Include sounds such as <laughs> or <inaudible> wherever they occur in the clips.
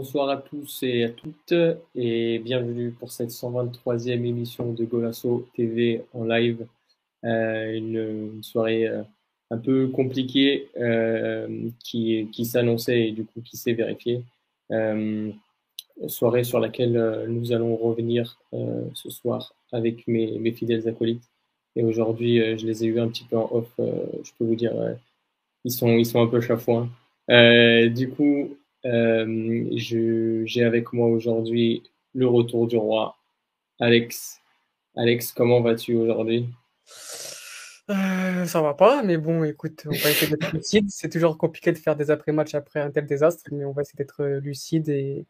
Bonsoir à tous et à toutes et bienvenue pour cette 123e émission de Golasso TV en live. Euh, une, soirée euh, un peu compliquée euh, qui, qui s'annonçait et du coup qui s'est vérifiée. soirée sur laquelle nous allons revenir ce soir avec mes, mes fidèles acolytes. Et aujourd'hui, je les ai eus un petit peu en off. je peux vous dire, ils, sont, ils sont un peu chafouins. du coup, j'ai avec moi aujourd'hui le retour du roi, Alex. Alex, comment vas-tu aujourd'hui? Euh, ça va pas, mais bon, écoute, on va essayer d'être lucide. C'est toujours compliqué de faire des après-matchs après un tel désastre, mais on va essayer d'être lucide et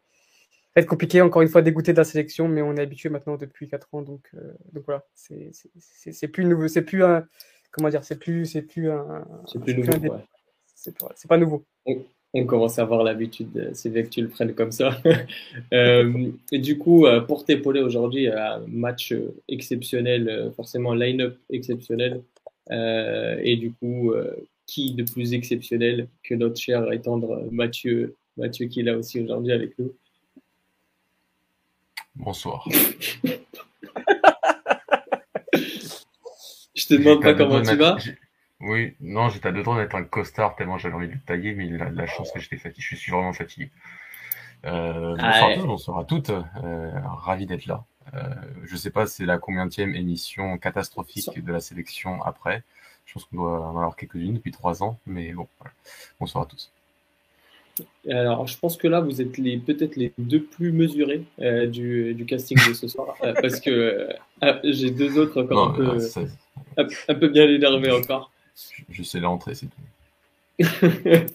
être compliqué, encore une fois, dégoûté de la sélection, mais on est habitué maintenant depuis 4 ans, donc, euh, donc voilà, c'est plus nouveau, c'est plus un, comment dire, c'est plus, c'est plus un, c'est plus nouveau, c'est pas nouveau on commence à avoir l'habitude, c'est bien que tu le prennes comme ça. <laughs> Euh, et du coup, euh, pour t'épauler aujourd'hui, un match exceptionnel, euh, forcément line-up exceptionnel. et du coup, qui de plus exceptionnel que notre cher et tendre Mathieu, Mathieu qui est là aussi aujourd'hui avec nous? Bonsoir. <laughs> Je te demande pas comment tu vas. Oui, non, j'étais à deux temps d'être un costard tellement j'avais envie de le tailler, mais il a la chance que j'étais fatigué. Je suis vraiment fatigué. Euh, bonsoir à tous, bonsoir à toutes. Euh, ravi d'être là. Euh, je sais pas c'est la combienième émission catastrophique de la sélection après. Je pense qu'on doit en avoir quelques-unes depuis trois ans, mais bon, voilà. bonsoir à tous. Alors, je pense que là, vous êtes les peut-être les deux plus mesurés euh, du, du, casting de ce soir, euh, parce que euh, j'ai deux autres encore un, peu, un, peu bien énervés encore. Je sais l'entrée, c'est tout. <laughs>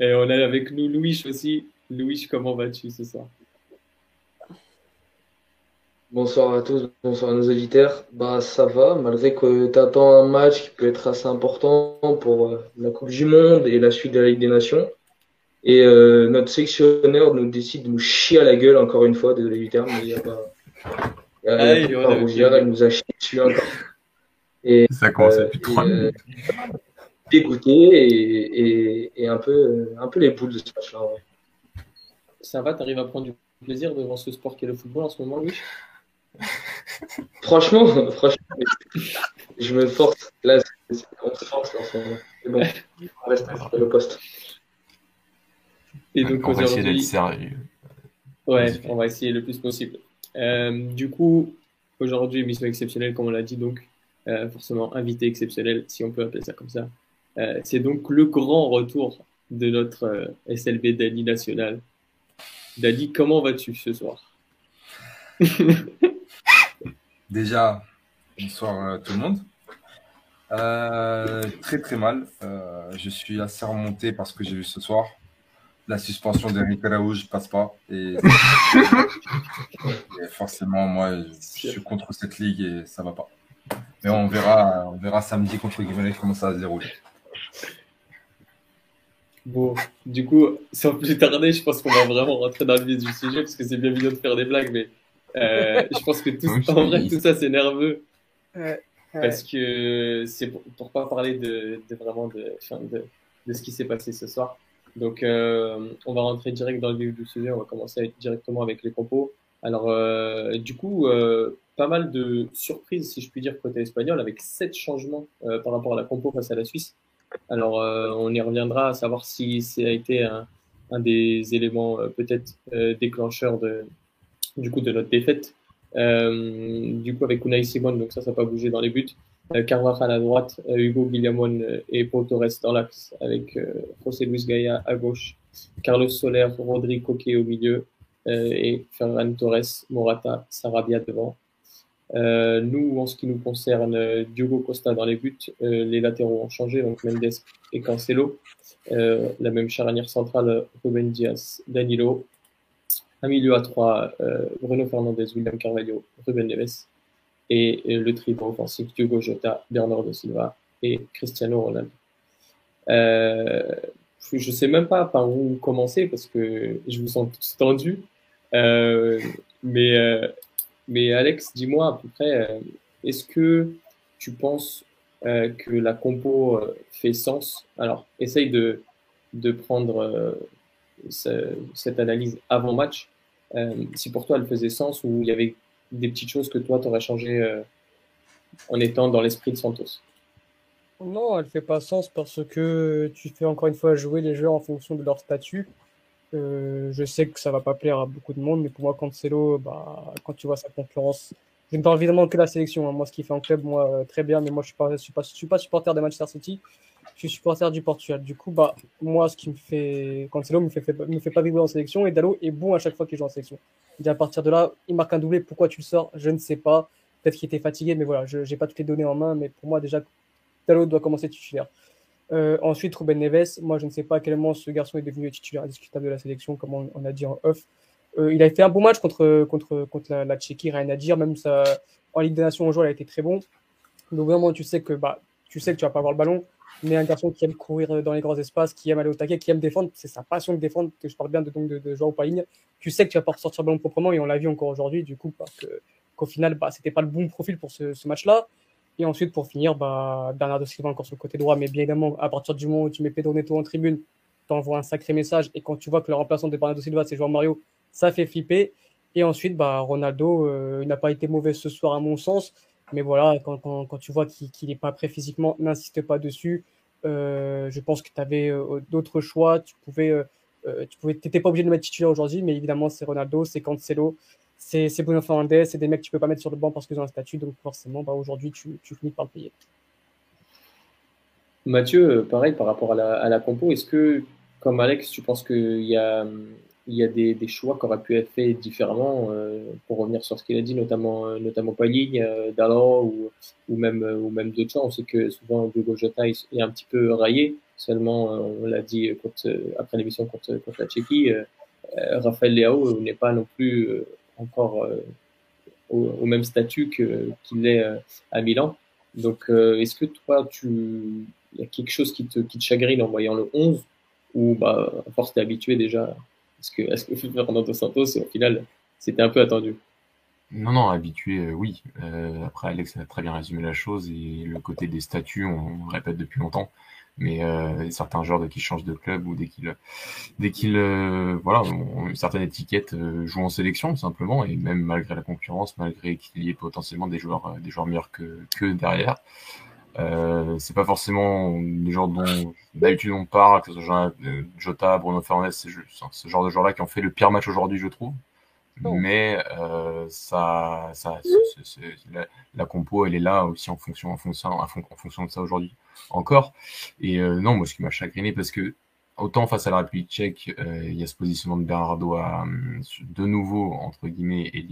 Et on a avec nous Louis aussi. Louis, comment vas-tu ce soir? Bonsoir à tous, bonsoir à nos auditeurs. Bah ça va, malgré que tu attends un match qui peut être assez important pour euh, la Coupe du Monde et la suite de la Ligue des Nations. Et euh, notre sélectionneur nous décide de nous chier à la gueule encore une fois, désolé du terme, mais il n'y a pas, il y a, il il nous a chié dessus encore. Et, ça commence depuis trois minutes. Dégoûté et, et, un, peu, un peu les poules de ce match-là. Ça va, t'arrives à prendre du plaisir devant ce sport qu'est le football en ce moment, Louis <laughs> Franchement, <laughs> franchement, je me force. Là, on se force en ce moment. C'est bon, on reste le poste. Et donc, on va essayer d'être sérieux. Ouais, on va essayer le plus possible. Euh, du coup, aujourd'hui, mission exceptionnelle, comme on l'a dit, donc euh, forcément invité exceptionnel, si on peut appeler ça comme ça. Euh, c'est donc le grand retour de notre euh, SLB Dali national. Dali, comment vas-tu ce soir? <laughs> Déjà, bonsoir tout le monde. très très mal. je suis assez remonté parce que j'ai vu ce soir. La suspension d'Eric Raoult, je passe pas. Et... <laughs> et forcément, moi, je suis contre cette ligue et ça va pas. Mais on verra, on verra samedi contre Guimarães comment ça va se dérouler. Bon, du coup, sans plus tarder, je pense qu'on va vraiment rentrer dans le vif du sujet parce que c'est bien évident de faire des blagues, mais euh, je pense que tout, en vrai, tout ça, c'est nerveux. Parce que c'est pour, ne pas parler de, vraiment de, de, ce qui s'est passé ce soir. Donc, euh, on va rentrer direct dans le vif du sujet. On va commencer directement avec les compos. Alors, euh, du coup, pas mal de surprises, si je puis dire, côté espagnol, avec sept changements euh, par rapport à la compo face à la Suisse. Alors, euh, on y reviendra à savoir si ça a été un, des éléments euh, peut-être déclencheurs de, du coup, de notre défaite. du coup, avec Unai Simon, donc ça, ça n'a pas bougé dans les buts. Carvajal à droite, Hugo Guillamon et Paul Torres dans l'axe, avec José Luis Gaia à gauche, Carlos Soler, Rodrigo Coquet au milieu, et Ferran Torres, Morata, Sarabia devant. Euh, nous, en ce qui nous concerne, Diogo Costa dans les buts, euh, les latéraux ont changé, donc Mendes et Cancelo. Euh, la même charnière centrale, Ruben Diaz, Danilo. Un milieu à trois, Bruno Fernandez, William Carvalho, Ruben Neves. Et, le trio offensif, Diogo Jota, Bernardo Silva et Cristiano Ronaldo. je ne sais même pas par où commencer parce que je vous sens tous tendus. mais mais Alex, dis-moi à peu près, euh, est-ce que tu penses euh, que la compo euh, fait sens? Alors, essaye de, de prendre cette analyse avant match, si pour toi elle faisait sens ou il y avait des petites choses que toi tu aurais changé en étant dans l'esprit de Santos? Non, elle fait pas sens parce que tu fais encore une fois jouer les joueurs en fonction de leur statut. Euh, je sais que ça va pas plaire à beaucoup de monde, mais pour moi, Cancelo, bah, quand tu vois sa concurrence, je ne parle évidemment que de la sélection. Hein. Moi, ce qui fait en club, moi, euh, très bien, mais moi, je ne suis, pas, suis, pas, supporter de Manchester City, je suis supporter du Portugal. Du coup, bah, moi, ce qui me fait. Cancelo me fait, me fait pas vibrer en sélection et Dalo est bon à chaque fois qu'il joue en sélection. Et à partir de là, il marque un doublé. Pourquoi tu le sors? Je ne sais pas. Peut-être qu'il était fatigué, mais voilà, je n'ai pas toutes les données en main. Mais pour moi, déjà, Dalo doit commencer titulaire. Euh, ensuite, Ruben Neves, moi je ne sais pas à quel moment ce garçon est devenu titulaire indiscutable de la sélection, comme on, a dit en off. Euh, il a fait un bon match contre, contre, contre la, Tchéquie, rien à dire. Même ça, en Ligue des Nations, jour, il a été très bon. Donc vraiment, tu sais que bah, tu sais que tu vas pas avoir le ballon, mais un garçon qui aime courir dans les grands espaces, qui aime aller au taquet, qui aime défendre, c'est sa passion de défendre, que je parle bien de, donc de, de Joao Paulinho. Tu sais que tu vas pas ressortir le ballon proprement, et on l'a vu encore aujourd'hui, du coup, parce qu'au final, bah, c'était pas le bon profil pour ce, ce match-là. Et ensuite, pour finir, bah, Bernardo Silva encore sur le côté droit, mais bien évidemment, à partir du moment où tu mets Pedro Neto en tribune, tu envoies un sacré message. Et quand tu vois que le remplaçant de Bernardo Silva, c'est João Mario, ça fait flipper. Et ensuite, bah, Ronaldo, euh, il n'a pas été mauvais ce soir à mon sens. Mais voilà, quand, quand, tu vois qu'il n'est pas prêt physiquement, n'insiste pas dessus. Euh, je pense que tu avais euh, d'autres choix. Tu pouvais, euh, tu pouvais, pas obligé de mettre titulaire aujourd'hui, mais évidemment, c'est Ronaldo, c'est Cancelo, c'est Bruno Fernandez, c'est des mecs que tu peux pas mettre sur le banc parce qu'ils ont un statut, donc forcément, bah, aujourd'hui, tu, tu, finis par le payer. Mathieu, euh, pareil par rapport à la, à la compo, est-ce que, comme Alex, tu penses qu'il y a, y a des, des choix qui auraient pu être faits différemment euh, pour revenir sur ce qu'il a dit, notamment, euh, notamment Paying, euh, ou, ou même, ou même gens. On sait que souvent, Hugo Jota est, un petit peu raillé, seulement, on l'a dit après l'émission contre, contre la Tchéquie, Raphaël Leao n'est pas non plus encore euh, au, même statut qu'il est euh, à Milan. Donc, euh, est-ce que toi, il y a quelque chose qui te, chagrine en voyant le 11 ou bah, à force t'es habitué déjà? Est-ce que, est-ce que <laughs> Fernando Santos, au final, c'était un peu attendu? Non, non, habitué, oui. après, Alex a très bien résumé la chose et le côté des statuts, on, répète depuis longtemps mais euh, certains joueurs qui changent de club ou dès qu'ils dès qu'ils euh, voilà ont une certaine étiquette euh, jouent en sélection simplement. Et même malgré la concurrence malgré qu'il y ait potentiellement des joueurs euh, des joueurs meilleurs que que derrière euh, c'est pas forcément des joueurs dont d'habitude on parle que ce soit Jota Bruno Fernandes ce, ce genre de joueurs là qui ont fait le pire match aujourd'hui je trouve. Mais euh, ça, ça la, la, compo, elle est là aussi en fonction, en fonction, en fonction de ça aujourd'hui encore. Et euh, non, moi, ce qui m'a chagriné, parce que autant face à la République tchèque, euh, il y a ce positionnement de Bernardo à, de nouveau, entre guillemets, et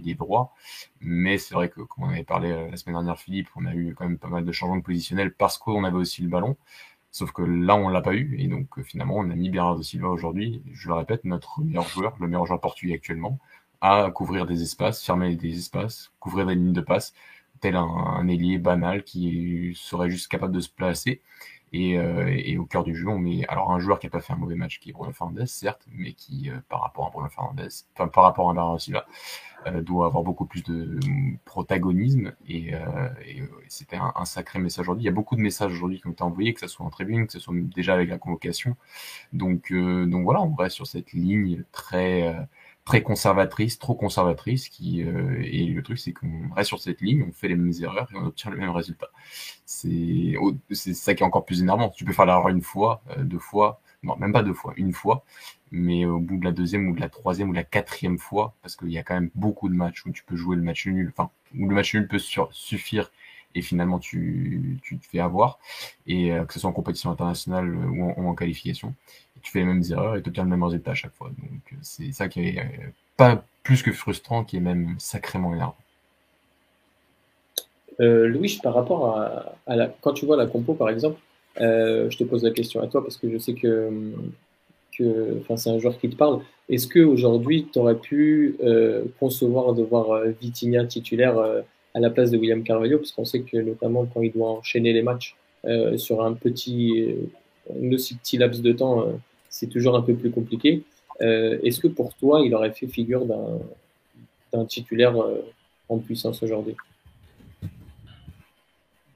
des droits. Mais c'est vrai que, comme on avait parlé euh, la semaine dernière, Philippe, on a eu quand même pas mal de changements de positionnel parce qu'on avait aussi le ballon. Sauf que là, on l'a pas eu. Et donc, finalement, on a mis Bernardo Silva aujourd'hui. Je le répète, notre meilleur joueur, le meilleur joueur portugais actuellement à couvrir des espaces, fermer des espaces, couvrir des lignes de passe, tel un, ailier banal qui serait juste capable de se placer. Et, euh, et, au cœur du jeu, on met alors un joueur qui a pas fait un mauvais match, qui est Bruno Fernandes, certes, mais qui, euh, par rapport à Bruno Fernandes, enfin par rapport à Bernardo Silva, euh, doit avoir beaucoup plus de protagonisme. Et, et c'était un, un, sacré message aujourd'hui. Il y a beaucoup de messages aujourd'hui qui ont été envoyés, que ce soit en tribune, que ce soit déjà avec la convocation. Donc, donc voilà, on reste sur cette ligne très très conservatrice, trop conservatrice, qui euh, et le truc c'est qu'on reste sur cette ligne, on fait les mêmes erreurs et on obtient le même résultat. C'est ça qui est encore plus énervant. Tu peux faire l'erreur une fois, euh, deux fois, non même pas deux fois, une fois, mais au bout de la deuxième ou de la troisième ou de la quatrième fois, parce qu'il y a quand même beaucoup de matchs où tu peux jouer le match nul, enfin où le match nul peut suffire et finalement tu, tu te fais avoir, et euh, que ce soit en compétition internationale ou en qualification tu fais les mêmes erreurs et tu obtiens le même résultat à chaque fois. Donc euh, c'est ça qui est euh, pas plus que frustrant, qui est même sacrément énervant. Euh, Louis, par rapport à, la, quand tu vois la compo par exemple, je te pose la question à toi parce que je sais que, que c'est un joueur qui te parle. Est-ce qu'aujourd'hui, tu aurais pu concevoir de voir Vitinha titulaire à la place de William Carvalho? Parce qu'on sait que notamment quand il doit enchaîner les matchs sur un petit, un aussi petit laps de temps, c'est toujours un peu plus compliqué. Euh, est-ce que pour toi, il aurait fait figure d'un titulaire euh, en puissance aujourd'hui?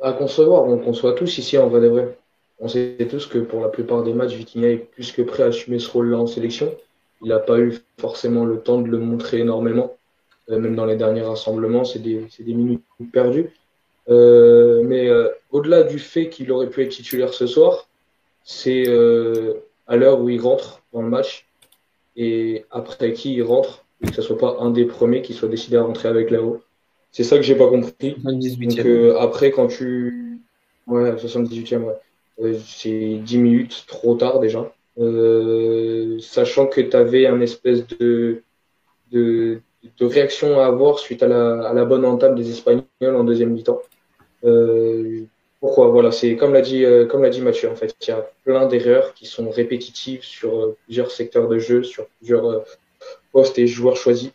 À concevoir, on conçoit tous ici en vrai de vrai. on sait tous que pour la plupart des matchs, Vitinha est plus que prêt à assumer ce rôle-là en sélection. Il n'a pas eu forcément le temps de le montrer énormément. Euh, même dans les derniers rassemblements, c'est des, minutes perdues. Mais au-delà du fait qu'il aurait pu être titulaire ce soir, c'est à l'heure où il rentre dans le match et après qui il rentre, et que ce soit pas un des premiers qui soit décidé à rentrer avec là-haut. C'est ça que j'ai pas compris. Donc, après, quand tu. Ouais, 78e, ouais. c'est 10 minutes trop tard déjà. Euh, sachant que tu avais un espèce de, de, de, réaction à avoir suite à la, à la bonne entame des Espagnols en deuxième mi-temps. Euh, pourquoi Voilà, c'est comme l'a dit euh, comme l'a dit Mathieu. En fait, il y a plein d'erreurs qui sont répétitives sur euh, plusieurs secteurs de jeu, sur plusieurs euh, postes et joueurs choisis.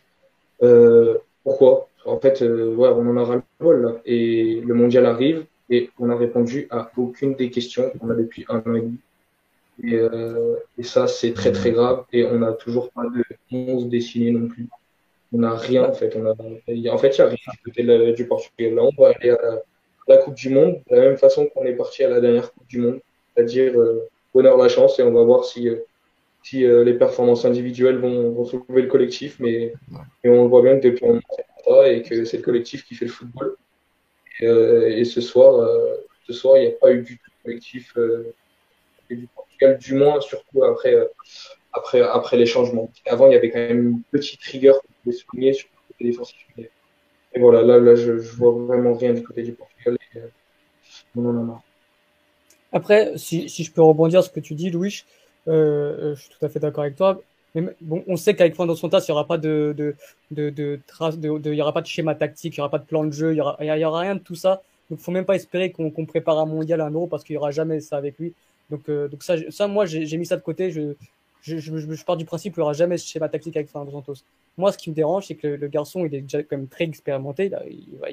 pourquoi? En fait, ouais, on en a ras le bol. Et le mondial arrive et on a répondu à aucune des questions qu'on a depuis un an et demi. Et, et ça, c'est très très grave. Et on n'a toujours pas de 11 dessinés non plus. On n'a rien en fait. On a, en fait, il y a rien du Portugal. Là, on va aller à la Coupe du Monde, de la même façon qu'on est parti à la dernière Coupe du Monde, c'est-à-dire euh, bonheur la chance et on va voir si, euh, si euh, les performances individuelles vont, vont soulever le collectif, mais, on voit bien que depuis on ça et que c'est le collectif qui fait le football. Et, ce soir, ce soir, il n'y a pas eu du tout de collectif du Portugal, du moins surtout après, après, après les changements. Avant, il y avait quand même une petite rigueur qu'on pouvait souligner sur le côté défensif. Et voilà, là, je, je vois vraiment rien du côté du Portugal. On en a marre. Après, si, si, je peux rebondir sur ce que tu dis, Louis, euh, euh, je suis tout à fait d'accord avec toi. Mais bon, on sait qu'avec Fernando Santos, il n'y aura pas de, de, de, trace, il y aura pas de schéma tactique, il n'y aura pas de plan de jeu, il n'y aura, aura rien de tout ça. Donc, faut même pas espérer qu'on qu'on prépare un mondial, un euro, parce qu'il n'y aura jamais ça avec lui. Donc, euh, donc ça, ça, moi, j'ai mis ça de côté. Je, je, je, je, pars du principe qu'il n'y aura jamais ce schéma tactique avec Fernando Santos. Moi, ce qui me dérange, c'est que le, garçon, il est déjà quand même très expérimenté.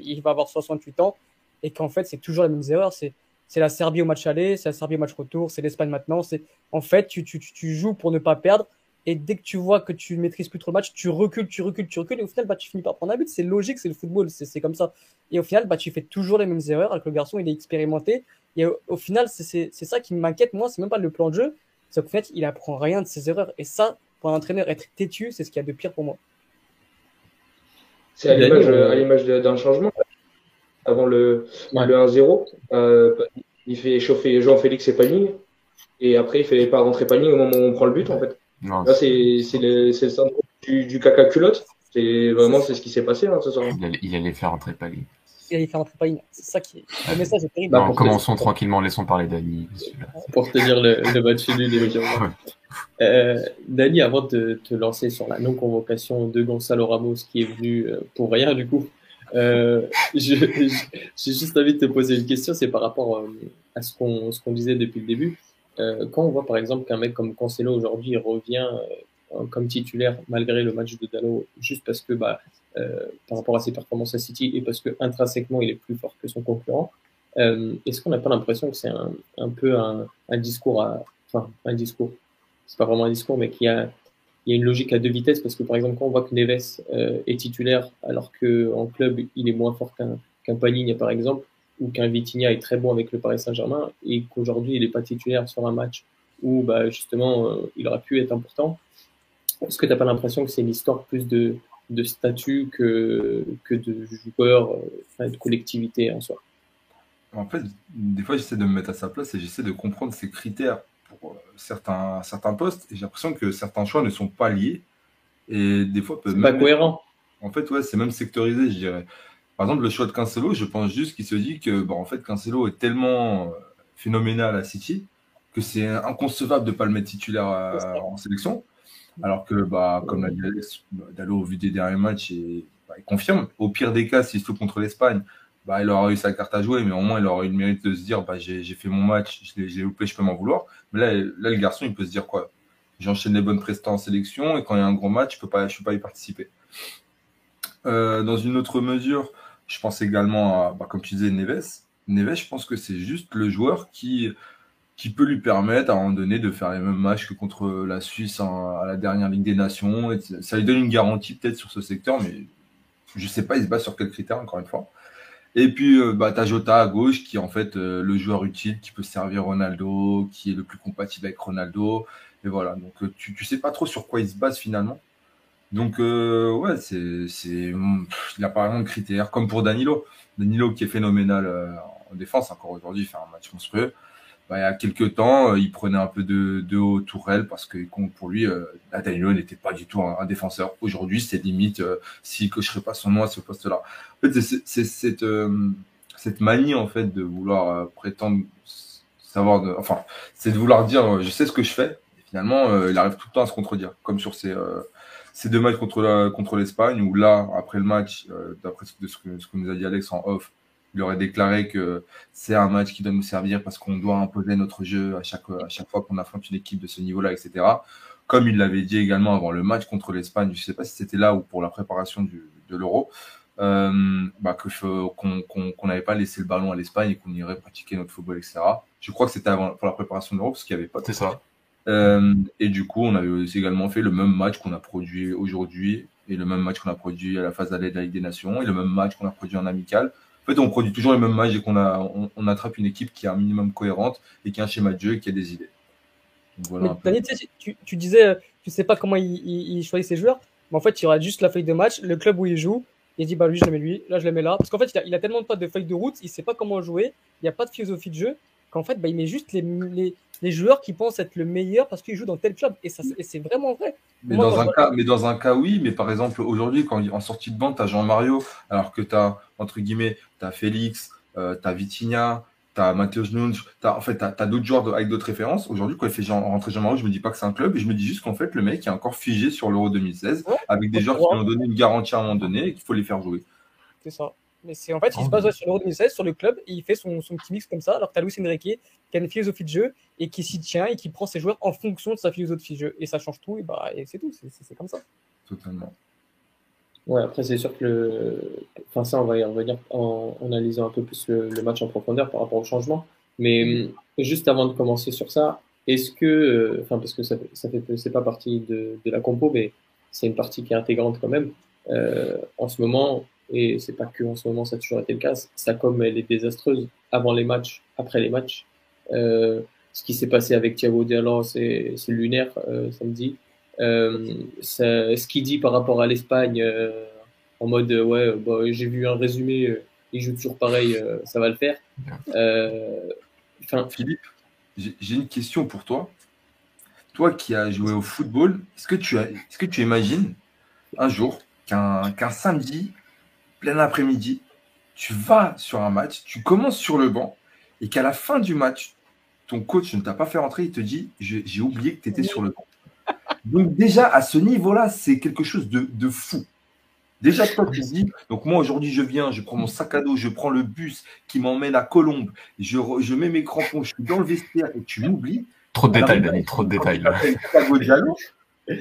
il, va, avoir 68 ans et qu'en fait, c'est toujours les mêmes erreurs. C'est la Serbie au match aller, c'est la Serbie au match retour, c'est l'Espagne maintenant. C'est en fait, tu, tu, tu joues pour ne pas perdre. Et dès que tu vois que tu maîtrises plus trop le match, tu recules, tu recules, tu recules, et au final, bah, tu finis par prendre un but. C'est logique, c'est le football, c'est comme ça. Et au final, bah, tu fais toujours les mêmes erreurs, alors que le garçon, il est expérimenté. Et au, final, c'est ça qui m'inquiète, moi, c'est même pas le plan de jeu, c'est qu'en fait, il apprend rien de ses erreurs. Et ça, pour un entraîneur, être têtu, c'est ce qu'il y a de pire pour moi. C'est à l'image d'un changement. Avant le, le 1-0, euh, il fait chauffer Jean-Félix et Pagny. Et après, il fait pas rentrer Pagny au moment où on prend le but, en fait. Là, c'est le, le syndrome du, du caca culotte. C'est vraiment c'est ce qui s'est passé hein, ce soir. Il allait, il allait faire rentrer Pagny il allait faire rentrer C'est ça qui est. Le message est terrible. Bah, commençons tranquillement, laissons parler Dani. Pour te dire le, le match nul des euh, Dani, avant de te lancer sur la non-convocation de Gonzalo Ramos qui est venu euh, pour rien du coup, euh, j'ai juste envie de te poser une question, c'est par rapport euh, à ce qu'on qu'on disait depuis le début. Quand on voit par exemple qu'un mec comme Cancelo aujourd'hui revient comme titulaire malgré le match de Dalo, juste parce que bah, par rapport à ses performances à City et parce que intrinsèquement il est plus fort que son concurrent. Est-ce qu'on n'a pas l'impression que c'est un, un, peu un, un, discours à, enfin un discours, c'est pas vraiment un discours, mais qu'il y a, il y a une logique à deux vitesses parce que par exemple quand on voit que Neves euh, est titulaire alors que en club il est moins fort qu'un Panini par exemple ou qu'un Vitinha est très bon avec le Paris Saint-Germain et qu'aujourd'hui il n'est pas titulaire sur un match où bah, justement euh, il aurait pu être important. Est-ce que tu n'as pas l'impression que c'est une histoire plus de statut que, de joueur, enfin, de collectivité en soi? En fait, des fois, j'essaie de me mettre à sa place et j'essaie de comprendre ses critères pour euh, certains, certains postes. Et j'ai l'impression que certains choix ne sont pas liés. Et des fois, peut pas cohérent. En fait, ouais, c'est même sectorisé, je dirais. Par exemple, le choix de Cancelo, je pense juste qu'il se dit que, bon, en fait, Cancelo est tellement euh, phénoménal à City que c'est inconcevable de ne pas le mettre titulaire euh, en sélection. Alors que, bah, comme l'a dit Alex, Dallo, au vu des derniers matchs, et, bah, il confirme. Au pire des cas, s'il se trouve contre l'Espagne, bah, il aura eu sa carte à jouer, mais au moins, il aura eu le mérite de se dire bah, j'ai fait mon match, je loupé, je peux m'en vouloir. Mais là, là, le garçon, il peut se dire quoi? J'enchaîne les bonnes prestations en sélection, et quand il y a un gros match, je peux pas, pas y participer. Euh, dans une autre mesure, je pense également à, bah, comme tu disais, Neves. Neves, je pense que c'est juste le joueur qui qui peut lui permettre à un moment donné de faire les mêmes matchs que contre la Suisse à la dernière Ligue des Nations. ça lui donne une garantie peut-être sur ce secteur, mais je sais pas, il se base sur quels critères, encore une fois. Et puis, euh, bah, Jota à gauche, qui est en fait euh, le joueur utile, qui peut servir Ronaldo, qui est le plus compatible avec Ronaldo. Et voilà, donc euh, tu, tu sais pas trop sur quoi il se base finalement. Donc, ouais, c'est, c'est, il n'a pas vraiment de critères, comme pour Danilo. Danilo qui est phénoménal en défense, encore aujourd'hui, il fait un match monstrueux. Bah, il y a quelques temps, il prenait un peu de, de haut tourelle parce que pour lui, euh, n'était pas du tout un, défenseur. Aujourd'hui, c'est limite euh, s'il cocherait pas son nom à ce poste-là. En fait, c'est cette, cette manie en fait de vouloir prétendre savoir, de, enfin, c'est de vouloir dire, je sais ce que je fais. Finalement, il arrive tout le temps à se contredire, comme sur ces ces deux matchs contre contre l'Espagne où là après le match euh, d'après ce que, ce que nous a dit Alex en off il aurait déclaré que c'est un match qui doit nous servir parce qu'on doit imposer notre jeu à chaque à chaque fois qu'on affronte une équipe de ce niveau-là etc comme il l'avait dit également avant le match contre l'Espagne je sais pas si c'était là ou pour la préparation du, de l'Euro euh, bah, que qu'on n'avait pas laissé le ballon à l'Espagne et qu'on irait pratiquer notre football etc je crois que c'était avant pour la préparation de l'Euro parce qu'il n'y avait pas c'est ça euh, et du coup, on avait aussi également fait le même match qu'on a produit aujourd'hui et le même match qu'on a produit à la phase d'aller de la Ligue des Nations et le même match qu'on a produit en amical. Fait, on produit toujours les mêmes matchs et qu'on a, on, attrape une équipe qui est un minimum cohérente et qui a un schéma de jeu et qui a des idées. voilà Daniel, tu, tu, disais, tu sais pas comment il, il, choisit ses joueurs, mais en fait, il y aura juste la feuille de match, le club où il joue. Il dit, bah lui, je le mets lui, là, je le mets là. Parce qu'en fait, il a, il a tellement pas de feuilles de route, il sait pas comment jouer, il n'y a pas de philosophie de jeu, qu'en fait, bah, il met juste les, les, les joueurs qui pensent être le meilleur parce qu'ils jouent dans tel club. Et, ça, c'est vraiment vrai. Mais, dans un cas, mais dans un cas, oui. Mais par exemple, aujourd'hui, quand en sortie de banque, tu as Jean-Mario, alors que tu as, entre guillemets, tu as Félix, euh, tu as Vitinha, tu as Mathieu Nunz, en fait, tu as, d'autres joueurs avec d'autres références. Aujourd'hui, quand il fait Jean, rentrer Jean-Mario, je me dis pas que c'est un club, et je me dis juste qu'en fait, le mec est encore figé sur l'Euro 2016, avec des joueurs qui lui ont donné une garantie à un moment donné et qu'il faut les faire jouer. C'est ça. Mais c'est en fait, il se base sur l'Euro 2016, sur le club, et il fait son, son petit mix comme ça. Alors que tu as Luis Enrique, qui a une philosophie de jeu, et qui s'y tient, et qui prend ses joueurs en fonction de sa philosophie de jeu. Et ça change tout, et, bah, et c'est tout, c'est comme ça. Totalement. Ouais, après, c'est sûr que le. Enfin, ça, on va y revenir en, analysant un peu plus le, match en profondeur par rapport au changement. Mais mm. juste avant de commencer sur ça, est-ce que. Euh, enfin, parce que ça, ça fait. C'est pas partie de, de, la compo, mais c'est une partie qui est intégrante quand même. Euh, en ce moment, et c'est pas que en ce moment ça a toujours été le cas, sa com elle est désastreuse avant les matchs, après les matchs. Euh, ce qui s'est passé avec Thiago Diallo, c'est lunaire euh, samedi. Euh, ça, ce qu'il dit par rapport à l'Espagne, euh, en mode ouais, bah, j'ai vu un résumé, euh, il joue toujours pareil, euh, ça va le faire. Philippe, j'ai une question pour toi. Toi qui as joué au football, est-ce que tu as, est-ce que tu imagines un jour qu'un qu'un samedi plein après-midi, tu vas sur un match, tu commences sur le banc, et qu'à la fin du match, ton coach ne t'a pas fait rentrer, il te dit J'ai oublié que tu étais sur le banc. Donc, déjà, à ce niveau-là, c'est quelque chose de, fou. Déjà, toi, tu te dis, donc moi aujourd'hui, je viens, je prends mon sac à dos, je prends le bus qui m'emmène à Colombe, je, je mets mes crampons, je suis dans le vestiaire et tu m'oublies. Trop de détails, Dani, trop de détails.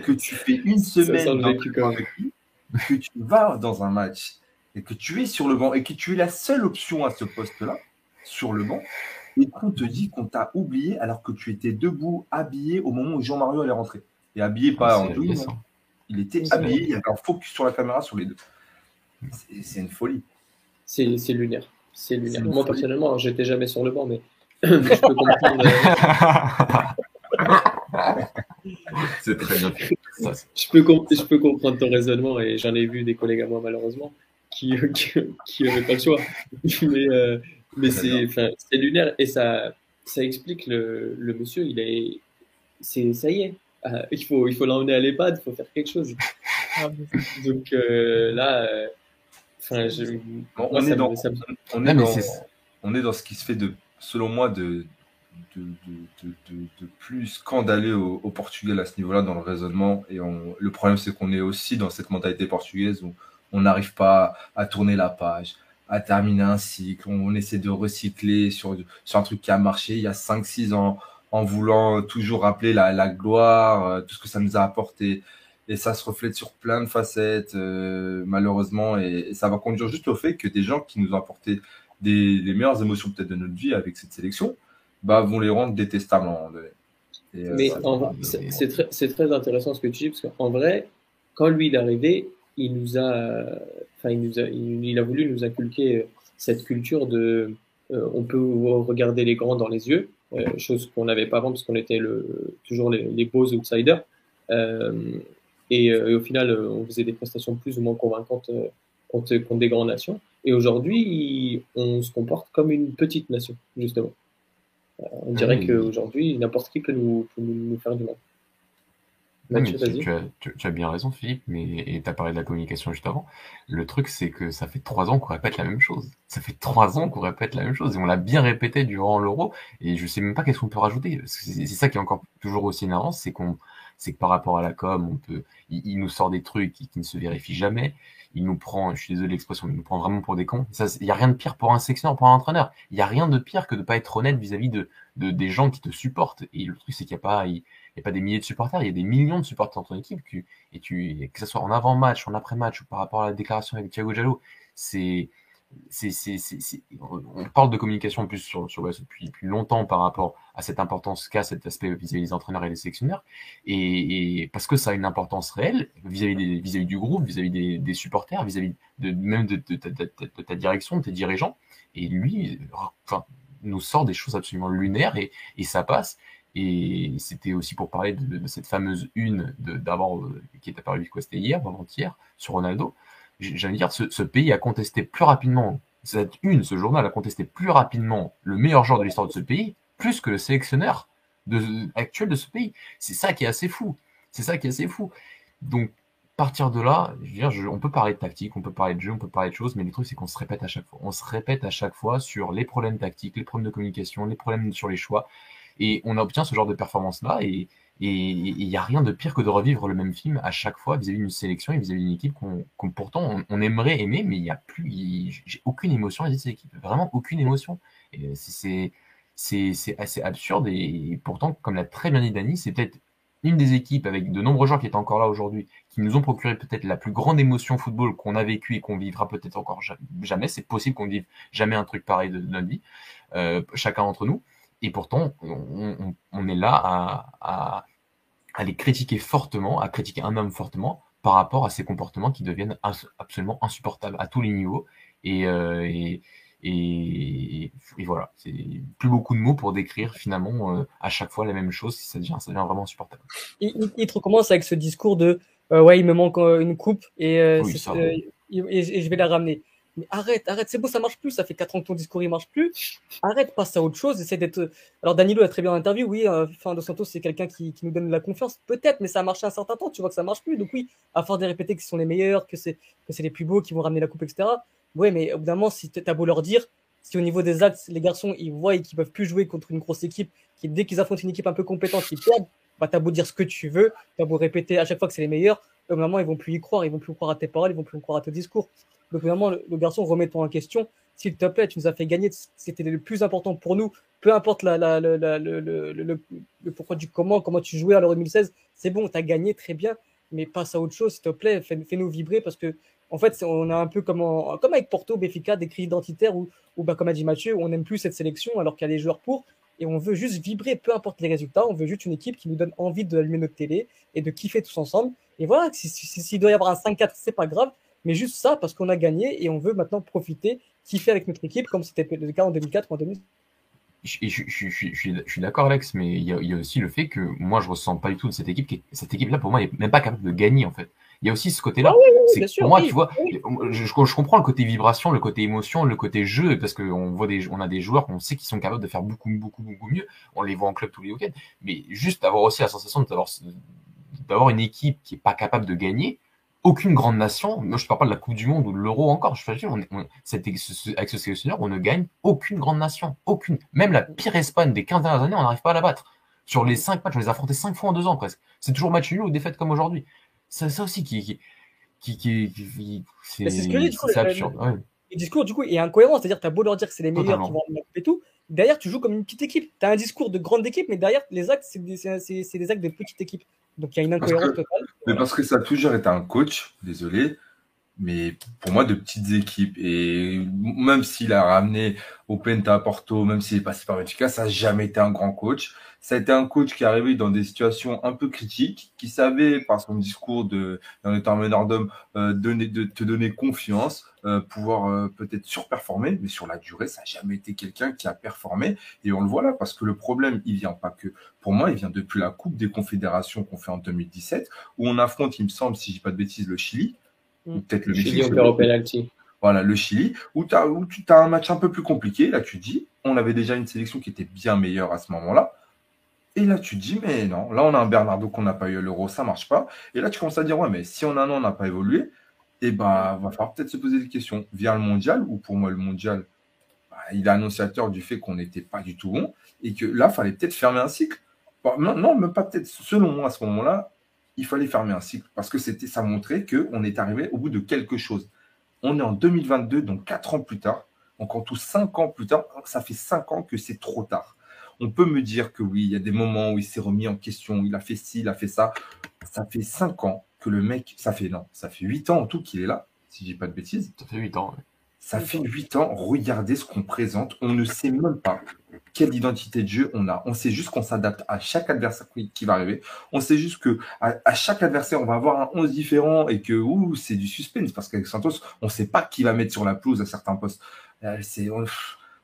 que tu fais une semaine avec lui, que tu vas dans un match et que tu es sur le banc et que tu es la seule option à ce poste-là, sur le banc, et qu'on te dit qu'on t'a oublié alors que tu étais debout, habillé au moment où Jean-Mario allait rentrer. Et habillé pas ah, en tout, il était habillé, il y avait un focus sur la caméra sur les deux. C'est une folie. C'est lunaire. C'est lunaire. Moi, personnellement, j'étais jamais sur le banc, mais <laughs> je peux comprendre. <laughs> C'est très bien. Je peux, je peux comprendre ton raisonnement et j'en ai vu des collègues à moi, malheureusement qui qui n'avait pas le choix. mais euh, mais c'est lunaire et ça ça explique le, le monsieur. Il est c'est ça y est. Euh, il faut il faut l'emmener à l'EHPAD. Il faut faire quelque chose. Donc euh, là, enfin, on, est dans, on, est dans, on est dans ce qui se fait de selon moi de de, de, de, de, plus scandaleux au, au, Portugal à ce niveau-là dans le raisonnement. Et on, le problème, c'est qu'on est aussi dans cette mentalité portugaise où on n'arrive pas à tourner la page, à terminer un cycle. On, essaie de recycler sur, sur un truc qui a marché il y a 5-6 ans en voulant toujours rappeler la, la, gloire, euh, tout ce que ça nous a apporté. Et ça se reflète sur plein de facettes, euh, malheureusement. Et, ça va conduire juste au fait que des gens qui nous ont apporté des, des meilleures émotions peut-être de notre vie avec cette sélection, bah, vont les rendre détestables à un moment donné. Euh, Mais c'est très, très, intéressant ce que tu dis, parce qu'en vrai, quand lui il est arrivé, il nous a, enfin, il nous a, il, a voulu nous inculquer cette culture de on peut regarder les grands dans les yeux, chose qu'on n'avait pas avant parce qu'on était le, toujours les, les beaux outsiders. Et, au final, on faisait des prestations plus ou moins convaincantes contre, contre des grandes nations. Et aujourd'hui, on se comporte comme une petite nation, justement. on dirait qu'aujourd'hui, n'importe qui peut nous, peut nous faire du mal tu, as, bien raison, Philippe, mais tu as parlé de la communication juste avant. Le truc, c'est que ça fait trois ans qu'on répète la même chose. Ça fait trois ans qu'on répète la même chose et on l'a bien répété durant l'euro. Et je sais même pas qu'est-ce qu'on peut rajouter. C'est ça qui est encore toujours aussi énervant, c'est qu'on, c'est que par rapport à la com, on peut, il, nous sort des trucs qui, ne se vérifient jamais. Il nous prend, je suis désolé l'expression, il nous prend vraiment pour des cons. Il y a rien de pire pour un sectionneur, pour un entraîneur. Il y a rien de pire que de pas être honnête vis-à-vis de, de, des gens qui te supportent. Et le truc, c'est qu'il n'y a pas, n'y a pas des milliers de supporters, il y a des millions de supporters dans ton équipe. et tu, que ce soit en avant-match, en après-match ou par rapport à la déclaration avec Thiago Jallo, c'est. on parle de communication plus sur, sur depuis, depuis, longtemps par rapport à cette importance qu'a cet aspect vis-à-vis des entraîneurs et des sélectionneurs, et, parce que ça a une importance réelle vis-à-vis vis du groupe, vis-à-vis des, supporters, vis-à-vis de, même de, ta direction, de tes dirigeants, et lui, enfin, nous sort des choses absolument lunaires et, et ça passe. Et c'était aussi pour parler de, cette fameuse une d'avant euh, qui est apparue, quoi, c'était hier, avant-hier, sur Ronaldo. J'allais dire, ce, pays a contesté plus rapidement, cette une, ce journal a contesté plus rapidement le meilleur joueur de l'histoire de ce pays, plus que le sélectionneur actuel de ce pays. C'est ça qui est assez fou. C'est ça qui est assez fou. Donc, partir de là, on peut parler de tactique, on peut parler de jeu, on peut parler de choses, mais le truc, c'est qu'on se répète à chaque fois. On se répète à chaque fois sur les problèmes tactiques, les problèmes de communication, les problèmes sur les choix. Et on obtient ce genre de performance-là. Et il n'y a rien de pire que de revivre le même film à chaque fois vis-à-vis d'une sélection et vis-à-vis d'une équipe qu'on pourtant on, aimerait aimer, mais il n'y a plus. J'ai aucune émotion à cette équipe. Vraiment aucune émotion. C'est assez absurde. Et, pourtant, comme l'a très bien dit Dani, c'est peut-être une des équipes avec de nombreux joueurs qui étaient encore là aujourd'hui, qui nous ont procuré peut-être la plus grande émotion football qu'on a vécu et qu'on vivra peut-être encore jamais. C'est possible qu'on vive jamais un truc pareil de, notre vie, euh, chacun d'entre nous. Et pourtant, on, est là à, à, les critiquer fortement, à critiquer un homme fortement par rapport à ces comportements qui deviennent absolument insupportables à tous les niveaux. Et, euh, et, et, voilà, c'est plus beaucoup de mots pour décrire finalement euh, à chaque fois la même chose, ça devient, ça devient vraiment insupportable. Il, il, recommence avec ce discours de euh, ouais, il me manque une coupe et, et, je vais la ramener arrête, arrête, c'est beau, ça marche plus, ça fait 4 ans que ton discours il marche plus. Arrête, passe à autre chose, essaie d'être. Alors Danilo a très bien interview, oui, euh, fin de Santos c'est quelqu'un qui, nous donne de la confiance, peut-être, mais ça a marché un certain temps, tu vois que ça marche plus. Donc oui, à force de répéter ce sont les meilleurs, que c'est que c'est les plus beaux qui vont ramener la coupe, etc. Ouais, mais au bout d'un moment, si t'as beau leur dire, si au niveau des axes, les garçons ils voient qu'ils peuvent plus jouer contre une grosse équipe, qui dès qu'ils affrontent une équipe un peu compétente, ils perdent, bah t'as beau dire ce que tu veux, t'as beau répéter à chaque fois que c'est les meilleurs, au moment ils vont plus y croire, ils vont plus croire à tes paroles, ils vont plus croire à tes discours. Donc vraiment, le, garçon, remettons en question. S'il te plaît, tu nous as fait gagner. C'était le plus important pour nous. Peu importe la, la, la, le, le, le, pourquoi du comment, comment tu jouais à l'Euro 2016. C'est bon, tu as gagné très bien. Mais passe à autre chose, s'il te plaît. Fais-nous vibrer parce que, en fait, on a un peu comme, comme avec Porto, Béfica, des cris identitaires ou, ou bah, comme a dit Mathieu, on n'aime plus cette sélection alors qu'il y a des joueurs pour et on veut juste vibrer, peu importe les résultats. On veut juste une équipe qui nous donne envie de allumer notre télé et de kiffer tous ensemble. Et voilà, s'il si, si, doit y avoir un 5-4, c'est pas grave mais juste ça parce qu'on a gagné et on veut maintenant profiter, kiffer avec notre équipe comme c'était le cas en 2004 ou en 2000. Je, je, je, je, suis d'accord Alex, mais il y, a, il y, a, aussi le fait que moi je ressens pas du tout de cette équipe. Qui cette équipe-là pour moi n'est même pas capable de gagner en fait. Il y a aussi ce côté-là. Ah pour moi, tu vois, je, je, comprends le côté vibration, le côté émotion, le côté jeu, parce qu'on voit des, on a des joueurs qu'on sait qu'ils sont capables de faire beaucoup, beaucoup, beaucoup mieux. On les voit en club tous les week-ends. Mais juste avoir aussi la sensation d'avoir, d'avoir une équipe qui est pas capable de gagner, aucune grande nation, moi je ne parle pas de la Coupe du Monde ou de l'Euro encore, je dire, on, on, avec ce sélectionneur, on ne gagne aucune grande nation, aucune. Même la pire Espagne des 15 dernières années, on n'arrive pas à la battre. Sur les 5 matchs, on les a affrontés 5 fois en 2 ans presque. C'est toujours match nul ou défaite comme aujourd'hui. C'est ça aussi qui, qui, qui, qui, c'est ce absurde. Le, discours, du coup, est incohérent. C'est-à-dire, tu as beau leur dire que c'est les meilleurs qui vont et tout. Derrière, tu joues comme une petite équipe. Tu as un discours de grande équipe, mais derrière, les actes, c'est des, des actes de petite équipe. Donc il y a une incohérence totale. Mais parce que ça a toujours été un coach, désolé, mais pour moi, de petites équipes. Et même s'il a ramené au Penta Porto, même s'il est passé par Benfica, ça n'a jamais été un grand coach. Ça a été un coach qui est arrivé dans des situations un peu critiques, qui savait, par son discours de, en étant meneur d'homme, euh, donner, de te donner confiance, euh, pouvoir euh, peut-être surperformer, mais sur la durée, ça n'a jamais été quelqu'un qui a performé. Et on le voit là, parce que le problème, il vient pas que, pour moi, il vient depuis la Coupe des Confédérations qu'on fait en 2017, où on affronte, il me semble, si je dis pas de bêtises, le Chili, ou peut-être le Chili, penalty. Voilà, le Chili, où, tu as un match un peu plus compliqué. Là, tu dis, on avait déjà une sélection qui était bien meilleure à ce moment-là. Et là, tu dis, mais non, là, on a un Bernardo qu'on n'a pas eu à l'euro, ça marche pas. Et là, tu commences à dire, ouais, mais si en un an, on n'a pas évolué, eh ben, va falloir peut-être se poser des questions. Via le mondial, ou pour moi, le mondial, bah, il est annonciateur du fait qu'on n'était pas du tout bon, et que là, il fallait peut-être fermer un cycle. non, non, même pas peut-être, selon moi, à ce moment-là, il fallait fermer un cycle, parce que c'était, ça montrait qu'on est arrivé au bout de quelque chose. On est en 2022, donc quatre ans plus tard, donc en tout cinq ans plus tard, ça fait cinq ans que c'est trop tard. On peut me dire que oui, il y a des moments où il s'est remis en question, il a fait ci, il a fait ça. Ça fait cinq ans que le mec, ça fait non, ça fait huit ans en tout qu'il est là, si je dis pas de bêtises. Ça fait huit ans. Ça fait huit ans. Regardez ce qu'on présente. On ne sait même pas quelle identité de jeu on a. On sait juste qu'on s'adapte à chaque adversaire qui va arriver. On sait juste que à, chaque adversaire, on va avoir un 11 différent et que c'est du suspense parce qu'avec Santos, on ne sait pas qui va mettre sur la pelouse à certains postes. Euh, c'est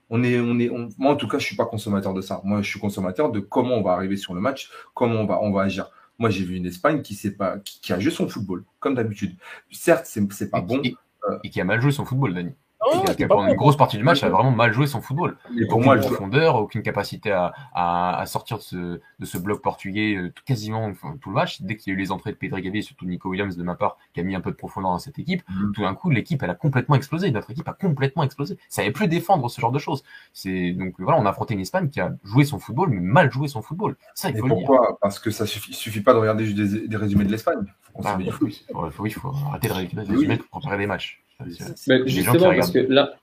on est, on est, moi en tout cas, je suis pas consommateur de ça. Moi, je suis consommateur de comment on va arriver sur le match, comment on va, on va agir. Moi, j'ai vu une Espagne qui sait pas, qui, a joué son football comme d'habitude. Certes, c'est, pas bon. Euh, et qui a mal joué son football, Dani. Oh, pendant une grosse partie du match, a vraiment mal joué son football. Et pour moi, profondeur, aucune capacité à, à, à, sortir de ce, de ce bloc portugais euh, quasiment tout le match. Dès qu'il y a eu les entrées de Pedro Gavi et surtout Nico Williams de ma part, qui a mis un peu de profondeur dans cette équipe, mm. tout d'un coup, l'équipe, elle a complètement explosé. Notre équipe a complètement explosé. Ça n'avait plus défendre ce genre de choses. C'est donc voilà, on a affronté une Espagne qui a joué son football, mais mal joué son football. Ça, il faut pourquoi? Parce que ça suffit, suffit pas de regarder juste des, des résumés de l'Espagne. Ah, il faut, il faut, arrêter de regarder des pour préparer des matchs. Mais justement, parce que là,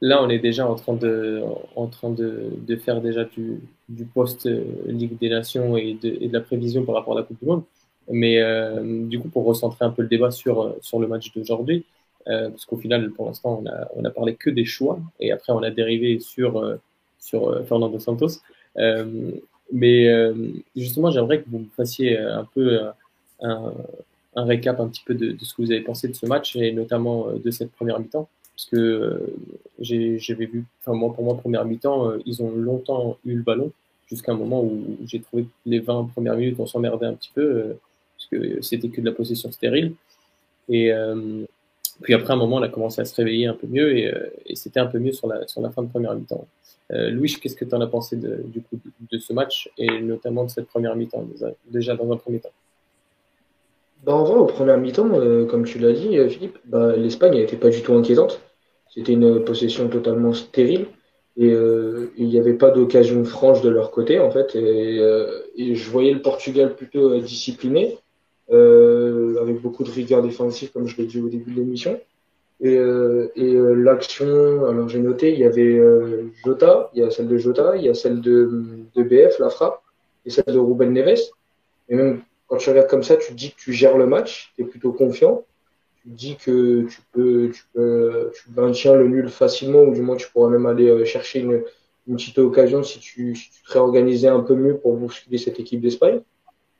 là, on est déjà en train de, en train de, de faire déjà du, du post-Ligue euh, des Nations et de, et de, la prévision par rapport à la Coupe du Monde. Mais euh, du coup, pour recentrer un peu le débat sur, sur le match d'aujourd'hui, euh, parce qu'au final, pour l'instant, on a, on a parlé que des choix et après, on a dérivé sur, euh, sur euh, Fernando Santos. mais justement, j'aimerais que vous me fassiez un peu un, récap un petit peu de, ce que vous avez pensé de ce match et notamment de cette première mi-temps. Parce que euh, j'avais vu, enfin moi pour moi première mi-temps, euh, ils ont longtemps eu le ballon jusqu'à un moment où j'ai trouvé que les 20 premières minutes on s'emmerdait un petit peu euh, parce que c'était que de la possession stérile. Et puis après un moment on a commencé à se réveiller un peu mieux et, c'était un peu mieux sur la fin de première mi-temps. Louis, qu'est-ce que tu en as pensé du coup de ce match et notamment de cette première mi-temps déjà dans un premier temps? Bah, en vrai, au premier mi-temps, euh, comme tu l'as dit, euh, Philippe, bah, l'Espagne n'était pas du tout inquiétante. C'était une possession totalement stérile. Et euh, il n'y avait pas d'occasion franche de leur côté, en fait. Et, et je voyais le Portugal plutôt discipliné, avec beaucoup de rigueur défensive, comme je l'ai dit au début de l'émission. Et, et l'action, alors j'ai noté, il y avait Jota, il y a celle de Jota, il y a celle de, de BF, la frappe, et celle de Ruben Neves. Et même quand tu regardes comme ça, tu dis que tu gères le match, tu es plutôt confiant. Tu dis que tu peux, tu peux, tu maintiens le nul facilement, ou du moins tu pourras même aller euh, chercher une, petite occasion si tu, si tu te réorganisais un peu mieux pour bousculer cette équipe d'Espagne.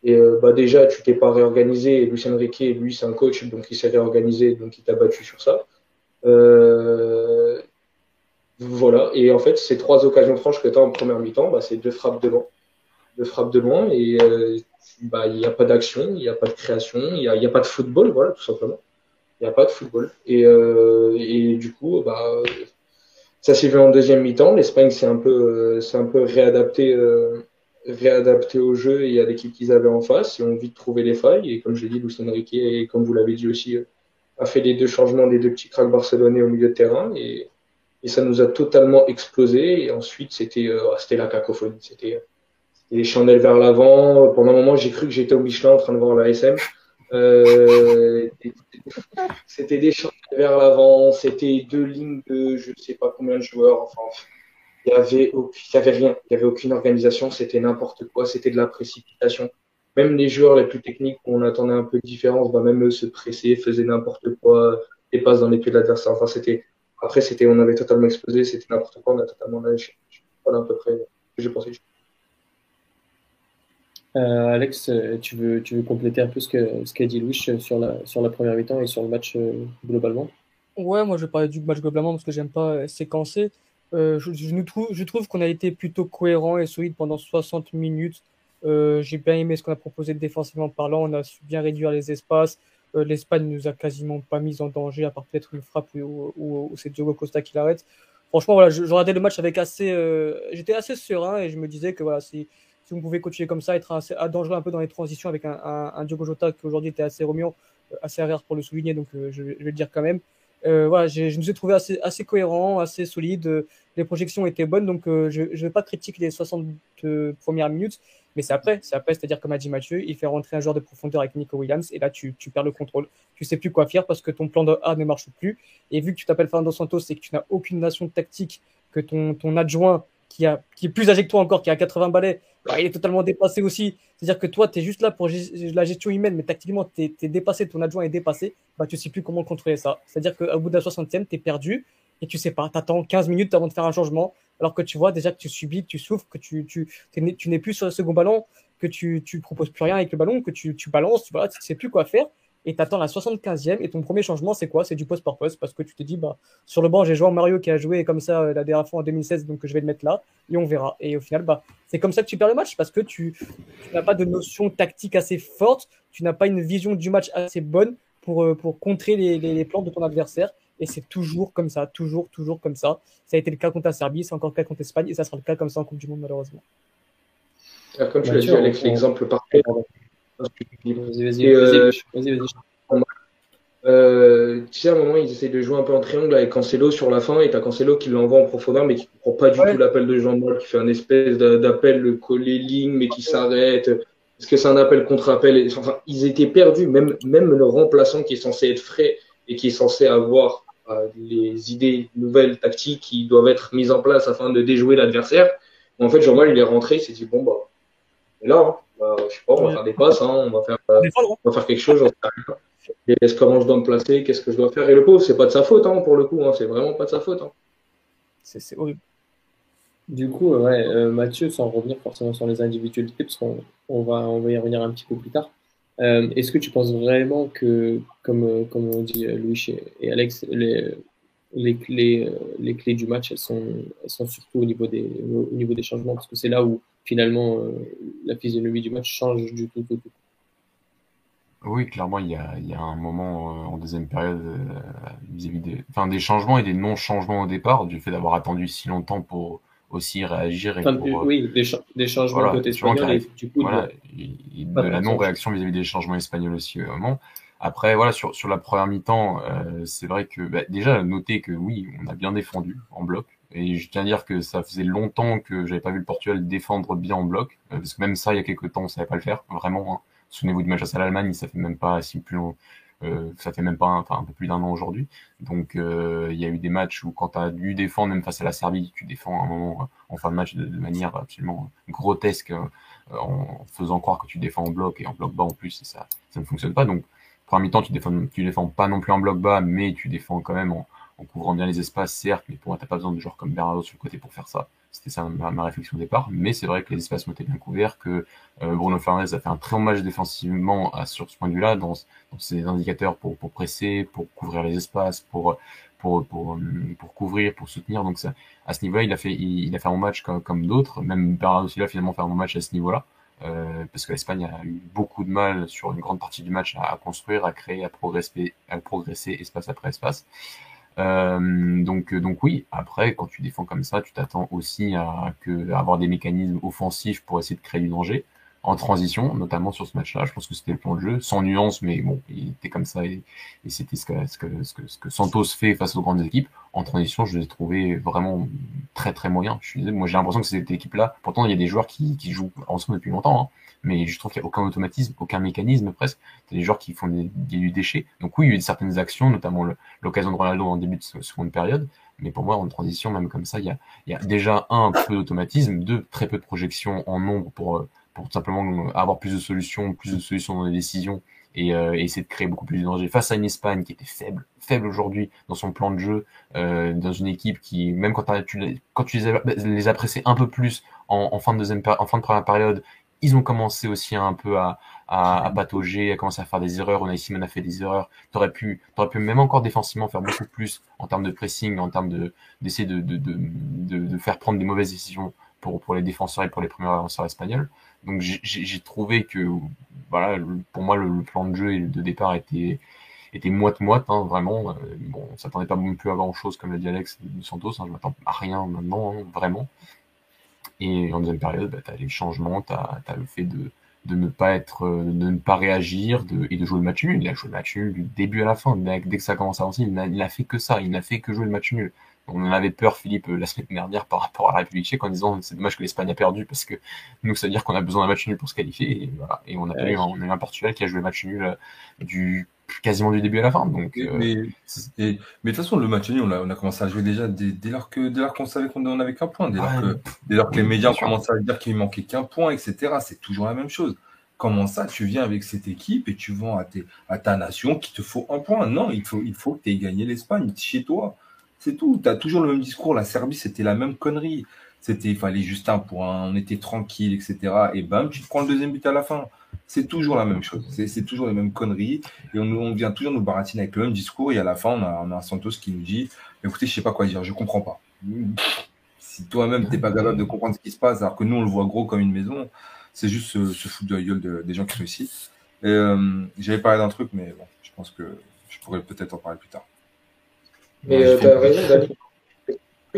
Et euh, bah déjà, tu t'es pas réorganisé. Et Lucien Riquet, lui, c'est un coach, donc il s'est réorganisé, donc il t'a battu sur ça. Euh, voilà. Et en fait, ces trois occasions franches que tu as en première mi-temps, bah, c'est deux frappes de frappes de loin. Et euh, bah, il n'y a pas d'action, il n'y a pas de création, il n'y a, pas de football, voilà, tout simplement. Il n'y a pas de football. Et, euh, et du coup, bah, ça s'est vu en deuxième mi-temps. L'Espagne s'est un peu, c'est un peu réadapté, euh, réadapté au jeu et à l'équipe qu'ils avaient en face. Ils ont vite trouvé les failles. Et comme je l'ai dit, Lucien Enrique, et comme vous l'avez dit aussi, euh, a fait les deux changements des deux petits cracks barcelonais au milieu de terrain. Et, et ça nous a totalement explosé. Et ensuite, c'était, euh, la cacophonie. C'était, les chandelles vers l'avant. Pendant un moment, j'ai cru que j'étais au Michelin en train de voir la SM. Euh, c'était des chandelles vers l'avant, c'était deux lignes de je ne sais pas combien de joueurs. Enfin, il y avait, rien, il y avait aucune organisation, c'était n'importe quoi, c'était de la précipitation. Même les joueurs les plus techniques, on attendait un peu de différence, bah même eux se pressaient, faisaient n'importe quoi, des passes dans les pieds de l'adversaire. Enfin, c'était, après, c'était, on avait totalement explosé, c'était n'importe quoi, on a totalement lâché. Voilà à peu près ce que j'ai pensé. Euh, Alex, tu veux, tu veux compléter un peu ce qu'a ce dit Louis sur la, sur la première mi-temps et sur le match euh, globalement? Ouais, moi je vais parler du match globalement parce que j'aime pas séquencer. Euh, je, je, trouve, je qu'on a été plutôt cohérent et solide pendant 60 minutes. Euh, j'ai bien aimé ce qu'on a proposé défensivement parlant. On a su bien réduire les espaces. Euh, L'Espagne nous a quasiment pas mis en danger, à part peut-être une frappe où, c'est Diogo Costa qui l'arrête. Franchement, voilà, je, regardais le match avec assez. Euh, j'étais assez serein et je me disais que voilà, si, si on pouvait continuer comme ça, être assez, à dangereux un peu dans les transitions avec un, un, Diogo Jota qui aujourd'hui était assez remuant, assez arrière pour le souligner, donc je, je, vais le dire quand même. Euh, voilà, je nous ai trouvé assez, assez cohérent, assez solide. Les projections étaient bonnes, donc euh, je ne vais pas critiquer les 60 premières minutes, mais c'est après, c'est après, c'est-à-dire comme a dit Mathieu, il fait rentrer un joueur de profondeur avec Nico Williams, et là tu, perds le contrôle. Tu sais plus quoi faire parce que ton plan de A ne marche plus, et vu que tu t'appelles Fernando Santos et que tu n'as aucune nation tactique, que ton adjoint qui, a, qui est plus âgé que toi encore, qui a 80 balais, bah, il est totalement dépassé aussi. C'est-à-dire que toi, tu es juste là pour la gestion humaine, mais tactiquement, tu es, dépassé, ton adjoint est dépassé, bah, tu sais plus comment contrôler ça. C'est-à-dire qu'au bout de la 60e, tu es perdu et tu sais pas. Tu attends 15 minutes avant de faire un changement, alors que tu vois déjà que tu subis, que tu souffres, que tu, tu, tu n'es plus sur le second ballon, que tu, tu proposes plus rien avec le ballon, que tu, tu balances, tu, vois, tu sais plus quoi faire et tu attends la 75e et ton premier changement c'est quoi? C'est du poste par poste parce que tu te dis bah sur le banc j'ai joué Mario qui a joué comme ça euh, la dernière fois en 2016 donc je vais le mettre là et on verra et au final bah c'est comme ça que tu perds le match parce que tu, n'as pas de notion tactique assez forte, tu n'as pas une vision du match assez bonne pour, euh, pour contrer les, les, plans de ton adversaire et c'est toujours comme ça, toujours, toujours comme ça. Ça a été le cas contre la Serbie, c'est encore le cas contre l'Espagne et ça sera le cas comme ça en Coupe du Monde malheureusement. Ah, comme tu l'as dit avec l'exemple parfait, Vas-y, vas-y, euh, vas-y, euh, tu sais, à un moment, ils essayent de jouer un peu en triangle avec Cancelo sur la fin, et t'as Cancelo qui l'envoie en profondeur, mais qui comprend pas du tout l'appel de Jean-Paul, qui fait un espèce d'appel, le coller ligne, mais qui s'arrête. Est-ce que c'est un appel contre appel Enfin, ils étaient perdus, même, même le remplaçant qui est censé être frais et qui est censé avoir euh, les idées nouvelles, tactiques qui doivent être mises en place afin de déjouer l'adversaire. En fait, Jean-Paul, il est rentré, il s'est dit, bon, bah, et là, hein. Bah, je sais pas, on va faire des passes, hein, on, va faire, euh, on va faire quelque chose, Et est-ce comment je dois me placer, qu'est-ce que je dois faire Et le pauvre, c'est pas de sa faute, hein, pour le coup, hein, c'est vraiment pas de sa faute. Hein. C'est horrible. Du coup, ouais, euh, Mathieu, sans revenir forcément sur les individualités, parce qu'on on va, on va y revenir un petit peu plus tard. Euh, est-ce que tu penses vraiment que, comme, comme on dit Louis et, Alex, les, les, clés, les clés du match, elles sont, elles sont surtout au niveau, des, au niveau des changements, parce que c'est là où finalement, euh, la physionomie du match change du tout. Oui, clairement, il y a, il y a un moment euh, en deuxième période euh, vis-à-vis des, enfin, des changements et des non-changements au départ, du fait d'avoir attendu si longtemps pour aussi réagir. Et oui, des, des changements côté espagnol du coup, voilà, de, la non-réaction vis-à-vis des changements espagnols aussi au moment. Après, voilà, sur, sur la première mi-temps, c'est vrai que bah, déjà, noter que oui, on a bien défendu en bloc. Et je tiens à dire que ça faisait longtemps que j'avais pas vu le Portugal défendre bien en bloc, euh, parce que même ça, il y a quelques temps, on savait pas le faire, vraiment. Hein. Souvenez-vous du match à l'Allemagne, ça fait même pas si plus long, euh, ça fait même pas, enfin un peu plus d'un an aujourd'hui. Donc euh, il y a eu des matchs où quand tu as dû défendre, même face à la Serbie, tu défends à un moment en fin de match de, manière absolument grotesque, en faisant croire que tu défends en bloc et en bloc bas en plus, et ça, ça ne fonctionne pas. Donc, premier mi-temps, tu défends, tu défends pas non plus en bloc bas, mais tu défends quand même en, en couvrant bien les espaces, certes, mais pour moi, t'as pas besoin de joueurs comme Bernardo sur le côté pour faire ça. C'était ça ma, réflexion au départ. Mais c'est vrai que les espaces ont été bien couverts, que euh, Bruno Fernandes a fait un très bon match défensivement à, sur ce point de vue-là, dans, dans, ses indicateurs pour, presser, pour couvrir les espaces, pour, pour, couvrir, pour soutenir. Donc ça, à ce niveau-là, il a fait, il, a fait un match comme, comme d'autres. Même Bernardo Silva finalement fait un bon match à ce niveau-là. Euh, parce que l'Espagne a eu beaucoup de mal sur une grande partie du match à, à construire, à créer, à progresser, à progresser espace après espace. Euh, donc, donc oui, après, quand tu défends comme ça, tu t'attends aussi à, que, à avoir des mécanismes offensifs pour essayer de créer du danger en transition, notamment sur ce match-là. Je pense que c'était le plan de jeu, sans nuance, mais bon, il était comme ça et, et c'était ce que, ce, que, ce, que, ce que Santos fait face aux grandes équipes. En transition, je l'ai trouvé vraiment très très moyen. Je suis moi j'ai l'impression que cette équipe-là, pourtant il y a des joueurs qui, qui jouent ensemble depuis longtemps, hein, mais je trouve qu'il n'y a aucun automatisme, aucun mécanisme presque. C'est des joueurs qui font des, du déchet. Donc oui, il y a eu certaines actions, notamment l'occasion de Ronaldo en début de seconde période, mais pour moi, en transition, même comme ça, il y a, déjà un, peu d'automatisme, deux, très peu de projection en nombre pour, pour simplement avoir plus de solutions, plus de solutions dans les décisions et, essayer de créer beaucoup plus de danger face à une Espagne qui était faible, faible aujourd'hui dans son plan de jeu, dans une équipe qui, même quand, tu, tu les les pressés un peu plus en, fin de deuxième, en fin de première période, ils ont commencé aussi un peu à, à, à commencer à faire des erreurs. On a ici a fait des erreurs. T'aurais pu, t'aurais pu même encore défensivement faire beaucoup plus en termes de pressing, en termes de d'essayer de, faire prendre des mauvaises décisions pour, les défenseurs et pour les premiers avanceurs espagnols. Donc j'ai trouvé que pour moi le, plan de jeu et de départ était était moite moite hein, vraiment. Euh, bon, on s'attendait pas non plus à grand chose comme l'a dit Alex de Santos. Hein, je m'attends à rien maintenant, hein, vraiment. Et en deuxième période, bah, tu as les changements, tu as, le fait de, de ne pas être, de ne pas réagir de, et de jouer le match nul. Il a joué le match nul du début à la fin. Dès, que ça commence à avancer, il n'a fait que ça. Il n'a fait que jouer le match nul. On en avait peur, Philippe, la semaine dernière par rapport à la République tchèque en disant c'est dommage que l'Espagne a perdu parce que nous, ça veut dire qu'on a besoin d'un match nul pour se qualifier. Et, voilà. et on, a eu, on a eu un Portugal qui a joué le match nul euh, du quasiment du début à la fin. Donc, euh, mais, mais, de toute façon, le match nul, on a, on a commencé à jouer déjà dès, dès lors que dès lors qu'on savait qu'on n'en avait qu'un point, dès, lors que, dès lors que les médias ont commencé à dire qu'il manquait qu'un point, etc. C'est toujours la même chose. Comment ça, tu viens avec cette équipe et tu vends à, tes, à ta nation qu'il te faut un point? Non, il faut, il faut que tu aies gagné l'Espagne chez toi. C'est tout. Tu as toujours le même discours. La Serbie, c'était la même connerie. C'était, il fallait juste un point, on était tranquille, etc. Et bam, tu te prends le deuxième but à la fin. C'est toujours la même chose. C'est toujours les mêmes conneries. Et on, vient toujours nous baratiner avec le même discours. Et à la fin, on a, un Santos qui nous dit écoutez, je sais pas quoi dire, je comprends pas. Si toi-même, tu n'es pas capable de comprendre ce qui se passe, alors que nous, on le voit gros comme une maison, c'est juste se, se, foutre de la gueule des gens qui sont ici. Euh, j'avais parlé d'un truc, mais bon, je pense que je pourrais peut-être en parler plus tard. Mais euh, tu raison, Dani. <laughs>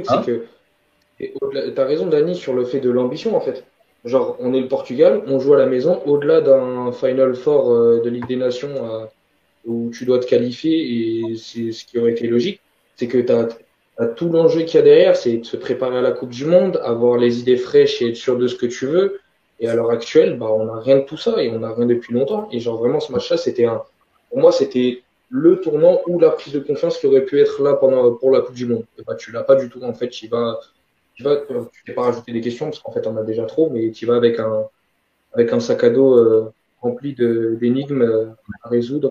Hein? Tu as raison, Dani, sur le fait de l'ambition, en fait. Genre, on est le Portugal, on joue à la maison, au-delà d'un Final Four euh, de Ligue des Nations euh, où tu dois te qualifier, et c'est ce qui aurait été logique, c'est que tu as, tout l'enjeu qu'il y a derrière, c'est de se préparer à la Coupe du Monde, avoir les idées fraîches et être sûr de ce que tu veux. Et à l'heure actuelle, bah, on n'a rien de tout ça, et on n'a rien depuis longtemps. Et genre, vraiment, ce match-là, c'était un. Pour moi, c'était le tournant ou la prise de confiance qui aurait pu être là pendant, pour la Coupe du Monde. Et bah, tu l'as pas du tout, en fait. Tu vas tu vas, tu t'es pas rajouté des questions parce qu'en fait, on a déjà trop, mais tu vas avec un, avec un sac à dos euh, rempli d'énigmes euh, à résoudre.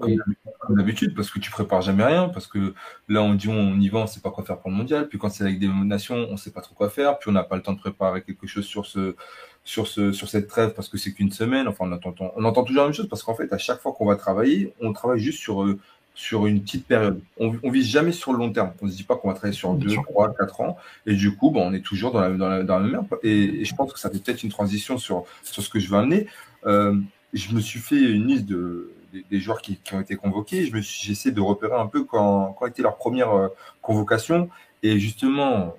Comme d'habitude, parce que tu prépares jamais rien, parce que là, on dit on y va, on sait pas quoi faire pour le mondial, puis quand c'est avec des nations, on sait pas trop quoi faire, puis on n'a pas le temps de préparer quelque chose sur ce, sur ce, sur cette trêve parce que c'est qu'une semaine. Enfin, on entend, on entend toujours la même chose parce qu'en fait, à chaque fois qu'on va travailler, on travaille juste sur, euh, sur une petite période. On, on vise jamais sur le long terme. On se dit pas qu'on va travailler sur 2, 3, 4 ans. Et du coup, bon, on est toujours dans la, dans la, dans la même et, et, je pense que ça fait peut-être une transition sur, sur ce que je vais amener. Euh, je me suis fait une liste de, des, joueurs qui, qui, ont été convoqués. Je me suis, j'essaie de repérer un peu quand, quand était leur première euh, convocation. Et justement,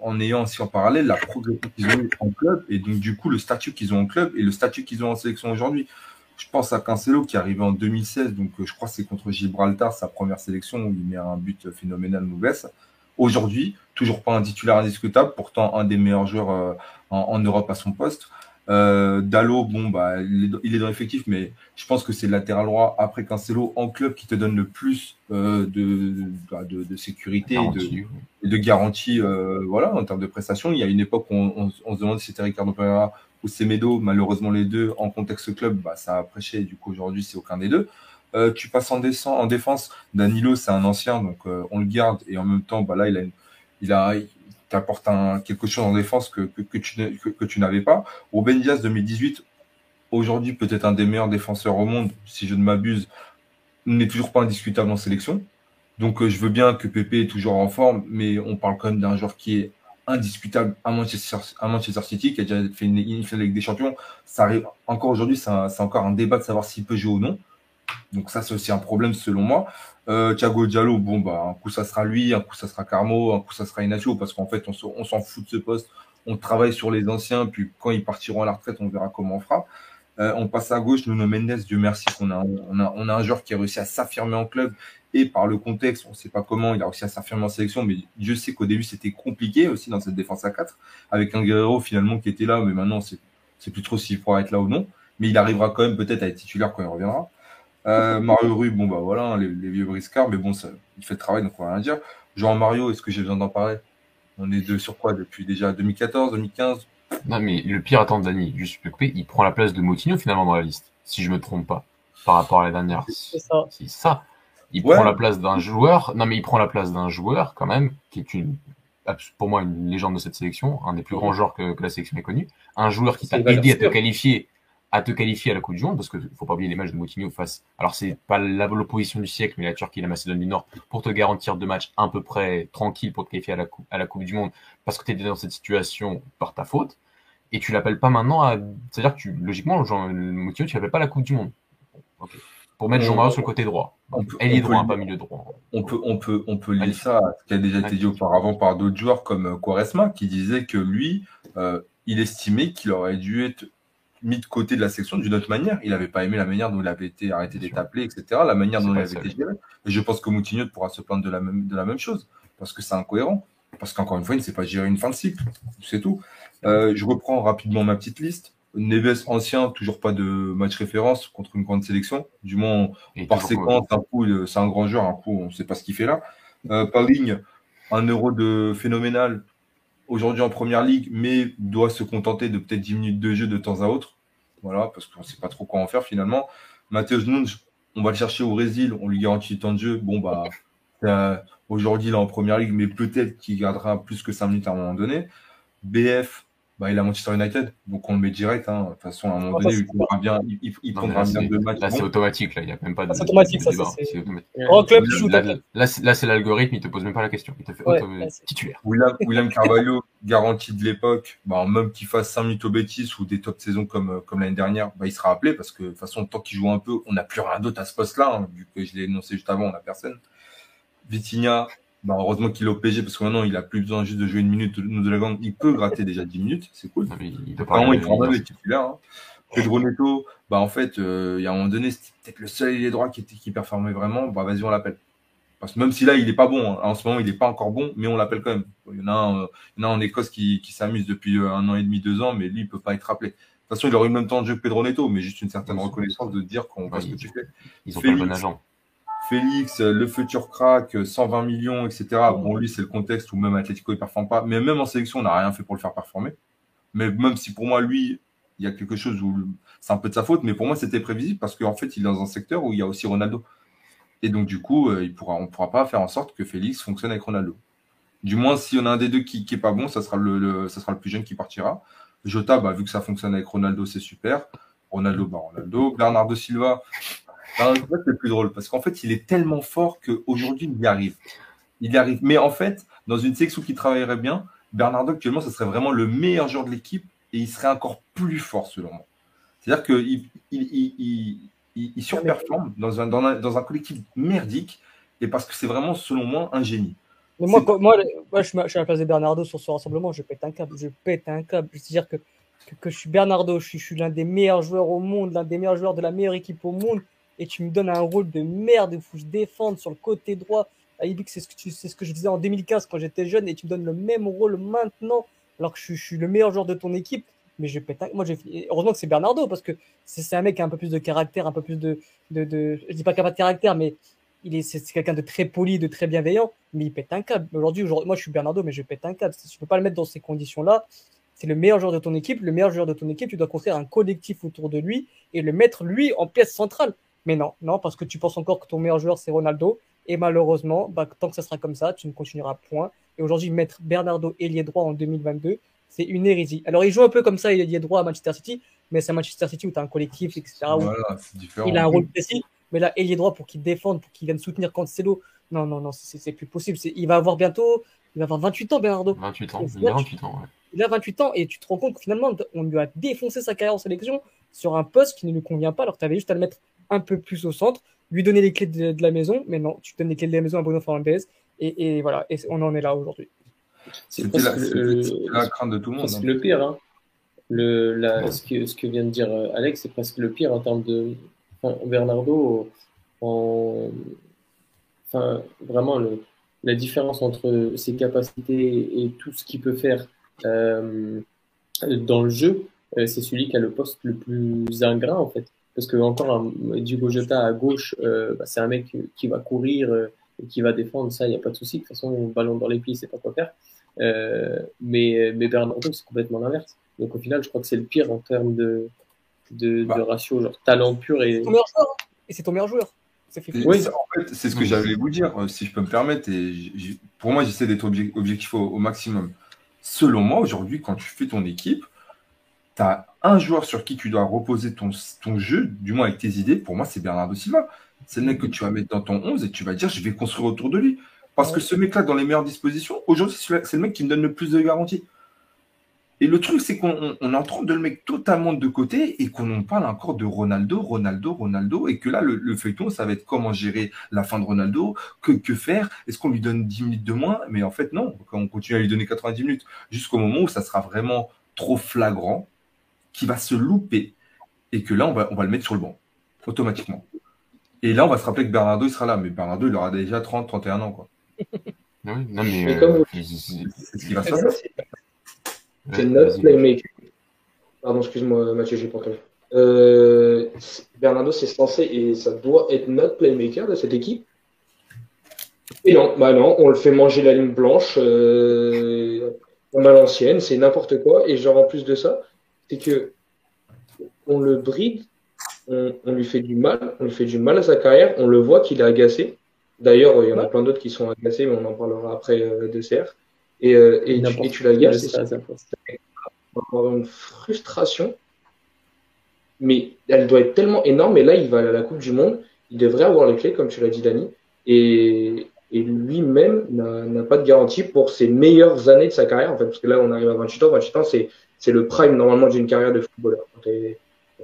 en ayant aussi en parallèle la progression qu'ils ont eu en club et donc du coup le statut qu'ils ont en club et le statut qu'ils ont en sélection aujourd'hui. Je pense à Cancelo qui est arrivé en 2016, donc euh, je crois que c'est contre Gibraltar, sa première sélection, où il met un but phénoménal Mouves. Aujourd'hui, toujours pas un titulaire indiscutable, pourtant un des meilleurs joueurs euh, en, Europe à son poste. Euh, Dallo, bon, bah, il est dans l'effectif, mais je pense que c'est le latéral droit après Cancelo en club qui te donne le plus euh, de, bah, de, de, sécurité et de, de garantie voilà, en termes de prestations. Il y a une époque où on, on, on se demande si c'était Ricardo Pereira ou Semedo, malheureusement les deux en contexte club, bah, ça a prêché. Du coup, aujourd'hui, c'est aucun des deux. Euh, tu passes en, défense. Danilo, c'est un ancien, donc euh, on le garde. Et en même temps, bah, là, il a, a, t'apporte quelque chose en défense que, tu, que tu n'avais pas. Ruben Diaz 2018, aujourd'hui peut-être un des meilleurs défenseurs au monde, si je ne m'abuse, n'est toujours pas indiscutable en sélection. Donc euh, je veux bien que Pépé est toujours en forme, mais on parle quand même d'un joueur qui est indiscutable à Manchester, à Manchester City, qui a déjà fait une, finale avec des champions. Ça arrive encore aujourd'hui, c'est encore un débat de savoir s'il peut jouer ou non. Donc ça, c'est aussi un problème selon moi. Euh, Thiago Diallo, bon, bah, un coup ça sera lui, un coup ça sera Carmo, un coup ça sera Inacio, parce qu'en fait, on s'en fout de ce poste. On travaille sur les anciens, puis quand ils partiront à la retraite, on verra comment on fera. Euh, on passe à gauche, Nuno Mendes, Dieu merci qu'on a, on a, un joueur qui a réussi à s'affirmer en club et par le contexte, on ne sait pas comment, il a réussi à s'affirmer en sélection, mais je sais qu'au début c'était compliqué aussi dans cette défense à 4, avec un Guerrero finalement qui était là, mais maintenant c'est, c'est plus trop s'il pourra être là ou non, mais il arrivera quand même peut-être à être titulaire quand il reviendra. Euh, Mario Rue, bon bah voilà, hein, les, vieux briscards, mais bon, il fait le travail, donc on va rien dire. Jean Mario, est-ce que j'ai besoin d'en parler? On est de sur quoi depuis déjà 2014, 2015 Non mais le pire, attends Dani, juste couper, il prend la place de Moutinho finalement dans la liste, si je me trompe pas. par rapport à la dernière. C'est ça. C'est ça. Il prend la place d'un joueur. Non, mais il prend la place d'un joueur quand même qui est une pour moi une légende de cette sélection, un des plus grands joueurs que, la sélection ait connu, un joueur qui t'a aidé à te qualifier à te qualifier à la Coupe du Monde, parce qu'il ne faut pas oublier les matchs de Moutinho face. Alors, c'est pas l'opposition du siècle, mais la Turquie et la Macédoine du Nord, pour te garantir deux matchs à peu près tranquilles pour te qualifier à la, coupe, à la Coupe du Monde, parce que tu étais dans cette situation par ta faute, et tu l'appelles pas maintenant à. C'est-à-dire que tu, logiquement, Jean, Moutinho, tu l'appelles pas à la Coupe du Monde. Pour mettre Jean-Marie sur le côté droit. Elle est droit, pas milieu droit. On peut, on peut, on peut lire ça, ce qui a déjà été dit auparavant par d'autres joueurs comme euh, Quaresma, qui disait que lui, euh, il estimait qu'il aurait dû être mis de côté de la section d'une autre manière. Il n'avait pas aimé la manière dont il avait été arrêté d'être appelé, etc. La manière dont il avait été géré. Et je pense que Moutinho pourra se plaindre de la même, de la même chose, parce que c'est incohérent. Parce qu'encore une fois, il ne sait pas gérer une fin de cycle. C'est tout. Euh, je reprends rapidement ma petite liste. Neves ancien, toujours pas de match référence contre une grande sélection. Du moins, par séquence, un coup, c'est un grand joueur, un coup, on ne sait pas ce qu'il fait là. Euh, par ligne, un euro de phénoménal, aujourd'hui en première ligue, mais doit se contenter de peut-être 10 minutes de jeu de temps à autre. Voilà, parce qu'on ne sait pas trop quoi en faire finalement. Mathéus Nunes, on va le chercher au Brésil, on lui garantit temps de jeu. Bon, bah, euh, aujourd'hui, il est en première ligue, mais peut-être qu'il gardera plus que 5 minutes à un moment donné. BF, bah, il a Manchester United, donc on le met direct. Hein. De toute façon, à un moment donné, il prendra bien, il, il prendra bien deux matchs. Là, c'est automatique. Là, il n'y a même pas de. C'est automatique, ça. Là, c'est l'algorithme, il ne te pose même pas la question. Il te fait titulaire. William, William Carvalho, <laughs> garantie de l'époque, bah, même qu'il fasse 5 minutes au Betis ou des top saisons comme, comme l'année dernière, bah, il sera appelé parce que de toute façon, tant qu'il joue un peu, on n'a plus rien d'autre à ce poste-là. Hein, vu que je l'ai énoncé juste avant, on n'a personne. Vitinha, bah, heureusement qu'il est au PG parce que maintenant il a plus besoin juste de jouer une minute nous de la gang. Il peut gratter déjà 10 minutes, c'est cool. il, il prend même les titulaires. Hein. Pedro Neto, bah en fait, euh, il y a un moment donné, c'était peut-être le seul ailier droit qui, était, qui performait vraiment. Bah vas-y, on l'appelle. Parce que même si là, il n'est pas bon, hein. en ce moment, il n'est pas encore bon, mais on l'appelle quand même. Il y en a un, euh, il y en a en Écosse qui, qui s'amuse depuis euh, un an et demi, deux ans, mais lui, il peut pas être rappelé. De toute façon, il aurait eu le même temps de jeu que Pedro Neto, mais juste une certaine reconnaissance de dire qu'on voit ce que tu fais. Ils ont pas le bon agent. Félix, le futur crack, 120 millions, etc. Bon, lui, c'est le contexte où même Atletico, il ne performe pas. Mais même en sélection, on n'a rien fait pour le faire performer. Mais même si pour moi, lui, il y a quelque chose où c'est un peu de sa faute, mais pour moi, c'était prévisible parce qu'en fait, il est dans un secteur où il y a aussi Ronaldo. Et donc, du coup, euh, il pourra, on ne pourra pas faire en sorte que Félix fonctionne avec Ronaldo. Du moins, si on a un des deux qui n'est pas bon, ça sera le, ça sera le plus jeune qui partira. Jota, bah, vu que ça fonctionne avec Ronaldo, c'est super. Ronaldo, bah, Ronaldo. Bernardo Silva, c'est le plus drôle parce qu'en fait, il est tellement fort qu'aujourd'hui, il y arrive. Il y arrive. Mais en fait, dans une section qui travaillerait bien, Bernardo, actuellement, ce serait vraiment le meilleur joueur de l'équipe et il serait encore plus fort, selon moi. C'est-à-dire qu'il il, il, surperforme dans un, dans, un, dans un collectif merdique et parce que c'est vraiment, selon moi, un génie. Mais moi, moi, moi, je, suis à la place de Bernardo sur ce rassemblement, je pète un câble. Je pète un câble. C'est-à-dire que, que, je suis Bernardo, je suis, je suis l'un des meilleurs joueurs au monde, l'un des meilleurs joueurs de la meilleure équipe au monde et tu me donnes un rôle de merde où je défende sur le côté droit. ce, que c'est ce que je disais en 2015 quand j'étais jeune et tu me donnes le même rôle maintenant alors que je, suis le meilleur joueur de ton équipe. Mais je pète Moi, j'ai... Heureusement que c'est Bernardo parce que c'est, un mec qui a un peu plus de caractère, un peu plus de. Je dis pas qu'il n'a pas de caractère, mais il est, c'est, quelqu'un de très poli, de très bienveillant, mais il pète un câble. Aujourd'hui, moi, je suis Bernardo, mais je pète un câble. Tu peux pas le mettre dans ces conditions-là, c'est le meilleur joueur de ton équipe. Le meilleur joueur de ton équipe, tu dois construire un collectif autour de lui et le mettre, lui, en pièce centrale. Mais non, non, parce que tu penses encore que ton meilleur joueur, c'est Ronaldo. Et malheureusement, bah, tant que ça sera comme ça, tu ne continueras point. Et aujourd'hui, mettre Bernardo ailier droit en 2022, c'est une hérésie. Alors, il joue un peu comme ça, il droit à Manchester City, mais c'est Manchester City où tu as un collectif, etc. Voilà. Il a un rôle précis. Mais là, ailier droit pour qu'il défende, pour qu'il vienne soutenir Cancelo, non, non, non, c'est plus possible. Il va avoir bientôt, il va avoir 28 ans, Bernardo. 28 ans, il a 28 ans, ouais. Il a 28 ans et tu te rends compte que finalement, on lui a défoncé sa carrière en sélection sur un poste qui ne lui convient pas alors que tu avais juste à le mettre un peu plus au centre, lui donner les clés de, la maison, mais non, tu donnes les clés de la maison à Bruno Fernandez, et, et voilà, et on en est là aujourd'hui. C'est la, crainte de tout le monde. C'est hein. le pire. Hein. Le, la, ce, que, ce que vient de dire euh, Alex, c'est presque le pire en termes de. Enfin, Bernardo, en, enfin, vraiment, le, la différence entre ses capacités et tout ce qu'il peut faire euh, dans le jeu, euh, c'est celui qui a le poste le plus ingrat, en fait. Parce que encore Diogo Jota à gauche, euh, bah, c'est un mec qui va courir euh, et qui va défendre, ça, il n'y a pas de souci. De toute façon, ballon dans les pieds, c'est pas quoi faire. Euh, mais, mais Bernardo, c'est complètement l'inverse. Donc au final, je crois que c'est le pire en termes de, de, bah. ratio, genre talent pur et. C'est ton meilleur joueur. Hein. et c'est ton meilleur joueur. Oui, en fait, c'est ce que j'allais vous dire, si je peux me permettre. Et pour moi, j'essaie d'être objectif au, maximum. Selon moi, aujourd'hui, quand tu fais ton équipe, tu as un joueur sur qui tu dois reposer ton, ton jeu, du moins avec tes idées. Pour moi, c'est Bernardo Silva. C'est le mec que tu vas mettre dans ton 11 et tu vas dire, je vais construire autour de lui. Parce que ce mec-là, dans les meilleures dispositions, aujourd'hui, c'est le mec qui me donne le plus de garanties. Et le truc, c'est qu'on est en train de le mettre totalement de côté et qu'on en parle encore de Ronaldo, Ronaldo, Ronaldo. Et que là, le, feuilleton, ça va être comment gérer la fin de Ronaldo, que, que faire Est-ce qu'on lui donne 10 minutes de moins? Mais en fait, non. On continue à lui donner 90 minutes jusqu'au moment où ça sera vraiment trop flagrant, qui va se louper et que là, on va, on va le mettre sur le banc, automatiquement. Et là, on va se rappeler que Bernardo, il sera là. Mais Bernardo, il aura déjà 30, 31 ans. Quoi. non, mais, euh, c'est ce qui va se passer. C'est notre playmaker. Pardon, excuse-moi, Mathieu, j'ai pas entendu. Euh, Bernardo, c'est censé et ça doit être notre playmaker de cette équipe. Et non, bah non, on le fait manger la ligne blanche, euh, on a l'ancienne, c'est n'importe quoi. Et genre en plus de ça, c'est que on le bride, on, lui fait du mal, on lui fait du mal à sa carrière, on le voit qu'il est agacé. D'ailleurs, il y en a plein d'autres qui sont agacés, mais on en parlera après euh, de CR. Et, euh, et, tu, et tu l'agaces, c'est avoir une frustration, mais elle doit être tellement énorme. Et là, il va à la Coupe du Monde, il devrait avoir les clés, comme tu l'as dit, Dani. Et, et lui-même n'a pas de garantie pour ses meilleures années de sa carrière, en fait, parce que là, on arrive à 28 ans. 28 ans, c'est le prime normalement d'une carrière de footballeur. Quand tu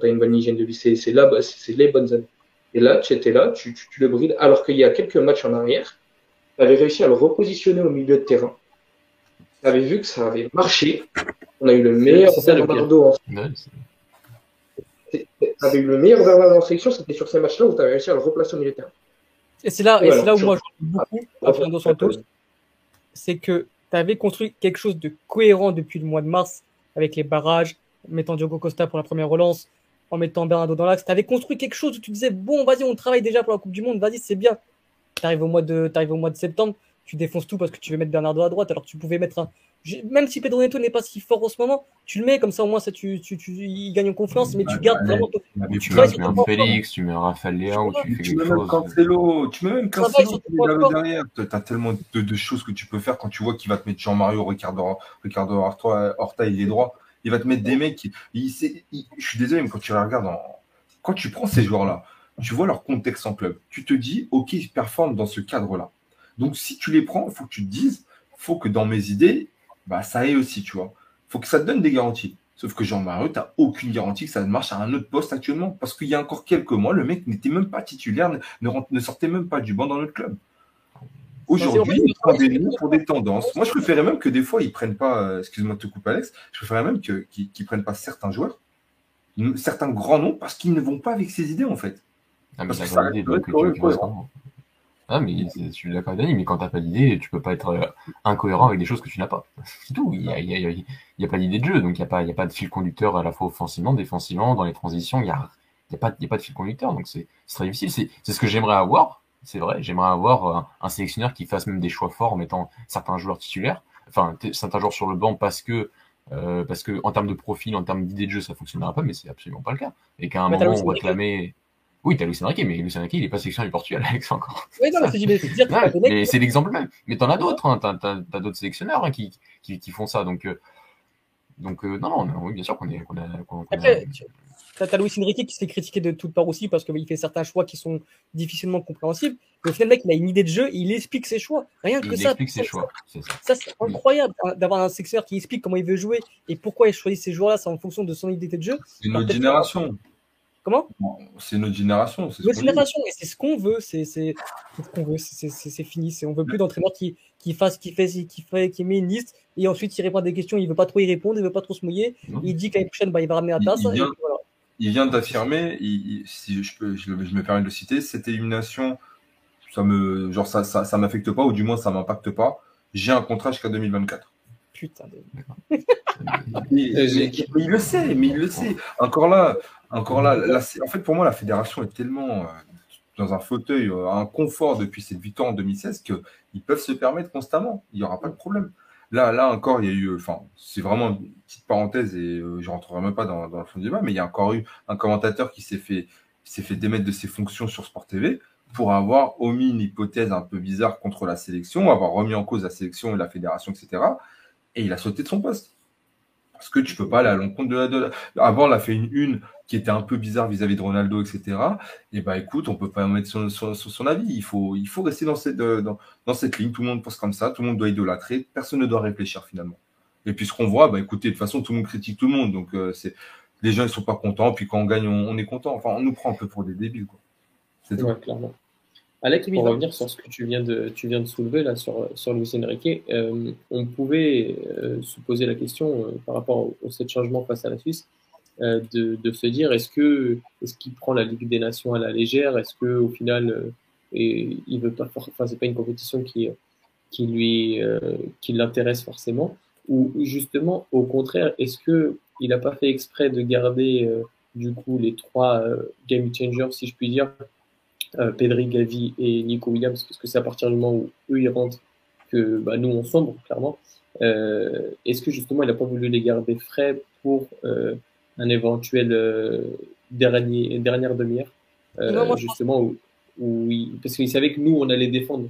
as, une bonne hygiène de vie, c'est les bonnes années. Et là, tu étais là, tu, tu, tu le brides, alors qu'il y a quelques matchs en arrière, tu avais réussi à le repositionner au milieu de terrain tu avais vu que ça avait marché. On a eu le meilleur Bernardo en Tu avais eu le meilleur Bernardo en sélection, c'était sur ces matchs-là où tu avais réussi à le replacer au milieu de terrain. Et c'est là, et là où moi je beaucoup à Fernando Santos, c'est que tu avais construit quelque chose de cohérent depuis le mois de mars avec les barrages, mettant Diogo Costa pour la première relance, en mettant Bernardo dans l'axe. Tu avais construit quelque chose où tu disais, bon, vas-y, on travaille déjà pour la Coupe du Monde, vas-y, c'est bien. Tu au, mois de, au mois de septembre, tu défonces tout parce que tu veux mettre Bernardo à droite. Alors tu pouvais mettre un. Même si Pedro Neto n'est pas si fort en ce moment, tu le mets comme ça au moins ça, tu, tu, tu, il gagne en confiance, mais tu gardes vraiment. tu, tu mets un Félix, tu mets un Raphaël Léon, tu, fais quelque chose. Cancelo, tu mets même Cancelo derrière. Tu as tellement de, choses que tu peux faire quand tu vois qu'il va te mettre Jean-Mario, Ricardo, Ricardo Horta, il est droit. Il va te mettre des mecs qui. Il, je suis désolé, mais quand tu regardes, quand tu prends ces joueurs-là, tu vois leur contexte en club. Tu te dis, OK, ils performent dans ce cadre-là. Donc, si tu les prends, il faut que tu te dises, il faut que dans mes idées, bah, ça ait aussi, tu vois. Il faut que ça te donne des garanties. Sauf que Jean-Marie, tu n'as aucune garantie que ça marche à un autre poste actuellement. Parce qu'il y a encore quelques mois, le mec n'était même pas titulaire, ne, ne, sortait même pas du banc dans notre club. Aujourd'hui, ils prennent des noms pour des tendances. Moi, je préférais même que des fois, ils prennent pas, euh, excuse-moi de te couper Alex, je préférerais même qu'ils ne prennent pas certains joueurs, certains grands noms, parce qu'ils ne vont pas avec ces idées, en fait. Ah, parce que ça, ah, mais je suis d'accord avec Dani, mais quand tu n'as pas d'idée, tu peux pas être euh, incohérent avec des choses que tu n'as pas. <laughs> C'est tout. Il n'y a, y y a, pas d'idée de jeu, donc il n'y a, pas, y a pas de fil conducteur à la fois offensivement, défensivement, dans les transitions, il n'y a, y a, pas, y a pas de fil conducteur, donc c'est très difficile. C'est ce que j'aimerais avoir, c'est vrai, j'aimerais avoir un, euh, un, sélectionneur qui fasse même des choix forts en mettant certains joueurs titulaires, enfin certains joueurs sur le banc parce que euh, parce que en termes de profil, en termes d'idée de jeu, ça fonctionnera pas, mais c'est absolument pas le cas. Et qu'à un moment, on va clamer oui, t'as Luis Enrique, mais Luis Enrique, il n'est pas sélectionné du Portugal, Alex, encore. <laughs> Oui, non, mais c'est l'exemple même. Mais t'en as d'autres, hein. t'as, as, d'autres sélectionneurs hein, qui, qui, qui, font ça. Donc, euh, donc euh, non, non, oui, bien sûr qu'on est. A, qu'on, Après, a... t'as Luis Enrique qui se fait critiquer de toutes parts aussi parce qu'il fait certains choix qui sont difficilement compréhensibles. Mais au final, le mec, il a une idée de jeu et il explique ses choix. Rien que il ça. Il explique ses choix. Ça, ça c'est incroyable hein, d'avoir un sélectionneur qui explique comment il veut jouer et pourquoi il choisit ces joueurs-là. C'est en fonction de son idée de jeu. C'est notre génération. Comment? C'est notre génération. C'est notre génération, et c'est ce qu'on veut. C'est ce qu'on veut. C'est fini. On veut plus d'entraîneurs qui, qui fasse, qui fait, qui fait, qui met une liste et ensuite il répond à des questions. Il veut pas trop y répondre, il veut pas trop se mouiller. Il dit que l'année prochaine, bah, il va ramener la tasse. Il, vient, d'affirmer, si je peux, je, me permets de le citer, cette élimination, ça me, genre ça, ça, ça m'affecte pas ou du moins ça m'impacte pas. J'ai un contrat jusqu'à 2024. Putain de. il le sait, mais il le sait. Encore là, encore là, en fait, pour moi, la fédération est tellement euh, dans un fauteuil, euh, un confort depuis cette victoire en 2016 qu'ils peuvent se permettre constamment. Il n'y aura pas de problème. Là, là encore, il y a eu, enfin, c'est vraiment une petite parenthèse et euh, je rentrerai même pas dans, le fond du débat, mais il y a encore eu un commentateur qui s'est fait s'est fait démettre de ses fonctions sur Sport TV pour avoir omis une hypothèse un peu bizarre contre la sélection, avoir remis en cause la sélection et la fédération, etc. Et il a sauté de son poste. Parce que tu peux pas aller à l'encontre de la, de Avant, on a fait une une qui était un peu bizarre vis-à-vis de Ronaldo, etc. Et bah écoute, on peut pas mettre son, son, son, avis. Il faut, il faut rester dans cette, dans, dans, cette ligne. Tout le monde pense comme ça. Tout le monde doit idolâtrer. Personne ne doit réfléchir finalement. Et puis ce qu'on voit, bah écoutez, de toute façon, tout le monde critique tout le monde. Donc euh, c'est les gens ils sont pas contents. Puis quand on gagne, on, on, est content. Enfin, on nous prend un peu pour des débiles. Quoi. C'est ouais, clairement. Alex, pour revenir sur ce que tu viens de, tu viens de soulever là sur, sur Luis Enrique, euh, on pouvait euh, se poser la question euh, par rapport au, au changement face à la Suisse, de, de, se dire est-ce que est-ce qu'il prend la Ligue des Nations à la légère, est-ce que au final et il veut pas, enfin c'est pas une compétition qui qui lui qui l'intéresse forcément, ou justement au contraire est-ce que il n'a pas fait exprès de garder du coup les trois game changers si je puis dire Pedri, Gavi et Nico Williams, parce que c'est à partir du moment où eux ils rentrent que bah, nous on sombre, clairement. Euh, Est-ce que justement il n'a pas voulu les garder frais pour euh, un éventuel euh, dernier, dernière demi-heure? Euh, Justement, où, où parce qu'il savait que nous on allait défendre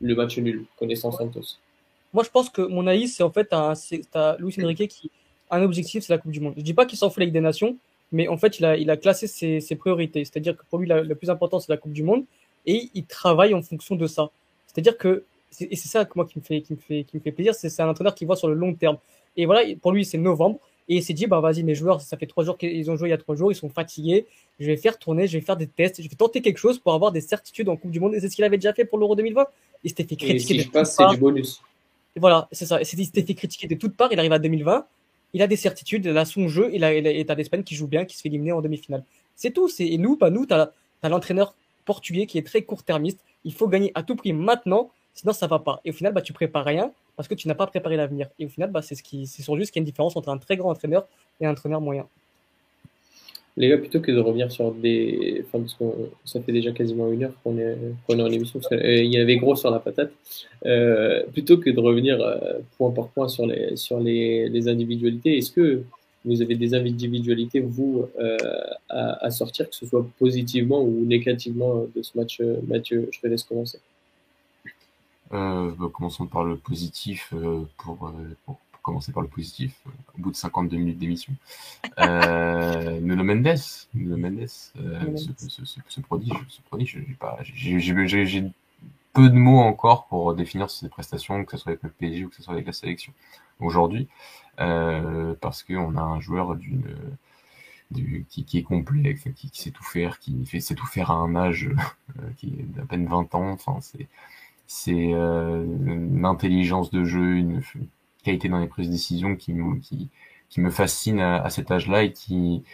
le match nul, connaissant Santos. Moi je pense que mon avis c'est en fait un, Luis Enrique qui un objectif c'est la Coupe du Monde. Je dis pas qu'il s'en fout avec des nations, mais en fait, il a, il a classé ses, ses priorités. C'est-à-dire que pour lui, le plus important, c'est la Coupe du Monde, et il travaille en fonction de ça. C'est-à-dire que, et c'est ça que moi qui me fait, qui me fait, qui me fait plaisir, c'est un entraîneur qui voit sur le long terme. Et voilà, pour lui, c'est novembre, et il s'est dit, bah vas-y, mes joueurs, ça fait trois jours qu'ils ont joué il y a trois jours, ils sont fatigués, je vais faire tourner, je vais faire des tests, je vais tenter quelque chose pour avoir des certitudes en Coupe du Monde, et c'est ce qu'il avait déjà fait pour l'Euro 2020. Il s'était fait critiquer. Et si je passe, c'est du bonus. Voilà, c'est ça. Il s'était fait critiquer de toutes parts, il arrive à 2020, il a des certitudes, il a son jeu, il a, il a, qui joue bien, qui se fait éliminer en demi-finale. C'est tout. Et nous, pas nous, tu as, l'entraîneur portugais qui est très court-termiste. Il faut gagner à tout prix maintenant, sinon ça va pas. Et au final, bah, tu prépares rien parce que tu n'as pas préparé l'avenir. Et au final, bah, c'est ce qui, c'est sur juste qu'il y a une différence entre un très grand entraîneur et un entraîneur moyen. Les gars, plutôt que de revenir sur des. Enfin, parce que ça fait déjà quasiment une heure qu'on est, est en émission, parce qu'il y avait gros sur la patate. Euh, plutôt que de revenir euh, point par point sur les, sur les, les individualités, est-ce que vous avez des individualités, vous, euh, à, sortir, que ce soit positivement ou négativement de ce match Mathieu, je te laisse commencer. Euh, bah, commençons par le positif pour commencer par le positif, euh, au bout de 52 minutes d'émission. Euh, <laughs> Nuno Mendes, Nuno Mendes, euh, ce, ce, ce, ce, prodige, ce prodige, j'ai peu de mots encore pour définir ses prestations, que ce soit avec le PSG ou que ce soit avec la sélection aujourd'hui, euh, parce qu'on a un joueur d'une qui, qui, est complet, qui, qui, sait tout faire, qui fait, sait tout faire à un âge euh, qui est d'à peine 20 ans. Enfin, c'est c'est euh, une intelligence de jeu, une, dans les prises de décision qui, me fascine à, cet âge-là et qui,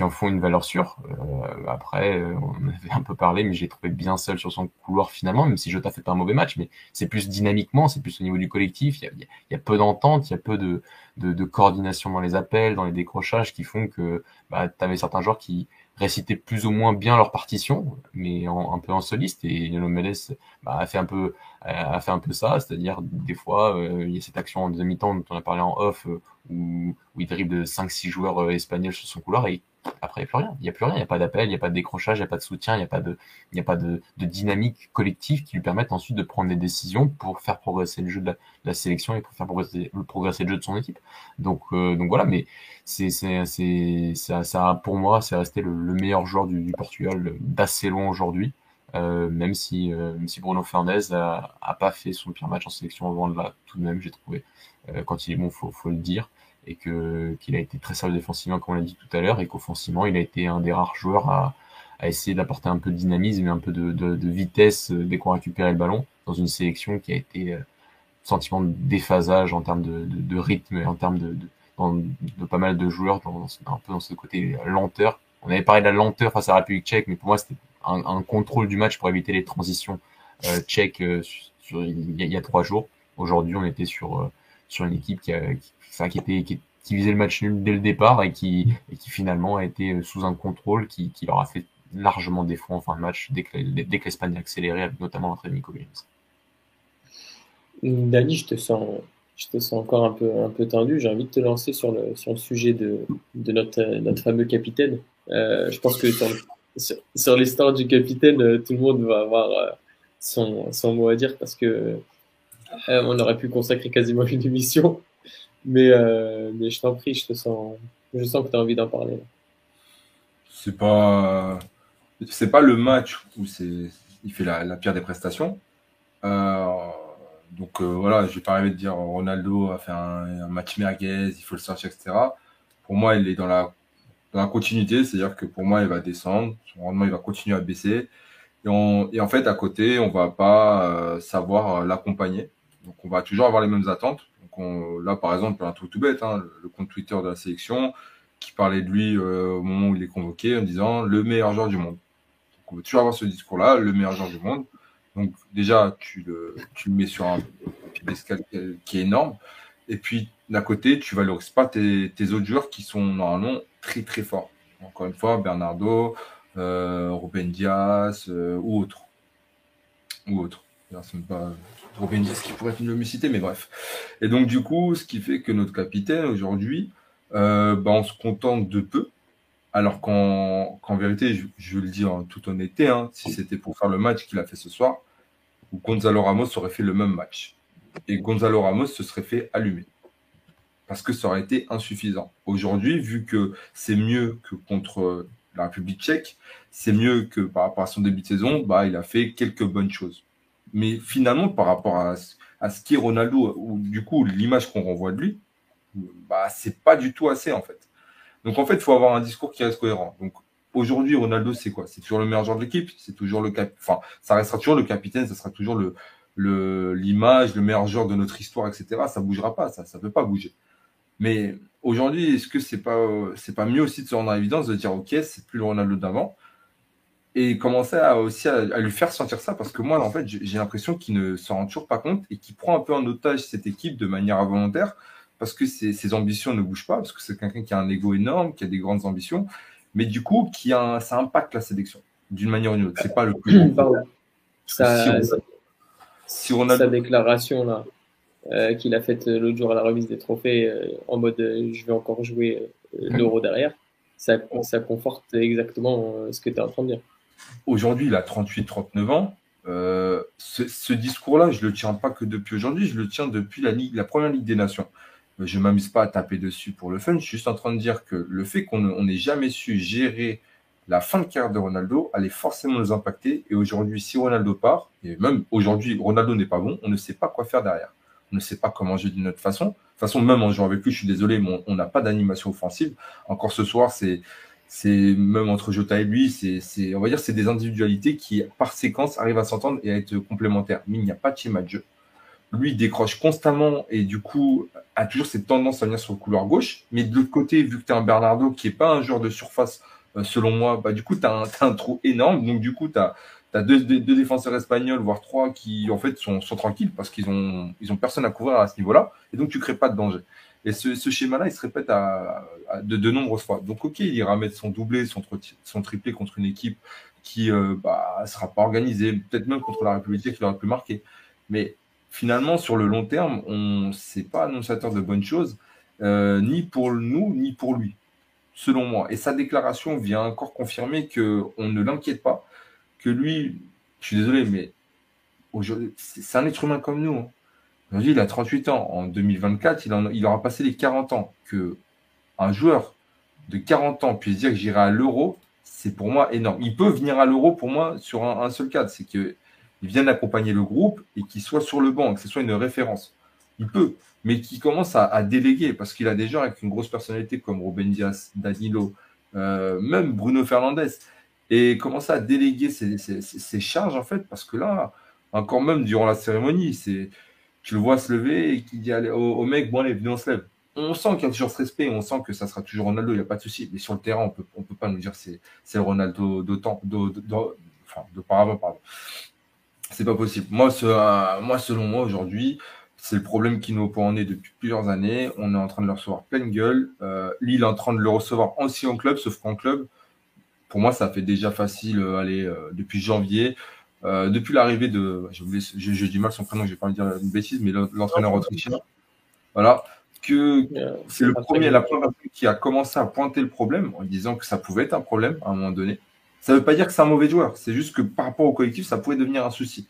en font une valeur sûre. Euh, après, euh, on avait un peu parlé, mais j'ai trouvé bien seul sur son couloir finalement, même si Jota fait pas un mauvais match, mais c'est plus dynamiquement, c'est plus au niveau du collectif. Il y a, peu d'entente, il y a peu de, coordination dans les appels, dans les décrochages, qui font que bah, tu avais certains joueurs qui récitaient plus ou moins bien leur partition, mais en, un peu en soliste. Et Mendes bah, a fait un peu a fait un peu ça, c'est-à-dire des fois euh, il y a cette action en demi-temps dont on a parlé en off euh, où, où il dribble 5-6 joueurs euh, espagnols sur son couloir et après, il n'y a plus rien. Il n'y a plus rien. Il n'y a pas d'appel, il n'y a pas de décrochage, il n'y a pas de soutien, il n'y a pas de, n'y a pas de, de, dynamique collective qui lui permette ensuite de prendre des décisions pour faire progresser le jeu de la, sélection et pour faire progresser, progresser le jeu de son équipe. Donc, euh, donc voilà. Mais c'est, c'est, c'est, ça, ça, pour moi, c'est resté le, le, meilleur joueur du, du Portugal d'assez loin aujourd'hui. Euh, même si, euh, même si Bruno Fernandes a, a, pas fait son pire match en sélection avant de là, tout de même, j'ai trouvé. Euh, quand il est bon, faut, faut le dire et que qu'il a été très sérieux défensivement, comme on l'a dit tout à l'heure, et qu'offensivement, il a été un des rares joueurs à, à essayer d'apporter un peu de dynamisme et un peu de, de, vitesse euh, dès qu'on récupérait le ballon dans une sélection qui a été euh, sentiment de déphasage en termes de, de, rythme et en termes de, de, pas mal de joueurs dans, un peu dans ce côté lenteur. On avait parlé de la lenteur face à la République tchèque, mais pour moi, c'était un, contrôle du match pour éviter les transitions euh, tchèques euh, il, y a, trois jours. Aujourd'hui, on était sur, sur une équipe qui, a, qui, enfin, qui, visait le match nul dès le départ et qui, qui finalement a été sous un contrôle qui, qui leur a fait largement défaut en fin de match dès que, l'Espagne a accéléré, notamment entre Nico Williams. Dani, je te sens, je te sens encore un peu, un peu tendu. J'ai envie de te lancer sur le, sur le sujet de, de notre, notre fameux capitaine. Euh, je pense que sur, l'histoire du capitaine, euh, tout le monde va avoir euh, son, son, mot à dire parce que on aurait pu consacrer quasiment une émission. Mais, mais je t'en prie, je te sens, je sens que tu as envie d'en parler. C'est pas, c'est pas le match où c'est, il fait la, la pire des prestations. donc voilà, je vais pas arriver de dire Ronaldo a fait un, match merguez, il faut le sortir, etc. Pour moi, il est dans la dans la continuité, c'est-à-dire que pour moi, il va descendre, son rendement, il va continuer à baisser. Et, on, et en fait, à côté, on va pas euh, savoir euh, l'accompagner. Donc, on va toujours avoir les mêmes attentes. Donc, on, là, par exemple, un truc tout bête, hein, le compte Twitter de la sélection qui parlait de lui euh, au moment où il est convoqué en disant le meilleur joueur du monde. Donc, on veut toujours avoir ce discours-là, le meilleur joueur du monde. Donc, déjà, tu le, tu le mets sur un piédestal qui est énorme. Et puis, d'un côté, tu valorises pas tes, autres joueurs qui sont normalement très très fort. Encore une fois, Bernardo, euh, Ruben Diaz euh, ou autre. Ou autre. C'est pas Diaz qui pourrait le citer, mais bref. Et donc, du coup, ce qui fait que notre capitaine aujourd'hui, euh, bah, on se contente de peu. Alors qu'en vérité, je, je, le dis en toute honnêteté, hein, si c'était pour faire le match qu'il a fait ce soir, Gonzalo Ramos aurait fait le même match. Et Gonzalo Ramos se serait fait allumer parce que ça aurait été insuffisant. Aujourd'hui, vu que c'est mieux que contre la République tchèque, c'est mieux que par rapport à son début de saison, bah, il a fait quelques bonnes choses. Mais finalement, par rapport à, à ce qui est Ronaldo, ou du coup, l'image qu'on renvoie de lui, bah, c'est pas du tout assez, en fait. Donc, en fait, il faut avoir un discours qui reste cohérent. Donc, aujourd'hui, Ronaldo, c'est quoi? C'est toujours le meilleur joueur de l'équipe, c'est toujours le cap, enfin, ça restera toujours le capitaine, ça sera toujours le, l'image, le meilleur joueur de notre histoire, etc. Ça bougera pas, ça, ça peut pas bouger. Mais aujourd'hui, est-ce que c'est pas c'est pas mieux aussi de se rendre en évidence de dire ok, c'est plus le Ronaldo d'avant et commencer à aussi à, lui faire sentir ça parce que moi en fait j'ai l'impression qu'il ne s'en rend toujours pas compte et qu'il prend un peu en otage cette équipe de manière involontaire parce que ses, ses ambitions ne bougent pas parce que c'est quelqu'un qui a un ego énorme, qui a des grandes ambitions, mais du coup qui a ça impacte la sélection d'une manière ou d'une autre. C'est pas le plus. Ça, si, on, a sa déclaration là euh, qu'il a faite euh, l'autre jour à la remise des trophées euh, en mode je vais encore jouer l'euro derrière, ça, ça conforte exactement ce que tu es en train de dire. Aujourd'hui, il a 38-39 ans. Euh, ce, ce discours-là, je le tiens pas que depuis aujourd'hui, je le tiens depuis la, première Ligue des Nations. Je m'amuse pas à taper dessus pour le fun. Je suis juste en train de dire que le fait qu'on n'ait jamais su gérer la fin de carrière de Ronaldo allait forcément nous impacter. Et aujourd'hui, si Ronaldo part, et même aujourd'hui, Ronaldo n'est pas bon, on ne sait pas quoi faire derrière on ne sait pas comment jouer d'une autre façon. De toute façon, même en jouant avec lui, je suis désolé, mais on n'a pas d'animation offensive. Encore ce soir, c'est c'est même entre Jota et lui, c'est on va dire c'est des individualités qui par séquence arrivent à s'entendre et à être complémentaires. Mais il n'y a pas de schéma de jeu. Lui décroche constamment et du coup a toujours cette tendance à venir sur le couloir gauche. Mais de l'autre côté, vu que tu as un Bernardo qui est pas un joueur de surface euh, selon moi, bah du coup tu as, as, un trou énorme. Donc du coup tu as as deux, deux, défenseurs espagnols, voire trois, qui en fait sont, sont tranquilles parce qu'ils ont, ils ont personne à couvrir à ce niveau-là, et donc tu crées pas de danger. Et ce, schéma-là, il se répète de, nombreuses fois. Donc ok, il ira mettre son doublé, son, triplé contre une équipe qui euh, bah, sera pas organisée, peut-être même contre la République qui aurait pu marquer. Mais finalement, sur le long terme, on c'est pas annonciateur de bonnes choses, euh, ni pour nous, ni pour lui, selon moi. Et sa déclaration vient encore confirmer que on ne l'inquiète pas que lui, je suis désolé, mais c'est un être humain comme nous. Hein. Aujourd'hui, il a 38 ans. En 2024, il, aura passé les 40 ans. Que un joueur de 40 ans puisse dire que j'irai à l'euro, c'est pour moi énorme. Il peut venir à l'euro pour moi sur un, seul cadre, c'est qu'il vienne accompagner le groupe et qu'il soit sur le banc, que ce soit une référence. Il peut, mais qu'il commence à, déléguer parce qu'il a des gens avec une grosse personnalité comme Ruben Diaz, Danilo, euh, même Bruno Fernandez et commencer à déléguer ses, charges, en fait, parce que là, encore même durant la cérémonie, c'est tu le vois se lever et qui dit au, mec, bon, allez, venez, on se lève. On sent qu'il y a toujours ce respect, on sent que ça sera toujours Ronaldo, il n'y a pas de souci. Mais sur le terrain, on peut, on peut pas nous dire c'est c'est Ronaldo d'autant, enfin, d'auparavant, pardon. C'est pas possible. Euh, moi selon moi, aujourd'hui, c'est le problème qui nous en est depuis plusieurs années. On est en train de le recevoir pleine gueule. Euh, Lille est en train de le recevoir aussi en club, sauf qu'en club, pour moi, ça fait déjà facile, euh, allez, euh, depuis janvier. Euh, depuis l'arrivée de, j'ai du mal son prénom, j'ai pas envie de dire une bêtise, mais l'entraîneur autrichien, voilà, que c'est le premier, la première qui a commencé à pointer le problème en disant que ça pouvait être un problème à un moment donné. Ça ne veut pas dire que c'est un mauvais joueur. C'est juste que par rapport au collectif, ça pourrait devenir un souci.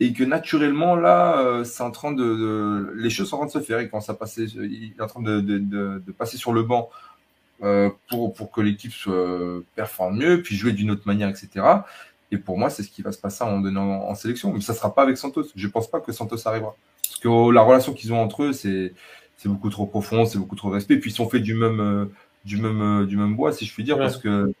Et que naturellement, là, euh, c'est en train de, les choses sont en train de se faire. Il commence à passer, il est en train de, de, passer sur le banc euh, pour, pour que l'équipe performe mieux, puis jouer d'une autre manière, etc. Et pour moi, c'est ce qui va se passer en donnant en, sélection. Mais ça ne sera pas avec Santos. Je ne pense pas que Santos arrivera. Parce que la relation qu'ils ont entre eux, c'est beaucoup trop profond, c'est beaucoup trop de respect. Puis ils sont faits du même, euh, du même, du même bois, si je puis dire, parce que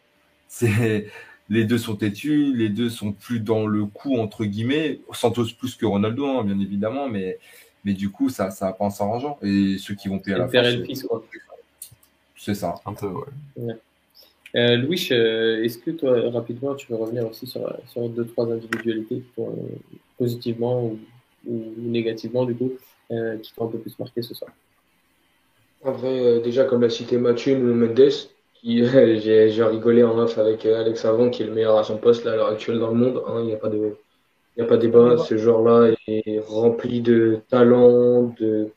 c'est les deux sont têtus, les deux sont plus dans le coup entre guillemets. Santos plus que Ronaldo, hein, bien évidemment, mais mais du coup ça ça va pas en s'arrangeant. Et ceux qui vont payer à la fin, c'est ça. Un peu, ouais. Euh, Louis, euh, est-ce que toi, rapidement, tu veux revenir aussi sur, sur deux, trois individualités qui euh, positivement ou, négativement, du coup, qui t'ont un peu plus marqué ce soir? En vrai, déjà, comme l'a cité Mathieu, ou Mendes, <laughs> j'ai rigolé en off avec Alex Avant, qui est le meilleur à son poste là, à l'heure actuelle dans le monde. Hein, il n'y a pas de. Il a pas débat, ce joueur-là est rempli de talent, de,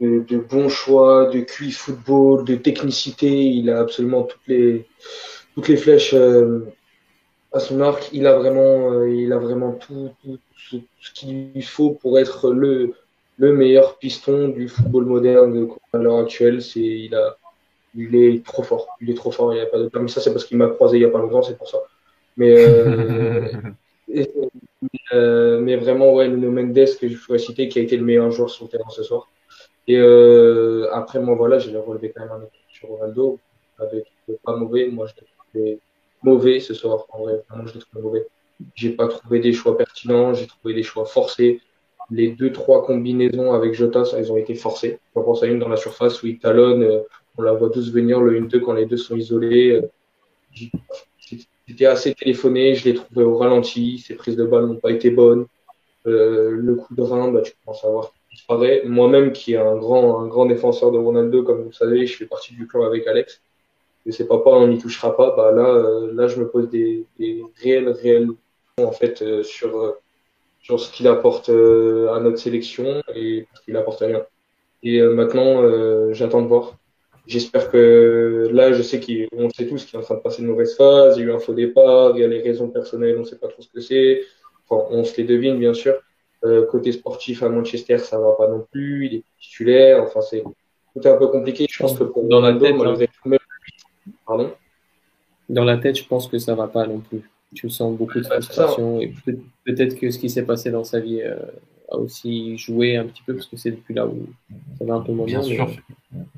de, bons choix, de QI football, de technicité. Il a absolument toutes les, toutes les flèches euh, à son arc. Il a vraiment, euh, il a vraiment tout, ce, qu'il faut pour être le, le meilleur piston du football moderne à l'heure actuelle. C'est, il a, il est trop fort. Il est trop fort. Il y a pas de mais ça c'est parce qu'il m'a croisé il y a pas longtemps, c'est pour ça. Mais euh, <laughs> mais vraiment ouais, Nuno Mendes que je pourrais citer qui a été le meilleur joueur sur le terrain ce soir. Et euh, après, moi, voilà, j'ai relevé quand même un sur Ronaldo, avec pas mauvais. Moi, je l'ai trouvé mauvais ce soir. En vrai, vraiment, je l'ai trouvé mauvais. J'ai pas trouvé des choix pertinents, j'ai trouvé des choix forcés. Les deux, trois combinaisons avec Jota, ça, elles ont été forcées. Je pense à une dans la surface où il talonne, euh, on la voit tous venir, le 1-2 quand les deux sont isolés. C'était assez téléphoné, je l'ai trouvé au ralenti, ses prises de balle n'ont pas été bonnes. Euh, le coup de rein, bah, tu commences à voir moi-même, qui est un grand, un grand défenseur de Ronaldo, comme vous le savez, je fais partie du clan avec Alex. Et c'est papa, on n'y touchera pas. Bah là, euh, là, je me pose des, des réels, réels en fait euh, sur euh, sur ce qu'il apporte à notre sélection et ce qu'il apporte à rien. Et maintenant, j'attends de voir. J'espère que là, je sais qu'on sait tous qu'il est en train de passer une mauvaise phase. Il y a eu un faux départ, il y a les raisons personnelles, on ne sait pas trop ce que c'est. Enfin, on se les devine, bien sûr. Euh, côté sportif à Manchester, ça va pas non plus. Il est titulaire. Enfin, c'est tout est un peu compliqué. Je pense que pour dans la tête, hein. pardon. Dans la tête, je pense que ça va pas non plus. Tu sens beaucoup de frustration et peut-être que ce qui s'est passé dans sa vie euh, a aussi joué un petit peu parce que c'est depuis là où ça va un peu moins bien. Sûr,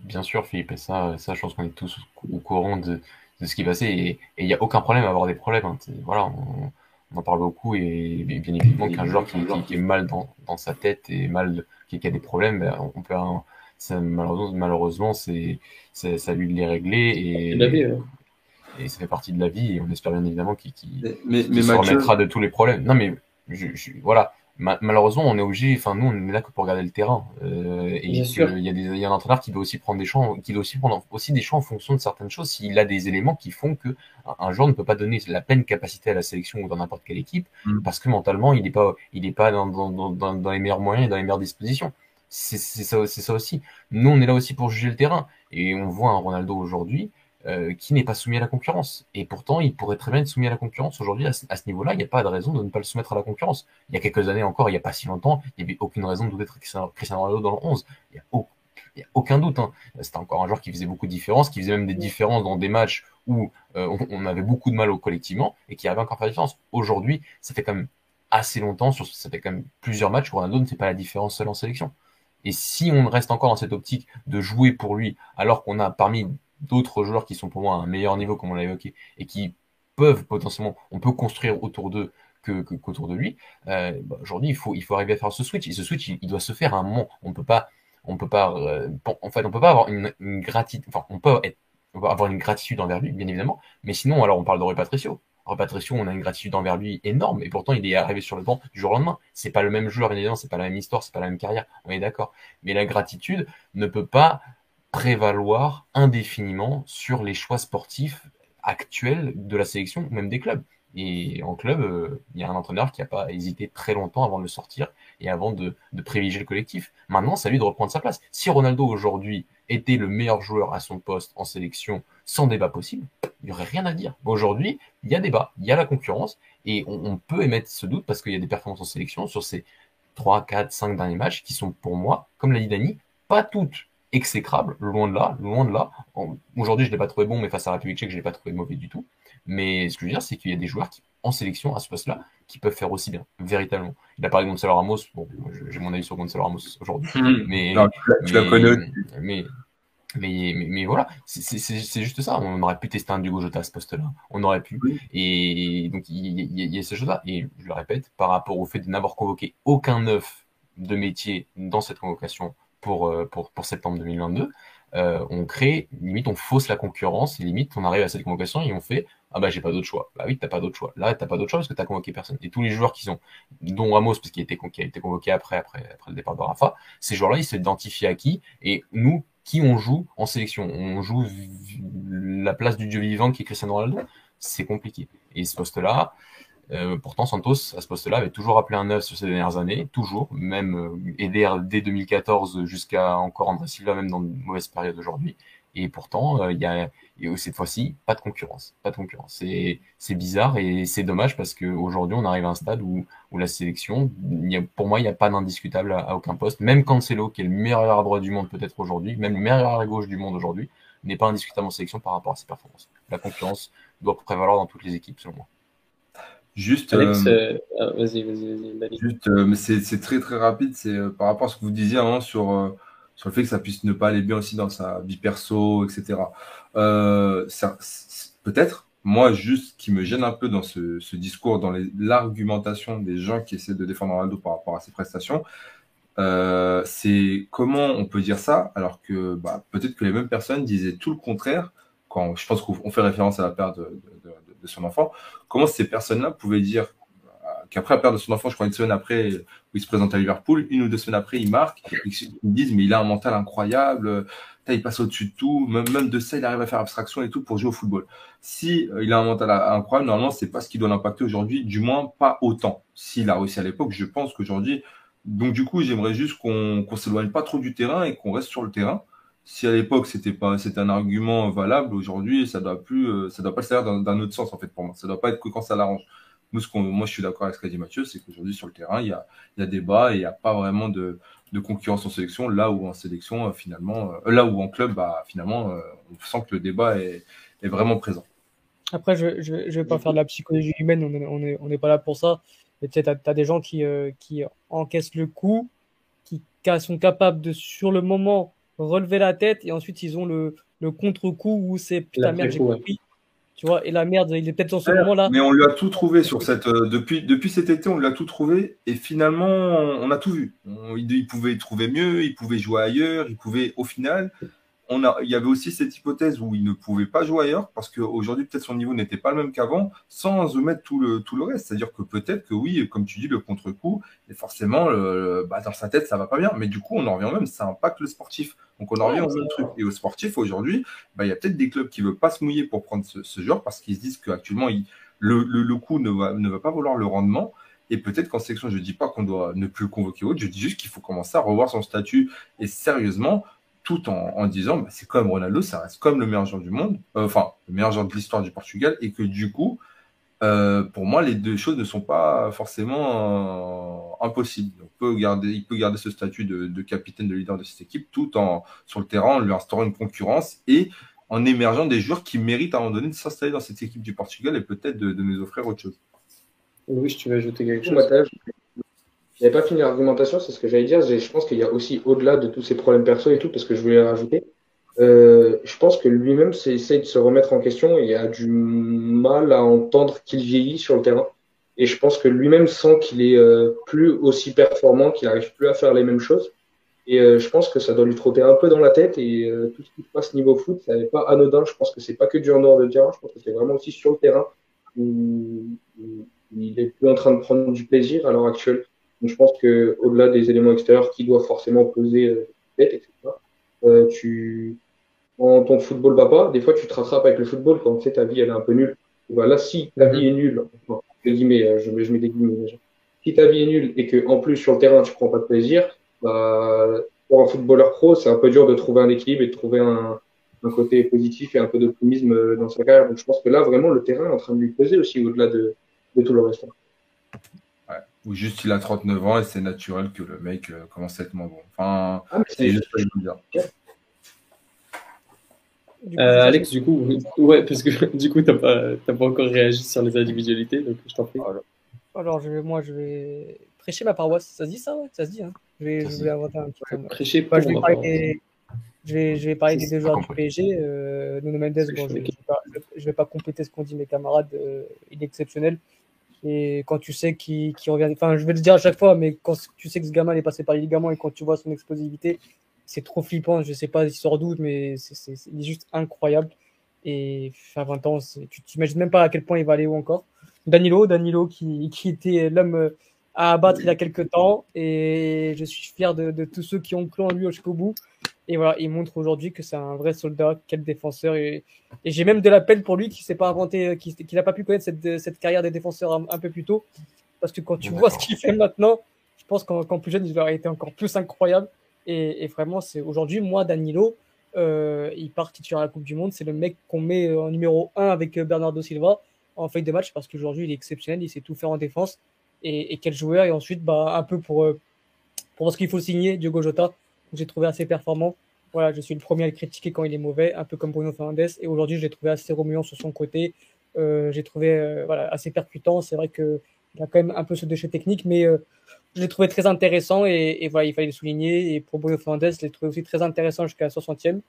Bien sûr, Philippe. Et ça, ça, je pense qu'on est tous au courant de, de ce qui passait et il n'y a aucun problème à avoir des problèmes. Hein. Voilà. On, on en parle beaucoup et, bien évidemment qu'un joueur qui, est mal dans, sa tête et mal qui, a des problèmes, ben, on peut ça, malheureusement, malheureusement c'est ça lui de les régler et, et ça fait partie de la vie et on espère bien évidemment qu'il se remettra de tous les problèmes. Non mais je, voilà, malheureusement, on est obligé, enfin, nous, on est là que pour regarder le terrain. Euh, et il y, a des, il y a un entraîneur qui doit aussi prendre des choix, qui doit aussi prendre aussi des choix en fonction de certaines choses. S'il a des éléments qui font que un, joueur ne peut pas donner la pleine capacité à la sélection ou dans n'importe quelle équipe, mm. parce que mentalement, il n'est pas, il est pas dans, dans, dans, dans, les meilleurs moyens et dans les meilleures dispositions. C'est ça, c'est ça aussi. Nous, on est là aussi pour juger le terrain. Et on voit un Ronaldo aujourd'hui, euh, qui n'est pas soumis à la concurrence. Et pourtant, il pourrait très bien être soumis à la concurrence. Aujourd'hui, à ce, niveau-là, il n'y a pas de raison de ne pas le soumettre à la concurrence. Il y a quelques années encore, il n'y a pas si longtemps, il n'y avait aucune raison de douter Cristiano Ronaldo dans le 11. Il n'y a, aucun doute. Hein. C'était encore un joueur qui faisait beaucoup de différences, qui faisait même des différences dans des matchs où euh, on, avait beaucoup de mal au collectivement et qui avait encore pas de différence. Aujourd'hui, ça fait quand même assez longtemps, sur, ça fait quand même plusieurs matchs où Ronaldo ne fait pas la différence seul en sélection. Et si on reste encore dans cette optique de jouer pour lui, alors qu'on a parmi d'autres joueurs qui sont pour moi à un meilleur niveau, comme on l'a évoqué, et qui peuvent potentiellement, on peut construire autour d'eux qu'autour de lui. Euh, bah, aujourd'hui, il faut, il faut arriver à faire ce switch. Et ce switch, il, doit se faire à un moment. On peut pas, on peut pas, euh, en fait, on peut pas avoir une, gratitude. Enfin, on peut, avoir une gratitude envers lui, bien évidemment. Mais sinon, alors, on parle de Rui Patricio. Patricio, on a une gratitude envers lui énorme, et pourtant, il est arrivé sur le banc du jour au lendemain. C'est pas le même joueur, bien évidemment, c'est pas la même histoire, c'est pas la même carrière. On est d'accord. Mais la gratitude ne peut pas prévaloir indéfiniment sur les choix sportifs actuels de la sélection ou même des clubs. Et en club, euh, il y a un entraîneur qui n'a pas hésité très longtemps avant de le sortir et avant de, privilégier le collectif. Maintenant, c'est à lui de reprendre sa place. Si Ronaldo aujourd'hui était le meilleur joueur à son poste en sélection, sans débat possible, il n'y aurait rien à dire. Aujourd'hui, il y a débat, il y a la concurrence, et on, peut émettre ce doute parce qu'il y a des performances en sélection sur ces 3, 4, 5 derniers matchs qui sont pour moi, comme l'a dit Dani, pas toutes exécrables, loin de là, loin de là. Aujourd'hui, je ne l'ai pas trouvé bon, mais face à la République tchèque, je ne l'ai pas trouvé mauvais du tout. Mais ce que je veux dire, c'est qu'il y a des joueurs qui, en sélection, à ce poste-là, qui peuvent faire aussi bien, véritablement. Il a parlé de Gonzalo Ramos, bon, j'ai mon avis sur Gonzalo Ramos aujourd'hui, hmm. mais, tu la connais. Mais, mais, mais, voilà, c'est juste ça. On aurait pu tester un Diogo Jota à ce poste-là. On aurait pu. Et donc, il y, a ces choses-là. Et je le répète, par rapport au fait de n'avoir convoqué aucun neuf de métier dans cette convocation pour, euh, pour, pour septembre 2022, euh, on crée, limite, on fausse la concurrence. Limite, on arrive à cette convocation et on fait Ah bah, j'ai pas d'autre choix. Bah oui, t'as pas d'autre choix. Là, t'as pas d'autre choix parce que t'as convoqué personne. Et tous les joueurs qui sont, dont Ramos, parce qu'il a, été, a été convoqué après, après, après le départ de Rafa, ces joueurs-là, ils s'identifient à qui Et nous, qui on joue en sélection. On joue la place du dieu vivant qui est Cristiano Ronaldo. C'est compliqué. Et ce poste-là, euh, pourtant Santos, à ce poste-là, avait toujours appelé un neuf sur ces dernières années, toujours, même euh, aidé dès 2014 jusqu'à encore André Silva, même dans une mauvaise période aujourd'hui. Et pourtant, euh, il y a cette fois-ci pas de concurrence, pas de concurrence. C'est bizarre et c'est dommage parce qu'aujourd'hui, on arrive à un stade où, où la sélection, y a, pour moi, il n'y a pas d'indiscutable à, aucun poste. Même Cancelo, qui est le meilleur à droite du monde peut-être aujourd'hui, même le meilleur à gauche du monde aujourd'hui, n'est pas indiscutable en sélection par rapport à ses performances. La concurrence doit prévaloir dans toutes les équipes, selon moi. Juste, Alex, euh, ah, vas-y, vas-y, Juste, euh, mais c'est très très rapide. C'est par rapport à ce que vous disiez avant sur sur le fait que ça puisse ne pas aller bien aussi dans sa vie perso, etc. Euh, Peut-être, moi, juste ce qui me gêne un peu dans ce, ce discours, dans l'argumentation des gens qui essaient de défendre Ronaldo par rapport à ses prestations, euh, c'est comment on peut dire ça alors que bah, peut-être que les mêmes personnes disaient tout le contraire quand je pense qu'on fait référence à la perte de, de, de, son enfant. Comment ces personnes-là pouvaient dire qu'après la perte de son enfant, je crois une semaine après, où il se présente à Liverpool, une ou deux semaines après, il marque. Ils me disent, mais il a un mental incroyable, il passe au-dessus de tout, même, de ça, il arrive à faire abstraction et tout pour jouer au football. Si euh, il a un mental incroyable, normalement, c'est pas ce qui doit l'impacter aujourd'hui, du moins pas autant. S'il a réussi à l'époque, je pense qu'aujourd'hui, donc du coup, j'aimerais juste qu'on qu'on s'éloigne pas trop du terrain et qu'on reste sur le terrain. Si à l'époque c'était pas c'était un argument valable, aujourd'hui ça doit plus euh, ça doit pas se faire d'un autre sens en fait pour moi. Ça doit pas être que quand ça l'arrange moi, je suis d'accord avec ce qu'a dit Mathieu, c'est qu'aujourd'hui, sur le terrain, il y a, il y a débat et il n'y a pas vraiment de, de, concurrence en sélection, là où en sélection, euh, finalement, euh, là où en club, bah, finalement, euh, on sent que le débat est, est vraiment présent. Après, je je, vais pas faire de la psychologie humaine, on n'est on est, on est pas là pour ça. Mais tu sais, as, des gens qui, qui encaissent le coup, qui sont capables de, sur le moment, relever la tête et ensuite ils ont le, le contre-coup où c'est putain merde, j'ai compris. Tu vois, et la merde, il est peut-être dans ce moment-là. Mais on lui a tout trouvé sur cette. Euh, depuis, depuis cet été, on lui a tout trouvé. Et finalement, on, a tout vu. il, il, pouvait trouver mieux, il pouvait jouer ailleurs, il pouvait, au final, il y avait aussi cette hypothèse où il ne pouvait pas jouer ailleurs parce qu'aujourd'hui, peut-être son niveau n'était pas le même qu'avant, sans omettre tout le, tout le reste. C'est-à-dire que peut-être que oui, comme tu dis, le contre-coup, forcément, bah, dans sa tête, ça va pas bien. Mais du coup, on en revient même, ça impacte le sportif. Donc on en revient au même truc. Et au sportif, aujourd'hui, bah, il y a peut-être des clubs qui ne veulent pas se mouiller pour prendre ce, genre parce qu'ils se disent qu'actuellement, le, le, le coup ne va, ne va pas vouloir le rendement. Et peut-être qu'en sélection, je ne dis pas qu'on doit ne plus convoquer autre, je dis juste qu'il faut commencer à revoir son statut et sérieusement tout en, disant bah, c'est comme Ronaldo, ça reste comme le meilleur joueur du monde, euh, enfin le meilleur joueur de l'histoire du Portugal, et que du coup, euh, pour moi, les deux choses ne sont pas forcément euh, impossibles. On peut garder, il peut garder ce statut de, capitaine, de leader de cette équipe, tout en sur le terrain, en lui instaurant une concurrence et en émergeant des joueurs qui méritent à un moment donné de s'installer dans cette équipe du Portugal et peut-être de, nous offrir autre chose. Oui, tu veux ajouter quelque chose n'avais pas fini l'argumentation, c'est ce que j'allais dire. Je pense qu'il y a aussi au-delà de tous ces problèmes perso et tout, parce que je voulais rajouter. Euh, je pense que lui-même essaye de se remettre en question et a du mal à entendre qu'il vieillit sur le terrain. Et je pense que lui-même sent qu'il est euh, plus aussi performant, qu'il n'arrive plus à faire les mêmes choses. Et euh, je pense que ça doit lui trotter un peu dans la tête. Et euh, tout ce qui se passe niveau foot, ça n'est pas anodin. Je pense que c'est pas que du en dehors de terrain. Je pense que c'est vraiment aussi sur le terrain où il est plus en train de prendre du plaisir à l'heure actuelle. Donc, je pense que au-delà des éléments extérieurs qui doivent forcément peser euh, tête, etc., euh, tu, quand ton football va pas, des fois tu te rattrapes avec le football quand tu sais ta vie elle est un peu nulle. Voilà, si ta vie est nulle, je, je mets des guillemets, si ta vie est nulle et que en plus sur le terrain tu prends pas de plaisir, bah, pour un footballeur pro, c'est un peu dur de trouver un équilibre et de trouver un, un côté positif et un peu d'optimisme euh, dans sa carrière. Donc je pense que là, vraiment, le terrain est en train de lui peser aussi au-delà de, de, tout le reste. Ou juste il a 39 ans et c'est naturel que le mec euh, commence à être moins bon. Enfin, ah, c'est juste pas dire. Euh, Alex, du coup, <laughs> ouais, parce que du coup, t'as pas, pas encore réagi sur les individualités, donc je t'en prie. Alors, je vais, moi, je vais prêcher ma paroisse. Ça se dit ça, ouais? Ça se dit, hein je vais, je vais inventer un petit peu. Prêcher bah, je, vais parler des, je, vais, je vais parler des deux joueurs du PSG. Euh, Nuno Mendes, bon, je ne vais, vais, pas compléter ce qu'ont dit mes camarades. Euh, il est exceptionnel. Et quand tu sais qu'il revient, enfin, je vais le dire à chaque fois, mais quand tu sais que ce gamin est passé par les ligaments et quand tu vois son explosivité, c'est trop flippant. Je sais pas il sort d'où, mais c'est juste incroyable. Et à 20 ans, tu t'imagines même pas à quel point il va aller où encore. Danilo, Danilo qui, qui était l'homme à abattre il y a quelques temps. Et je suis fier de, de tous ceux qui ont cru en lui jusqu'au bout. Et voilà, il montre aujourd'hui que c'est un vrai soldat, quel défenseur. Et, et j'ai même de la peine pour lui qui s'est pas inventé, qui n'a pas pu connaître cette, cette carrière des défenseurs un, peu plus tôt. Parce que quand tu vois ce qu'il fait maintenant, je pense qu'en plus jeune, il aurait été encore plus incroyable. Et, et vraiment, c'est aujourd'hui, moi, Danilo, euh, il part titulaire à la Coupe du Monde. C'est le mec qu'on met en numéro 1 avec Bernardo Silva en feuille de match parce qu'aujourd'hui, il est exceptionnel. Il sait tout faire en défense et, quel joueur. Et ensuite, bah, un peu pour, euh, pour ce qu'il faut signer, Diogo Jota, j'ai trouvé assez performant. Voilà, je suis le premier à le critiquer quand il est mauvais, un peu comme Bruno Fernandes. Et aujourd'hui, je l'ai trouvé assez remuant sur son côté. Euh, j'ai trouvé euh, voilà, assez percutant. C'est vrai qu'il a quand même un peu ce déchet technique, mais je l'ai trouvé très intéressant et, voilà, il fallait le souligner. Et pour Bruno Fernandes, je l'ai trouvé aussi très intéressant jusqu'à la 60e.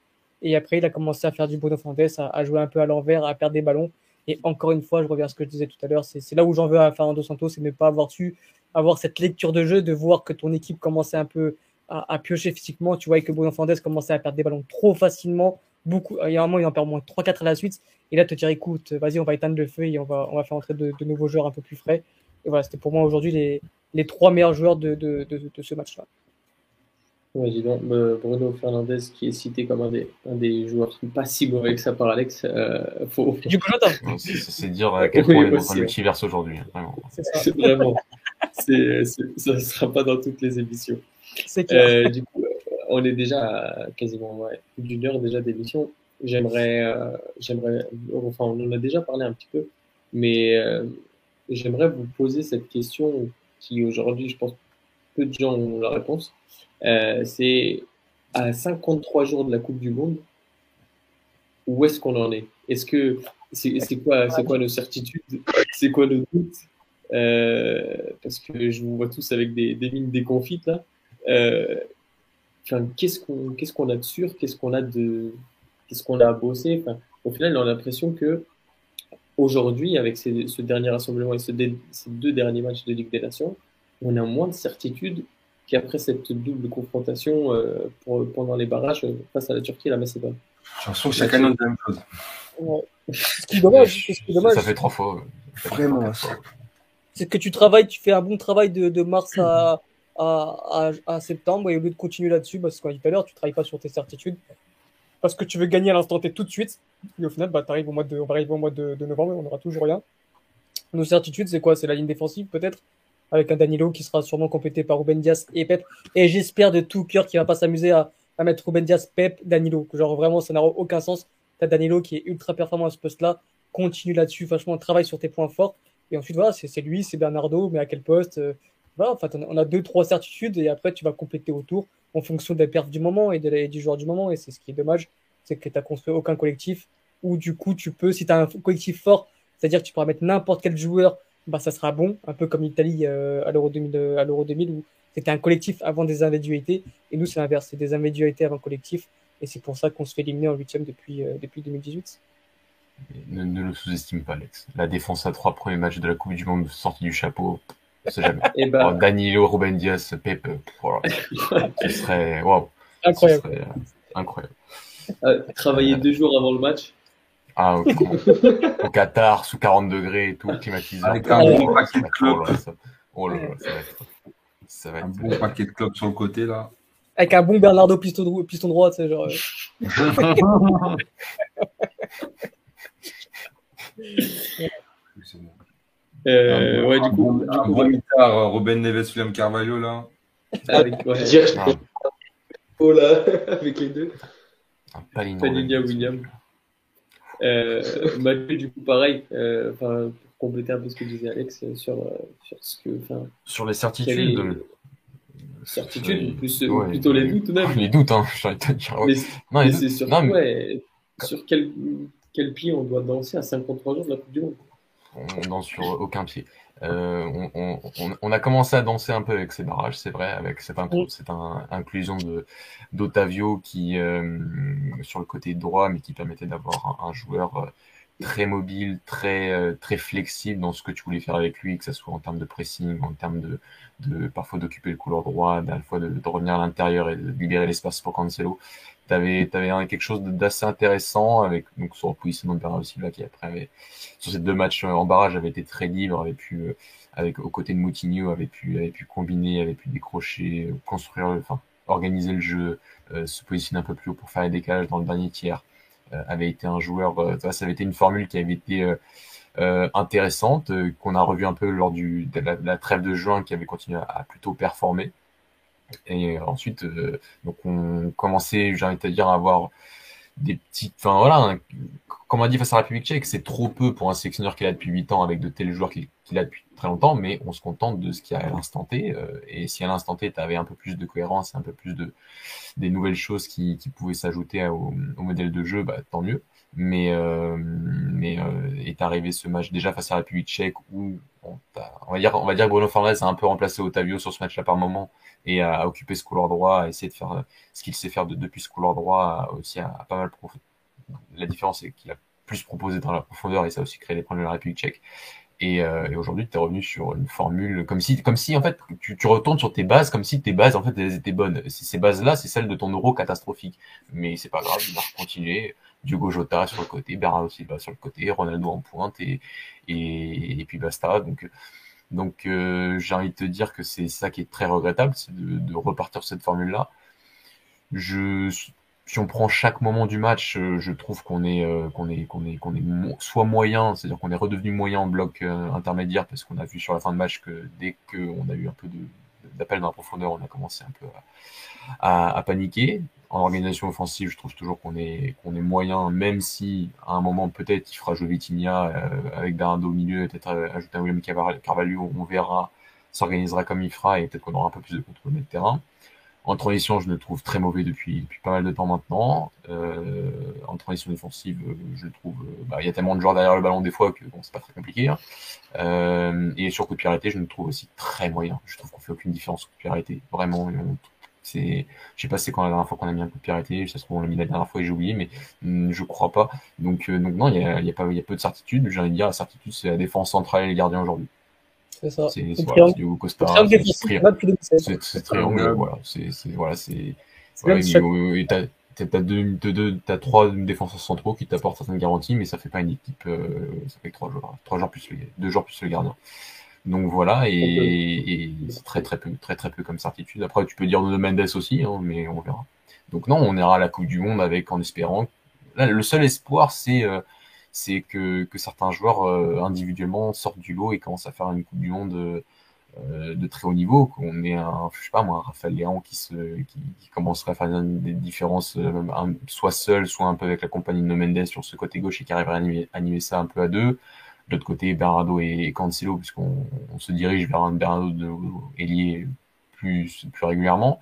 Et après, il a commencé à faire du Bruno Fernandes, à, à jouer un peu à l'envers, à perdre des ballons. Et encore une fois, je reviens à ce que je disais tout à l'heure, c'est là où j'en veux à Fernando Santos, c'est ne pas avoir su avoir cette lecture de jeu, de voir que ton équipe commençait un peu à, piocher physiquement. Tu vois que Bruno Fernandes commençait à perdre des ballons trop facilement. Beaucoup, il y a un moment, il en perd au moins 3-4 à la suite. Et là, te dire, écoute, vas-y, on va éteindre le feu et on va, on va faire entrer de, nouveaux joueurs un peu plus frais. Et voilà, c'était pour moi aujourd'hui les, les trois meilleurs joueurs de, de, de ce match-là. Ouais, donc, euh, Bruno Fernandez qui est cité comme un des, un des joueurs pas si mauvais que ça par Alex. Euh, faut... Du coup, <laughs> C'est dire à quel point il est dans le multiverse aujourd'hui. Vraiment. C'est vraiment. c'est, ça <laughs> ne sera pas dans toutes les émissions. Euh, du coup, on est déjà quasiment ouais, d'une heure déjà d'émission. J'aimerais, euh, j'aimerais, enfin, on en a déjà parlé un petit peu, mais euh, j'aimerais vous poser cette question qui aujourd'hui, je pense, peu de gens ont la réponse. Euh, c'est à 53 jours de la Coupe du Monde, où est-ce qu'on en est? Est-ce que c'est quoi, c'est quoi nos certitudes? C'est quoi nos doutes? Euh, Parce que je vous vois tous avec des, des mines déconfites là. Euh, qu'est-ce qu'on qu'est-ce qu'on a de sûr Qu'est-ce qu'on a de qu'est-ce qu'on a à bosser? Enfin, Au final, on a l'impression que aujourd'hui, avec ces, ce dernier rassemblement et ces deux derniers matchs de Ligue des Nations, on a moins de certitude qu'après cette double confrontation euh, pour, pendant les barrages euh, face à la Turquie et la Macédoine. J'ai l'impression que chacun a la même chose. Ce qui est dommage, dommage ça fait trois fois. Vraiment. C'est que tu travailles, tu fais un bon travail de, de mars à, à, septembre et au lieu de continuer là-dessus, parce qu'on dit tout à l'heure, tu travailles pas sur tes certitudes parce que tu veux gagner à l'instant T tout de suite. Et au final, bah, arrives au mois de, on va arriver au mois de, novembre et on n'aura toujours rien. Nos certitudes, c'est quoi? C'est la ligne défensive peut-être? Avec un Danilo qui sera sûrement complété par Ruben Diaz et Pep. Et j'espère de tout cœur qu'il va pas s'amuser à, à, mettre Ruben Diaz, Pep, Danilo. Genre vraiment, ça n'a aucun sens. T'as Danilo qui est ultra performant à ce poste-là. Continue là-dessus, vachement, travaille sur tes points forts. Et ensuite, voilà, c'est lui, c'est Bernardo, mais à quel poste euh, En fait, on a deux, trois certitudes et après, tu vas compléter autour en fonction des pertes du moment et, du joueur du moment. Et c'est ce qui est dommage, c'est que tu construit aucun collectif où du coup, tu peux, si tu as un collectif fort, c'est-à-dire que tu pourras mettre n'importe quel joueur bah, ça sera bon, un peu comme l'Italie euh, à l'Euro 2000, à l'Euro 2000 où c'était un collectif avant des individualités. Et nous, c'est l'inverse, c'est des individualités avant collectif. Et c'est pour ça qu'on se fait éliminer en huitième depuis, euh, depuis 2018. Ne, ne, le sous-estime pas, Alex. La défense à trois premiers matchs de la Coupe du Monde sortie du chapeau, c'est jamais. Et eh ben... Danilo, Ruben Diaz, Pepe, voilà. <laughs> ce serait wow. incroyable. Serait, euh, incroyable. travailler deux jours avant le match, ah, au, <laughs> Qatar, sous 40 degrés et tout, climatisé. Avec un bon paquet de clopes. Oh là là, ça va être. Ça va être... Un bon paquet de clopes sur le côté, là. Avec un bon Bernardo piston, piston droit, tu sais, genre. Euh. <laughs> Euh, ouais, du coup, un, du bon mitard, Robin Neves, William Carvalho, là. Avec, ouais. Dire, ah. oh là, <laughs> avec les deux. Paninia William. Euh, Mathieu, du coup, pareil, euh, pour compléter un peu ce que disait Alex euh, sur, euh, sur ce que. Sur les certitudes. Les... Certitudes, plus, ouais, plutôt les doutes même. Les doutes, hein, <laughs> j'ai envie de te dire. Ouais. Mais, non, c'est sur, non, mais... ouais, sur quel, quel pied on doit danser à 53 jours de la Coupe du Monde? On danse sur aucun pied. Euh, on, on, on, a commencé à danser un peu avec ces barrages, c'est vrai, avec cette, cette inclusion de d'Otavio qui euh, sur le côté droit, mais qui permettait d'avoir un, joueur euh, très mobile, très euh, très flexible dans ce que tu voulais faire avec lui, que ce soit en termes de pressing, en termes de, de parfois d'occuper le couloir droit, à fois de, de, revenir à l'intérieur et de libérer l'espace pour Cancelo tu avais, quelque chose d'assez intéressant avec donc sur le positionnement de Bernardo Silva qui après sur ces deux matchs en barrage avait été très libre, avait pu euh, avec aux côtés de Moutinho avait pu avait pu combiner, avait pu décrocher, construire, enfin organiser le jeu, euh, se positionner un peu plus haut pour faire les décalages dans le dernier tiers. Euh, avait été un joueur, ça avait été une formule qui avait été intéressante, qu'on a revu un peu lors du, de la, trêve de juin, qui avait continué à plutôt performer. Et ensuite, euh, donc on commençait, j'ai envie de dire, à avoir des petites. Enfin voilà, comme on a dit face à la République tchèque, c'est trop peu pour un sélectionneur qui là depuis 8 ans avec de tels joueurs qu'il a depuis très longtemps, mais on se contente de ce qu'il y a à l'instant T. Euh, et si à l'instant T, tu un peu plus de cohérence, un peu plus de des nouvelles choses qui, qui pouvaient s'ajouter au, au, modèle de jeu, bah, tant mieux. Mais, euh, mais euh, est arrivé ce match déjà face à la République tchèque où on, on, va dire, on va dire Bruno Fernandes a un peu remplacé Otavio sur ce match-là par moment et à, occuper ce couloir droit, à essayer de faire euh, ce qu'il sait faire de, depuis ce couloir droit, aussi à, pas mal La différence, c'est qu'il a plus proposé dans la profondeur et ça a aussi créé des problèmes de la République tchèque. Et, euh, et aujourd'hui, tu es revenu sur une formule comme si, comme si en fait, tu, tu, retournes sur tes bases comme si tes bases en fait elles étaient bonnes. Ces bases-là, c'est celles de ton euro catastrophique. Mais c'est pas grave, il va continuer. Diogo Jota sur le côté, Bernardo Silva sur le côté, Ronaldo en pointe et, et, et puis basta. Donc donc euh, j'ai envie de te dire que c'est ça qui est très regrettable, c'est de, de, repartir sur cette formule-là. Je, si on prend chaque moment du match, euh, je trouve qu'on est euh, qu'on est qu'on est qu'on est soit moyen, c'est-à-dire qu'on est redevenu moyen en bloc intermédiaire parce qu'on a vu sur la fin de match que dès qu'on a eu un peu d'appel dans la profondeur, on a commencé un peu à, paniquer en organisation offensive, je trouve toujours qu'on est qu'on est moyen, même si à un moment peut-être il fera jouer euh, avec Bernardo au milieu, peut-être euh, ajouter un William Carvalho, on verra, s'organisera comme il fera et peut-être qu'on aura un peu plus de contrôle de terrain. En transition, je le trouve très mauvais depuis, depuis pas mal de temps maintenant. Euh, en transition défensive, je le trouve, euh, bah, il y a tellement de joueurs derrière le ballon des fois que bon, c'est pas très compliqué. Hein. Euh, et sur coup de pied arrêté, je le trouve aussi très moyen. Je trouve qu'on fait aucune différence coup de pied arrêté. Vraiment, on, c'est, je sais pas c'est quand la dernière fois qu'on a mis un coup de pied arrêté. Ça se trouve on l'a mis la dernière fois et j'ai oublié, mais mm, je crois pas. Donc, euh, donc non, il y a, y a pas, y a peu de certitude. J'ai envie de dire la certitude, c'est la défense centrale et les gardiens aujourd'hui. C'est ça. C'est voilà, du Costa. C'est triangle. Voilà, c'est voilà, c'est. Voilà, t'as t'as deux, deux, t'as trois défenseurs centraux qui t'apportent certaines garanties, mais ça fait pas une équipe. Euh, ça fait trois joueurs, trois joueurs plus le, deux joueurs plus le gardien. Donc voilà, et, et c'est très très peu, très très peu comme certitude. Après, tu peux dire de Mendes aussi, hein, mais on verra. Donc non, on ira à la Coupe du Monde avec en espérant. Là, le seul espoir, c'est euh, c'est que, que certains joueurs euh, individuellement sortent du lot et commencent à faire une Coupe du Monde euh, de très haut niveau. Qu'on ait un, je sais pas moi, un Raphaël Léon qui se qui, commencerait à faire des différences, soit seul, soit un peu avec la compagnie de Mendes sur ce côté gauche et qui arriverait à animer, ça un peu à deux de l'autre côté Bernardo et Cancelo, puisqu'on on se dirige vers un Bernardo de ailier plus, plus régulièrement,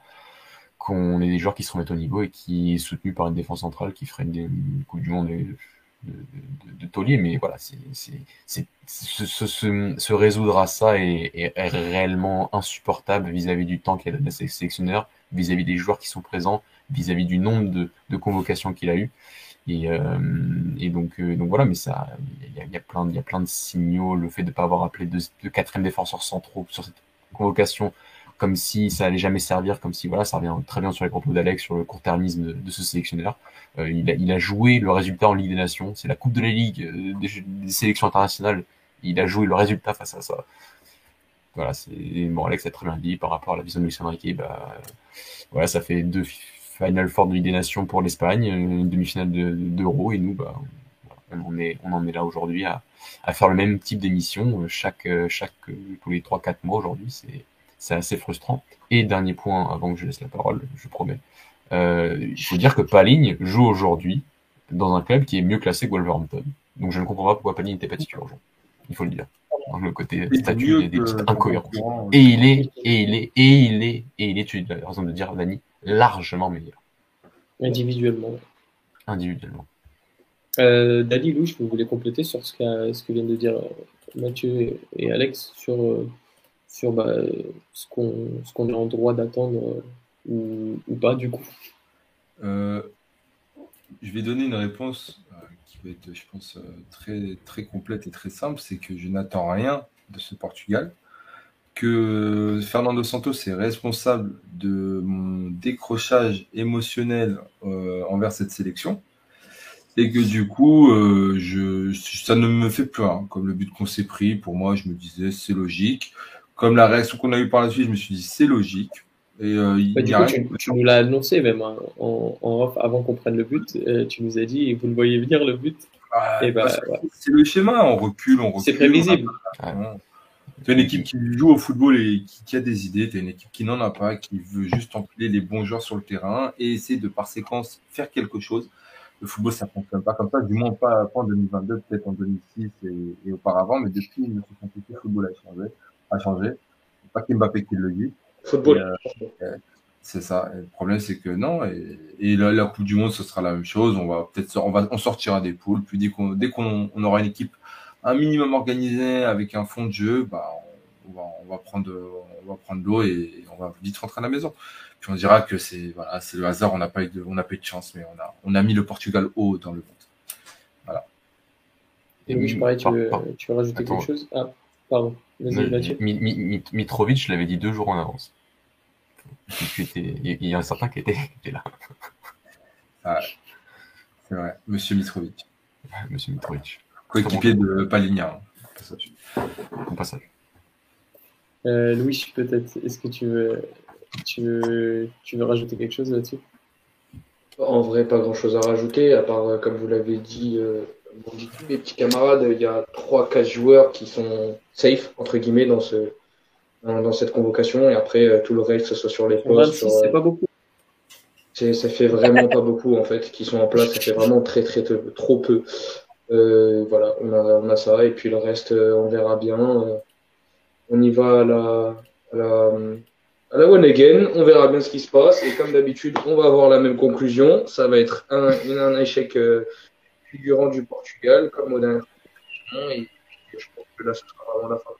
qu'on ait des joueurs qui se remettent au niveau et qui est soutenu par une défense centrale qui ferait une, une Coupe du Monde de, de, de, de taulier, mais voilà, c'est, c'est, se, se, se, résoudre à ça est, est, réellement insupportable vis-à-vis du temps qu'il a donné à ses sélectionneurs, vis-à-vis des joueurs qui sont présents, vis-à-vis du nombre de, de convocations qu'il a eu. Et, euh, et donc, euh, donc voilà, mais ça, il y a, y a, plein, y a plein de signaux. Le fait de ne pas avoir appelé deux, deux quatrième défenseurs centraux sur cette convocation, comme si ça allait jamais servir, comme si voilà, ça revient très bien sur les propos d'Alex sur le court-termisme de, ce sélectionneur. Euh, il, a, joué le résultat en Ligue des Nations. C'est la Coupe de la Ligue euh, des, sélections internationales. Il a joué le résultat face à ça. Voilà, c'est bon. Alex a très bien dit par rapport à la vision de Lucien Riquet. Bah, voilà, ça fait deux Final Four de Ligue des Nations pour l'Espagne, une demi-finale d'Euro, de, et nous, bah, on en est, on en est là aujourd'hui à, à faire le même type d'émission chaque, chaque, tous les 3-4 mois aujourd'hui. C'est, c'est assez frustrant. Et dernier point, avant que je laisse la parole, je promets. Euh, il faut dire que Paligne joue aujourd'hui dans un club qui est mieux classé que Wolverhampton. Donc je ne comprends pas pourquoi Paligne n'était pas titulaire aujourd'hui. Il faut le dire. Dans le côté statut des, petites incohérences. Et il est, et il est, et il est, et il est, tu as raison de dire, Dani, largement meilleur. Individuellement. Individuellement. Euh, Dani, Louis, vous voulez compléter sur ce, ce que viennent de dire euh, Mathieu et Alex sur, euh, sur bah, ce qu'on est en droit d'attendre ou, ou, pas du coup Je vais donner une réponse qui va être, je pense, très, complète et très simple. C'est que je n'attends rien de ce Portugal que Fernando Santos est responsable de mon décrochage émotionnel euh, envers cette sélection et que du coup, euh, ça ne me fait plus. Comme le but qu'on s'est pris, pour moi, je me disais c'est logique. Comme la réaction qu'on a eue par la suite, je me suis dit c'est logique. Et euh, bah, du coup, tu, nous l'as annoncé même hein, en, off avant qu'on prenne le but. tu nous as dit vous le voyez venir le but. Ah, bah, c'est le schéma, on recule, on recule. C'est prévisible. Tu une équipe qui joue au football et qui, a des idées. Tu as une équipe qui n'en a pas, qui veut juste empiler les bons joueurs sur le terrain et essayer de, par séquence, faire quelque chose. Le football, ça fonctionne pas comme ça, du moins pas, en 2022, peut-être en 2006 et, auparavant, mais depuis 1968, le football a changé. A changé. C'est pas Mbappé qui le dit. Football. Euh, c'est ça. le problème, c'est que non. Et, la, Coupe du Monde, ce sera la même chose. On va peut-être, on va, on sortira des poules. Puis dès qu'on, dès qu'on on aura une équipe un minimum organisé avec un fond de jeu, bah, on, va, on va prendre, on va prendre l'eau et, on va vite rentrer à la maison. Puis on dira que c'est voilà, c'est le hasard, on n'a pas eu de, on n'a pas eu de chance, mais on a, on a mis le Portugal haut dans le monde. Voilà. Et oui, je parie, tu veux, tu veux rajouter quelque chose? Ah, pardon. Mitrovic, je l'avais dit deux jours en avance. il y a un certain qui était, là. Ah, c'est vrai, Monsieur Mitrovic. Monsieur Mitrovic coéquipier de Paligna. Bon passage. Euh, Louis, peut-être, est-ce que tu veux, tu veux, tu veux rajouter quelque chose là-dessus? En vrai, pas grand-chose à rajouter, à part, euh, comme vous l'avez dit, euh, tous mes petits camarades, il y a 3-4 joueurs qui sont safe, entre guillemets, dans, ce, dans, cette convocation, et après, euh, tout le reste, que ce soit sur les postes. 26, c'est pas beaucoup. Ça fait vraiment pas beaucoup, en fait, qui sont en place, ça fait vraiment très, très, très trop peu. Euh, voilà, on a, on a ça et puis le reste, euh, on verra bien. Euh, on y va à la, à la, à la one again, on verra bien ce qui se passe et comme d'habitude, on va avoir la même conclusion. Ça va être un, un échec figurant du Portugal comme au dernier et je pense que là, ce sera vraiment la fin.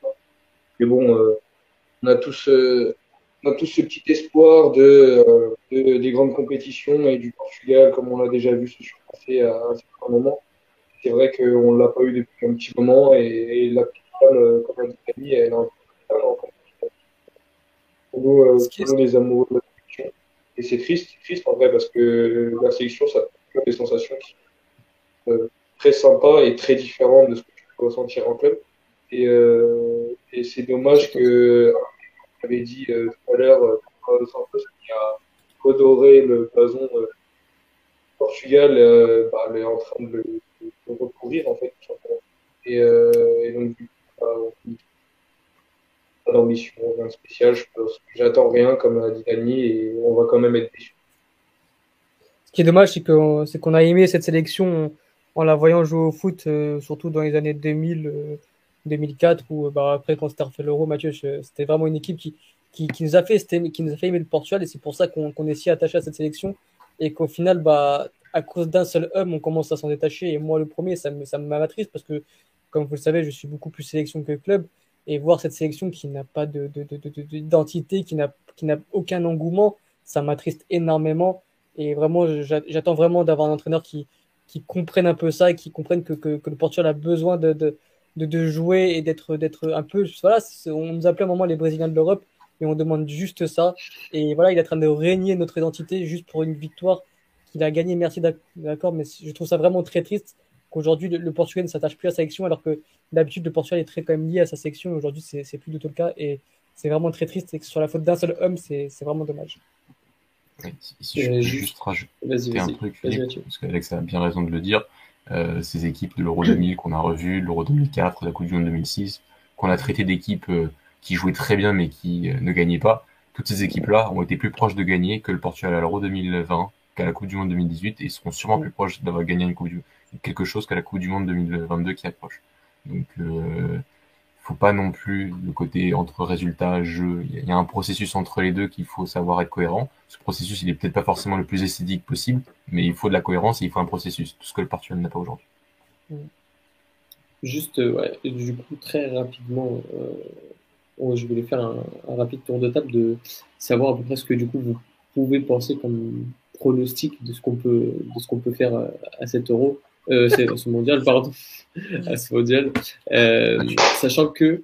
Mais bon, on a tous on a tous ce petit espoir de, de, des grandes compétitions et du Portugal, comme on l'a déjà vu se surpasser à un certain moment c'est vrai qu'on ne l'a pas eu depuis un petit moment et, la finale, euh, comme a dit Camille, elle est en nous, euh, pour nous les amoureux de la sélection. Et c'est triste, triste en vrai, parce que la sélection, ça a des sensations qui sont euh, très sympas et très différentes de ce que tu peux ressentir en club. Et, euh, c'est dommage que, comme dit euh, tout à l'heure, euh, qui a coloré le blason Portugal, bah, elle est en train de le recourir en fait. Et, euh, donc, pas d'ambition, rien de spécial. J'attends rien, comme a dit Dani, et on va quand même être déçus. Ce qui est dommage, c'est qu'on a aimé cette sélection en la voyant jouer au foot, euh, surtout dans les années 2000, 2004, euh, où bah, après, quand c'était refait l'Euro, Mathieu, c'était vraiment une équipe qui, qui, qui, nous a fait, qui nous a fait aimer le Portugal, et c'est pour ça qu'on est si attaché à cette sélection, et qu'au final, bah, à cause d'un seul homme, on commence à s'en détacher. Et moi, le premier, ça me, ça parce que, comme vous le savez, je suis beaucoup plus sélection que club. Et voir cette sélection qui n'a pas de, d'identité, qui n'a, qui n'a aucun engouement, ça m'attriste énormément. Et vraiment, j'attends vraiment d'avoir un entraîneur qui, qui comprenne un peu ça et qui comprenne que, que, le Portugal a besoin de, de, de, jouer et d'être, d'être un peu. Voilà, on nous appelait à un moment les Brésiliens de l'Europe et on demande juste ça. Et voilà, il est en train de régner notre identité juste pour une victoire il a gagné, merci d'accord, mais je trouve ça vraiment très triste qu'aujourd'hui le, Portugal ne s'attache plus à sa sélection alors que d'habitude le Portugal est très quand même lié à sa sélection. Aujourd'hui, c'est plus du tout le cas et c'est vraiment très triste et que sur la faute d'un seul homme, c'est vraiment dommage. Si je peux juste rajouter un truc, parce qu'Alex a bien raison de le dire, euh, ces équipes de l'Euro <clears throat> 2000 qu'on a revues, l'Euro 2004, la Coupe du Monde 2006, qu'on a traité d'équipes euh, qui jouaient très bien mais qui ne gagnaient pas. Toutes ces équipes-là ont été plus proches de gagner que le Portugal à l'Euro 2020, qu'à la Coupe du Monde 2018 et seront sûrement plus proches d'avoir gagné une coupe du... quelque chose qu'à la Coupe du Monde 2022 qui approche. Donc, euh, faut pas non plus le côté entre résultats, jeu. Il y a un processus entre les deux qu'il faut savoir être cohérent. Ce processus, il est peut-être pas forcément le plus esthétique possible, mais il faut de la cohérence et il faut un processus. Tout ce que le Portugal n'a pas aujourd'hui. Juste, euh, du coup, très rapidement, euh, je voulais faire un, rapide tour de table de savoir à peu près ce que du coup vous pouvez penser comme pronostic de ce qu'on peut, de ce qu'on peut faire à, à cet euro, euh, ce mondial, pardon à ce mondial. Euh, sachant que,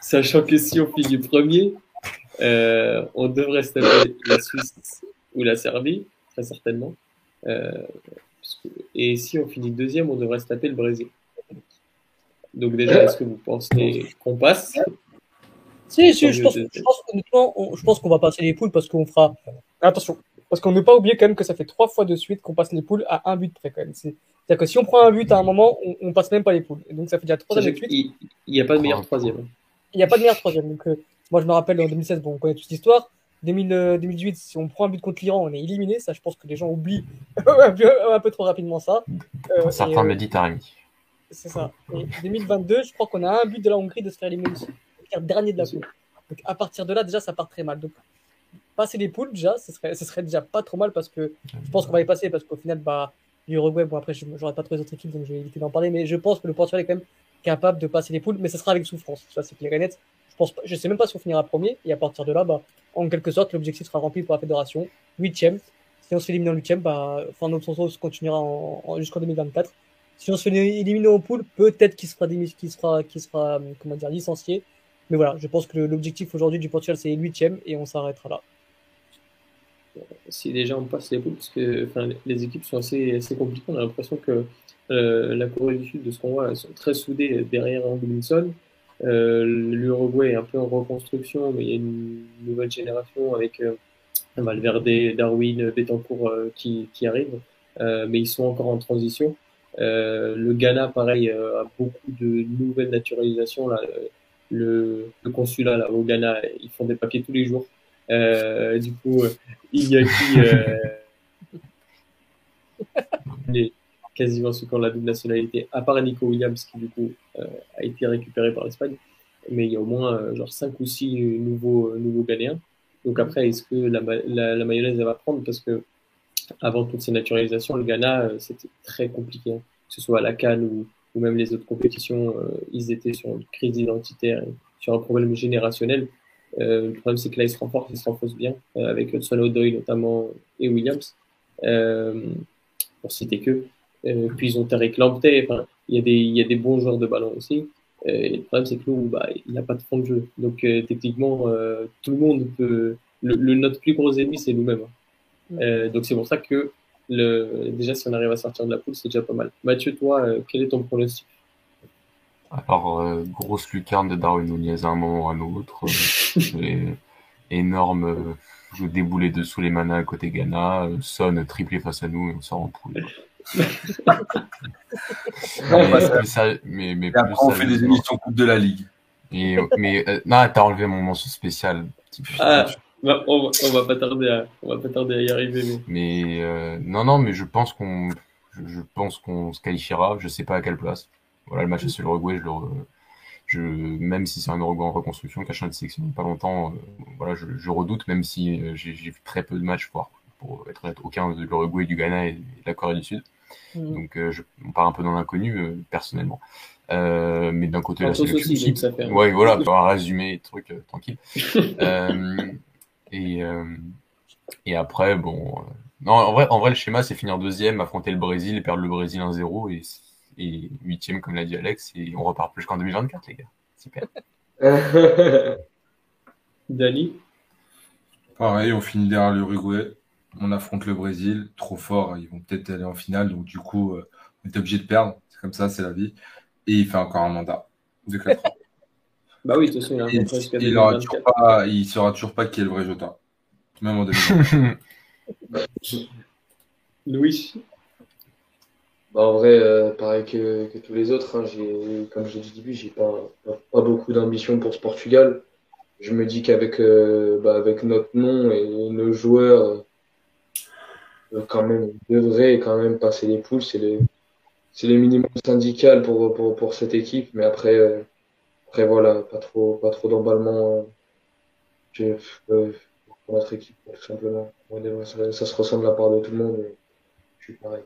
sachant que si on finit premier, euh, on devrait se taper la Suisse ou la Serbie, très certainement. Euh, et si on finit deuxième, on devrait se taper le Brésil. Donc déjà, est-ce que vous pensez qu'on passe? Si, si, je pense, je pense qu'on va passer les poules parce qu'on fera. Attention, parce qu'on ne pas oublier quand même que ça fait trois fois de suite qu'on passe les poules à un but près quand même. C'est-à-dire que si on prend un but à un moment, on, on passe même pas les poules. Et donc ça fait déjà trois années de suite. Il n'y a pas de meilleur troisième. Il n'y a pas de meilleur troisième. Donc euh, moi je me rappelle en 2016, bon, on connaît toute l'histoire. 2018, si on prend un but contre l'Iran, on est éliminé. Ça, je pense que les gens oublient <laughs> un, peu, trop rapidement ça. Euh, Certains me disent C'est ça. Et 2022, je crois qu'on a un but de la Hongrie de se faire éliminer aussi. Dernier de la poule. Donc à partir de là, déjà, ça part très mal. Donc passer les poules déjà, ce serait, ce serait déjà pas trop mal parce que je pense qu'on va y passer parce qu'au final, bah, l'Uruguay, bon après, j'aurais pas trop les autres équipes donc je vais éviter d'en parler, mais je pense que le Portugal est quand même capable de passer les poules, mais ce sera avec souffrance. Ça, c'est clair et net. Je pense pas, je sais même pas si on finira premier et à partir de là, bah, en quelque sorte, l'objectif sera rempli pour la fédération. Huitième. Si on se fait éliminer en huitième, bah, fin notre se continuera en, jusqu'en 2024. Si on se fait éliminer en poule, peut-être qu'il sera, qu'il sera, qu'il sera, comment dire, licencié. Mais voilà, je pense que l'objectif aujourd'hui du Portugal, c'est huitième et on s'arrêtera là si déjà on passe les poules, parce que les équipes sont assez, compliquées. On a l'impression que euh, la Corée du Sud, de ce qu'on voit, sont très soudées derrière Anglinson. Euh, L'Uruguay est un peu en reconstruction, mais il y a une nouvelle génération avec euh, Valverde, Darwin, Betancourt euh, qui, arrivent, mais ils sont encore en transition. le Ghana, pareil, a beaucoup de nouvelles naturalisations. Là, le, consulat au Ghana, ils font des papiers tous les jours. Euh, du coup, il y a qui est quasiment ceux qui ont la double nationalité, à part Nico Williams qui du coup euh, a été récupéré par l'Espagne. Mais il y a au moins euh, genre 5 ou 6 nouveaux, nouveaux Ghanéens. Donc après, est-ce que la, la, mayonnaise elle va prendre? Parce que avant toutes ces naturalisations, le Ghana, c'était très compliqué. Hein. Que ce soit à la Cannes ou, ou même les autres compétitions, ils étaient sur une crise identitaire, sur un problème générationnel. Euh, le problème, c'est que là, ils se renforcent, ils se renforcent bien, euh, avec Hudson O'Doyle notamment et Williams, euh, pour citer que. puis ils ont Tarek Lamptey, enfin, il y, a des, il y a des bons joueurs de ballon aussi. et le problème, c'est que nous, bah, il n'a pas de fond de jeu. Donc, techniquement, tout le monde peut. Le, notre plus gros ennemi, c'est nous-mêmes. Hein. donc, c'est pour ça que le, déjà, si on arrive à sortir de la poule, c'est déjà pas mal. Mathieu, toi, quel est ton pronostic? Alors, euh, grosse lucarne de Darwin Nunez à un moment ou à un autre. <laughs> Euh, énorme euh, jeu déboulé dessous les manas à côté Ghana. Euh, Son triplé face à nous et on sort en poule. mais, mais, plus on fait des émissions Coupe de la Ligue. Et, mais non, t'as enlevé mon mention spécial. Ah, bah, on, va, on, va pas tarder à, on va pas tarder à y arriver. Mais, mais non, non, mais je pense qu'on, je, je pense qu'on se qualifiera. Je sais pas à quelle place. Voilà, le match sur l'Uruguay, je le, je, même si c'est un Uruguay en reconstruction, cachant de sélection pas longtemps, euh, voilà, je, je, redoute, même si euh, j'ai vu très peu de matchs pour, pour être aucun de l'Uruguay, du Ghana et de la Corée du Sud. Mm. Donc, euh, je, on part un peu dans l'inconnu, personnellement. Euh, mais d'un côté, la sélection aussi, ça fait ouais, voilà, pour un résumé, truc tranquille. <laughs> et, et après, bon, non, en vrai, en vrai, le schéma, c'est finir deuxième, affronter le Brésil et perdre le Brésil 1-0 et et huitième, comme l'a dit Alex, et on repart plus qu'en 2024, les gars. Super. <laughs> Dani Pareil, on finit derrière l'Uruguay. On affronte le Brésil, trop fort. Ils vont peut-être aller en finale, donc du coup, euh, on est obligé de perdre. C'est comme ça, c'est la vie. Et il fait encore un mandat de 4 ans. <laughs> bah oui, de toute façon, il, a il, il, il saura toujours pas qui est le vrai Jota. Même en 2024. Louis <laughs> bah, en vrai, euh, pareil que, que, tous les autres, hein, j'ai, comme je l'ai dit au début, j'ai pas, pas, beaucoup d'ambition pour ce Portugal. Je me dis qu'avec euh, bah, avec notre nom et nos joueurs, euh, quand même, devrait quand même passer les poules. C'est le, c'est le minimum syndical pour, pour, pour cette équipe. Mais après, après voilà, pas trop, pas trop d'emballement pour notre équipe, tout simplement. Ça, se ressent de la part de tout le monde. Je suis pareil.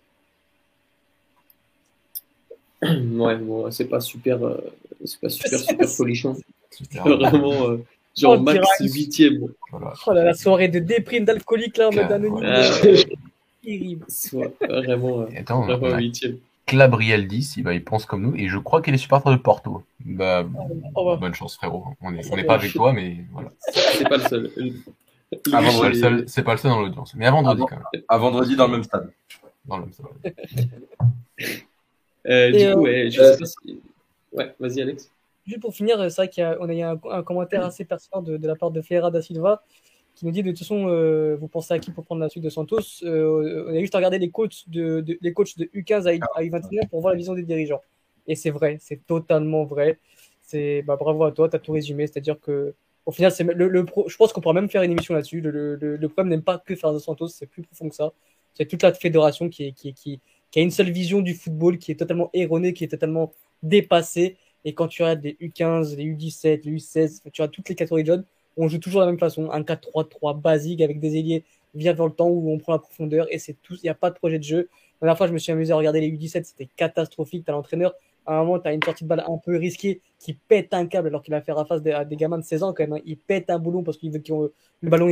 Ouais, bon, c'est pas super, euh, c'est pas super, <laughs> super folichon. <laughs> Vraiment, euh, genre oh, max 8 Voilà. Oh là, la soirée de déprime d'alcoolique là, en mode anonyme. <laughs> Terrible. Vraiment, euh, Attends, vraiment 8 Clabriel 10, il, bah, il pense comme nous, et je crois qu'il est supporter de Porto. Bah, oh, bah. bonne chance, frérot. On n'est pas avec toi, mais voilà. C'est pas le seul. C'est pas le seul dans l'audience. Mais à vendredi, quand même. À vendredi, dans le même stade. Dans le même stade. Euh, du coup, ouais, je sais pas si... Ouais, vas-y, Alex. Juste pour finir, c'est vrai y a, un, commentaire assez pertinent de, de, la part de Ferreira da Silva qui nous dit de toute façon, euh, vous pensez à qui pour prendre la suite de Santos? Euh, On a juste à regarder les coachs de, les coachs de U15 à, U21 pour voir la vision des dirigeants. Et c'est vrai, c'est totalement vrai. C'est bah, bravo à toi, tu as tout résumé. C'est-à-dire que au final, c'est le, le pro... je pense qu'on pourra même faire une émission là-dessus. Le, le, problème n'aime pas que faire de Santos, c'est plus profond que ça. C'est toute la fédération qui est, qui, qui, qui a une seule vision du football qui est totalement erronée, qui est totalement dépassée. Et quand tu regardes les U15, les U17, les U16, tu as toutes les catégories de jeunes, on joue toujours de la même façon, un 4-3-3 basique avec des ailiers via vers le temps où on prend la profondeur et c'est tout, il n'y a pas de projet de jeu. La dernière fois, je me suis amusé à regarder les U17, c'était catastrophique. Tu as l'entraîneur, à un moment, tu as une sortie de balle un peu risquée qui pète un câble alors qu'il a fait à face à des gamins de 16 ans quand même. Hein. Il pète un boulon parce qu'il veut que le ballon,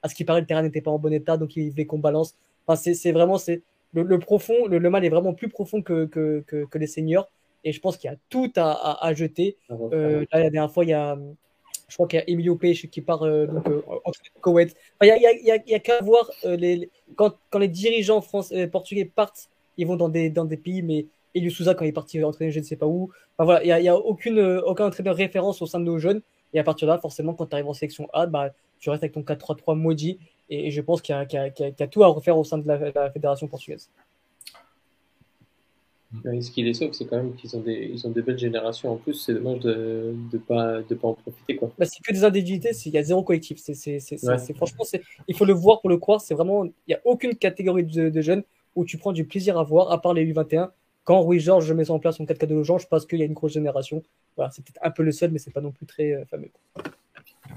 à ce qui paraît, le terrain n'était pas en bon état, donc il voulait qu'on balance. Enfin, c'est vraiment, c'est le, profond, le, mal est vraiment plus profond que, que, que, les seniors. Et je pense qu'il y a tout à, à, jeter. Ah euh, là, la dernière fois, il y a, je crois qu'il y a Emilio Peixe qui part euh, donc, euh, en Koweït. Il n'y a, qu'à voir les, quand, quand, les dirigeants français, portugais partent, ils vont dans des, dans des pays, mais Elio Souza, quand il est parti entraîner, je ne sais pas où. Enfin, voilà, il n'y a, y a aucune, aucun entraîneur référence au sein de nos jeunes. Et à partir de là, forcément, quand tu arrives en sélection A, bah, tu restes avec ton 4-3-3 maudit. Et, je pense qu'il y, a tout à refaire au sein de la, fédération portugaise. ce qui les sauve, c'est quand même qu'ils ont des, ils ont des belles générations en plus. C'est dommage de ne pas, de pas en profiter. Quoi. Bah, c'est que des individualités, il y a zéro collectif. C'est, c'est, c'est, franchement, il faut le voir pour le croire. C'est vraiment, il n'y a aucune catégorie de, jeunes où tu prends du plaisir à voir, à part les U21. Quand Rui Georges met en place son 4 4 de je pense qu'il y a une grosse génération. Voilà, c'est peut-être un peu le seul, mais c'est pas non plus très euh, fameux.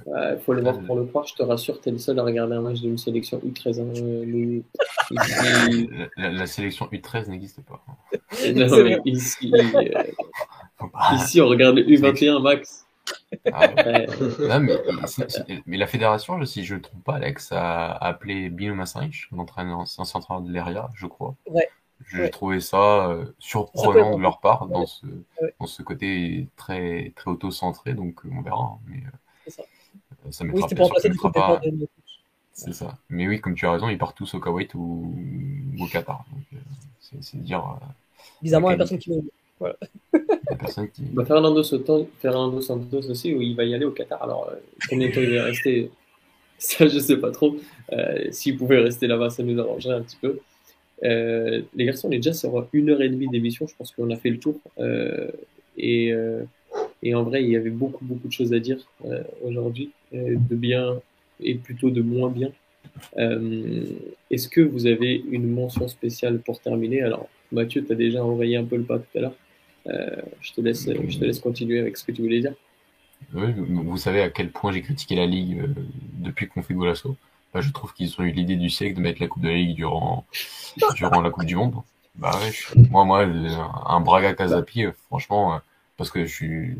Il faut le voir pour le croire, je te rassure, tu es le seul à regarder un match d'une sélection U13. Hein, <laughs> la, sélection U13 n'existe pas. ici, <laughs> euh, ici, on regarde le U21 max. Ah mais, la fédération, si je ne trompe pas, Alex a appelé Bino Massarich, l'entraîneur en central de l'ERIA, je crois. Ouais. J'ai trouvé ça euh, surprenant de leur part dans ce, dans ce côté très, très auto-centré, donc on verra. Hein, mais, euh, ça. Ça oui, c'était pour remplacer pas... C'est ça. Mais oui, comme tu as raison, ils partent tous au Koweït ou, au Qatar. Euh, c'est dire. Euh, Bizarrement, il n'y a personne qui veut. Voilà. <laughs> personne qui... Bah, Fernando, Soto, Fernando Santos aussi, où il va y aller au Qatar. Alors, euh, combien de temps il va rester? <laughs> Ça, je ne sais pas trop. S'il pouvait rester là-bas, ça nous arrangerait un petit peu. les garçons, on est déjà sur une heure et demie d'émission. Je pense qu'on a fait le tour. et et en vrai, il y avait beaucoup, beaucoup de choses à dire euh, aujourd'hui, euh, de bien et plutôt de moins bien. Euh, est-ce que vous avez une mention spéciale pour terminer? Alors, Mathieu, tu as déjà envoyé un peu le pas tout à l'heure. je, te laisse, je te laisse continuer avec ce que tu voulais dire. Oui, vous savez à quel point j'ai critiqué la Ligue depuis qu'on fait Golasso. je trouve qu'ils ont eu l'idée du siècle de mettre la Coupe de la Ligue durant, durant la Coupe du Monde. Bah moi, moi, un Braga Casapi, franchement, parce que je, suis,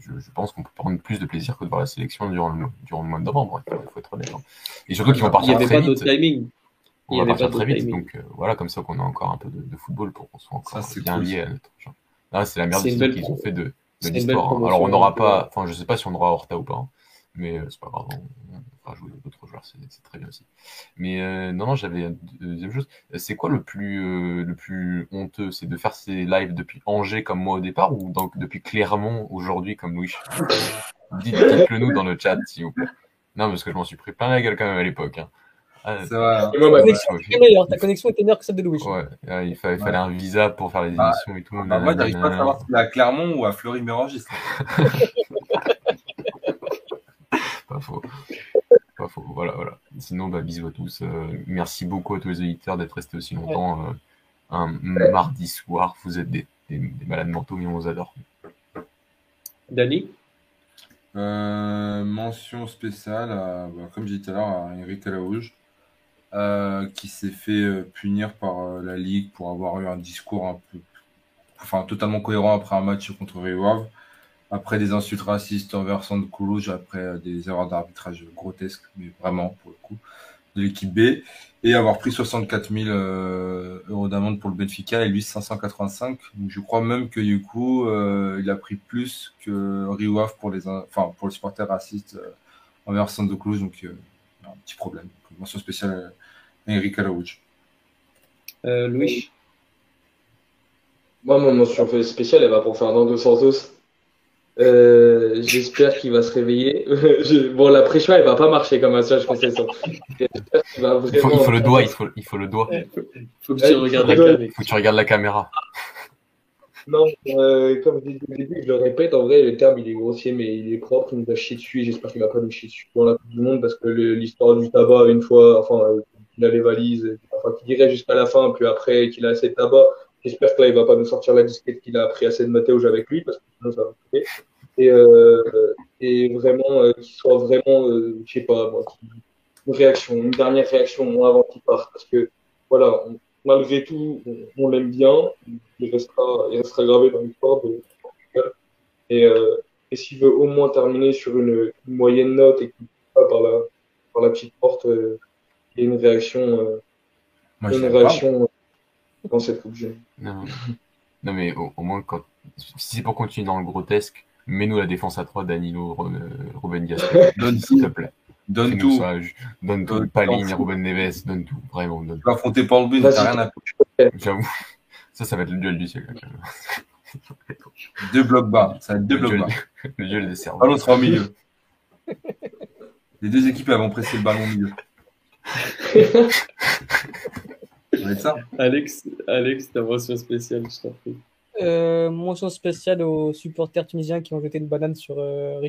je, pense qu'on peut prendre plus de plaisir que de voir la sélection durant le, durant le mois de novembre. Il faut, être honnête. Hein. Et surtout qu'ils vont partir très vite. Il n'y avait pas de timing. On va partir très vite, donc euh, voilà, comme ça qu'on a encore un peu de, football pour qu'on soit encore bien lié à notre. Là, c'est la merde qu'ils ont fait de, de l'histoire. Hein. Alors, on n'aura pas, enfin, je sais pas si on aura Horta ou pas, hein, mais euh, c'est pas grave jouer d'autres joueurs, c'est très bien aussi. Mais euh, non, non, j'avais une deuxième chose. C'est quoi le plus, euh, le plus honteux? C'est de faire ces lives depuis Angers comme moi au départ ou donc depuis Clermont aujourd'hui comme Louis? Dites-le nous dans le chat, s'il vous plaît. Non, parce que je m'en suis pris plein la gueule quand même à l'époque. Hein. Ah, C'est vrai. hein. Ta connexion était meilleure, ta connexion était meilleure que celle de Louis. Ouais, ouais, il fallait, fallait un visa pour faire les Ah, émissions et tout. Bah, moi, j'arrive pas à savoir si c'est à Clermont ou à Fleury-Mérogis. <laughs> Pas faux. Pas faux. Voilà, voilà. Sinon, bah, bisous à tous. Euh, merci beaucoup à tous les auditeurs d'être restés aussi longtemps. euh, un mardi soir, vous êtes des, des- des malades mentaux, mais on vous adore. Dani? Euh, mention spéciale, à, bah, comme j'ai dit tout à l'heure, à Eric Alaouge, euh, qui s'est fait euh, punir par euh, la Ligue pour avoir eu un discours un peu, enfin, totalement cohérent après un match contre Rio Ave, après des insultes racistes envers Sandro Coulouge, après euh, des erreurs d'arbitrage grotesques, mais vraiment, pour le coup, de l'équipe B, et avoir pris 64 000 euh, euros d'amende pour le Benfica et lui 585. Donc, je crois même que du coup, euh, il a pris plus que Rio Ave pour les, in- enfin, pour les supporters racistes euh, envers Sandro Coulouge, donc euh, un petit problème. Donc, mention spéciale à Eric Alaouj. euh, Louis? Moi, mon mention spéciale, elle va pour Fernando Santos. Euh, j'espère qu'il va se réveiller. <laughs> Je- Bon, la pression, elle va pas marcher comme un sage concession. Va Il faut, vraiment. il faut le doigt, il faut, il faut le doigt. faut que tu regardes la que- cam. Il faut que tu regardes la caméra. Non, euh, comme je je le répète, en vrai, le terme, il est grossier, mais il est propre. Il nous a chié dessus j'espère qu'il va pas nous chier dessus dans la Coupe du Monde parce que l'histoire du tabac, une fois, enfin, euh, qu'il a les valises, enfin, qu'il dirait jusqu'à la fin, puis après qu'il a assez de tabac, j'espère que là, il va pas nous sortir la disquette qu'il a pris assez de Mathéo avec lui parce que sinon, ça va couper. Et, euh, et vraiment, euh, qu'il soit vraiment, euh, je sais pas, moi, une réaction, une dernière réaction moi, avant qu'il parte parce que, voilà, on- malgré tout, on, on l'aime bien, il restera, il restera gravé dans l'histoire de Portugal. Et, euh, et s'il veut au moins terminer sur une, une moyenne note et qu'il ne pas par la, par la petite porte, euh, il y a une réaction, euh, Moi, une réaction euh, dans cette Coupe du Monde. Non, <laughs> non mais au, au moins, quand, si c'est pour continuer dans le grotesque, mets-nous la défense à 3, Danilo, euh, Ruben Dias, <laughs> Donne s'il te tout, plaît. donne tout. ça, je- donne tout. Donne- Paligne, fous. Ruben Neves, donne tout. Vraiment, donne Tu vas affronter Paul t'as rien à J'avoue. <laughs> Ça, ça va être le duel du siècle. Deux blocs bas. Ça va être deux Le blocs bas. le duel des cerveaux. Ballon sera au milieu. Les deux équipes elles vont presser le ballon au milieu. Ça. Alex, Alex, ta mention spéciale, je t'en prie. Euh, mention spéciale aux supporters tunisiens qui ont jeté une banane sur euh,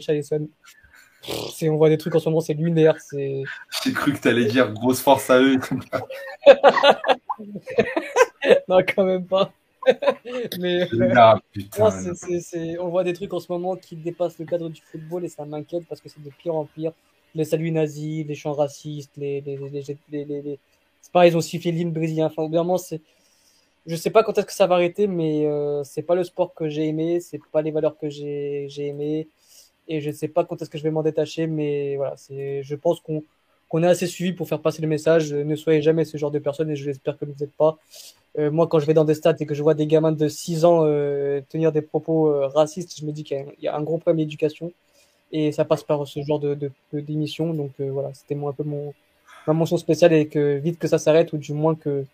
c'est- On voit des trucs en ce moment, c'est lunaire. C'est J'ai cru que t'allais dire grosse force à eux. <laughs> non, quand même pas. <laughs> Mais euh, Ah non, on voit des trucs en ce moment qui dépassent le cadre du football et ça m'inquiète parce que c'est de pire en pire. Les saluts nazis, les chants racistes, les, les, les, les, les- les- les- c'est pareil, ils ont sifflé l'hymne brésilien. Enfin, vraiment, c'est. Je sais pas quand est-ce que ça va arrêter, mais euh, c'est pas le sport que j'ai aimé, c'est pas les valeurs que j'ai j'ai aimé, et je sais pas quand est-ce que je vais m'en détacher, mais voilà, c'est. Je pense qu'on qu'on est assez suivi pour faire passer le message. Ne soyez jamais ce genre de personne, et je l'espère que vous n'êtes pas. Euh, moi, quand je vais dans des stades et que je vois des gamins de 6 ans euh, tenir des propos euh, racistes, je me dis qu'il y a- a un gros problème d'éducation et ça passe par ce genre de, d'émission. Donc voilà, c'était un peu mon ma mention spéciale et que vite que ça s'arrête ou du moins que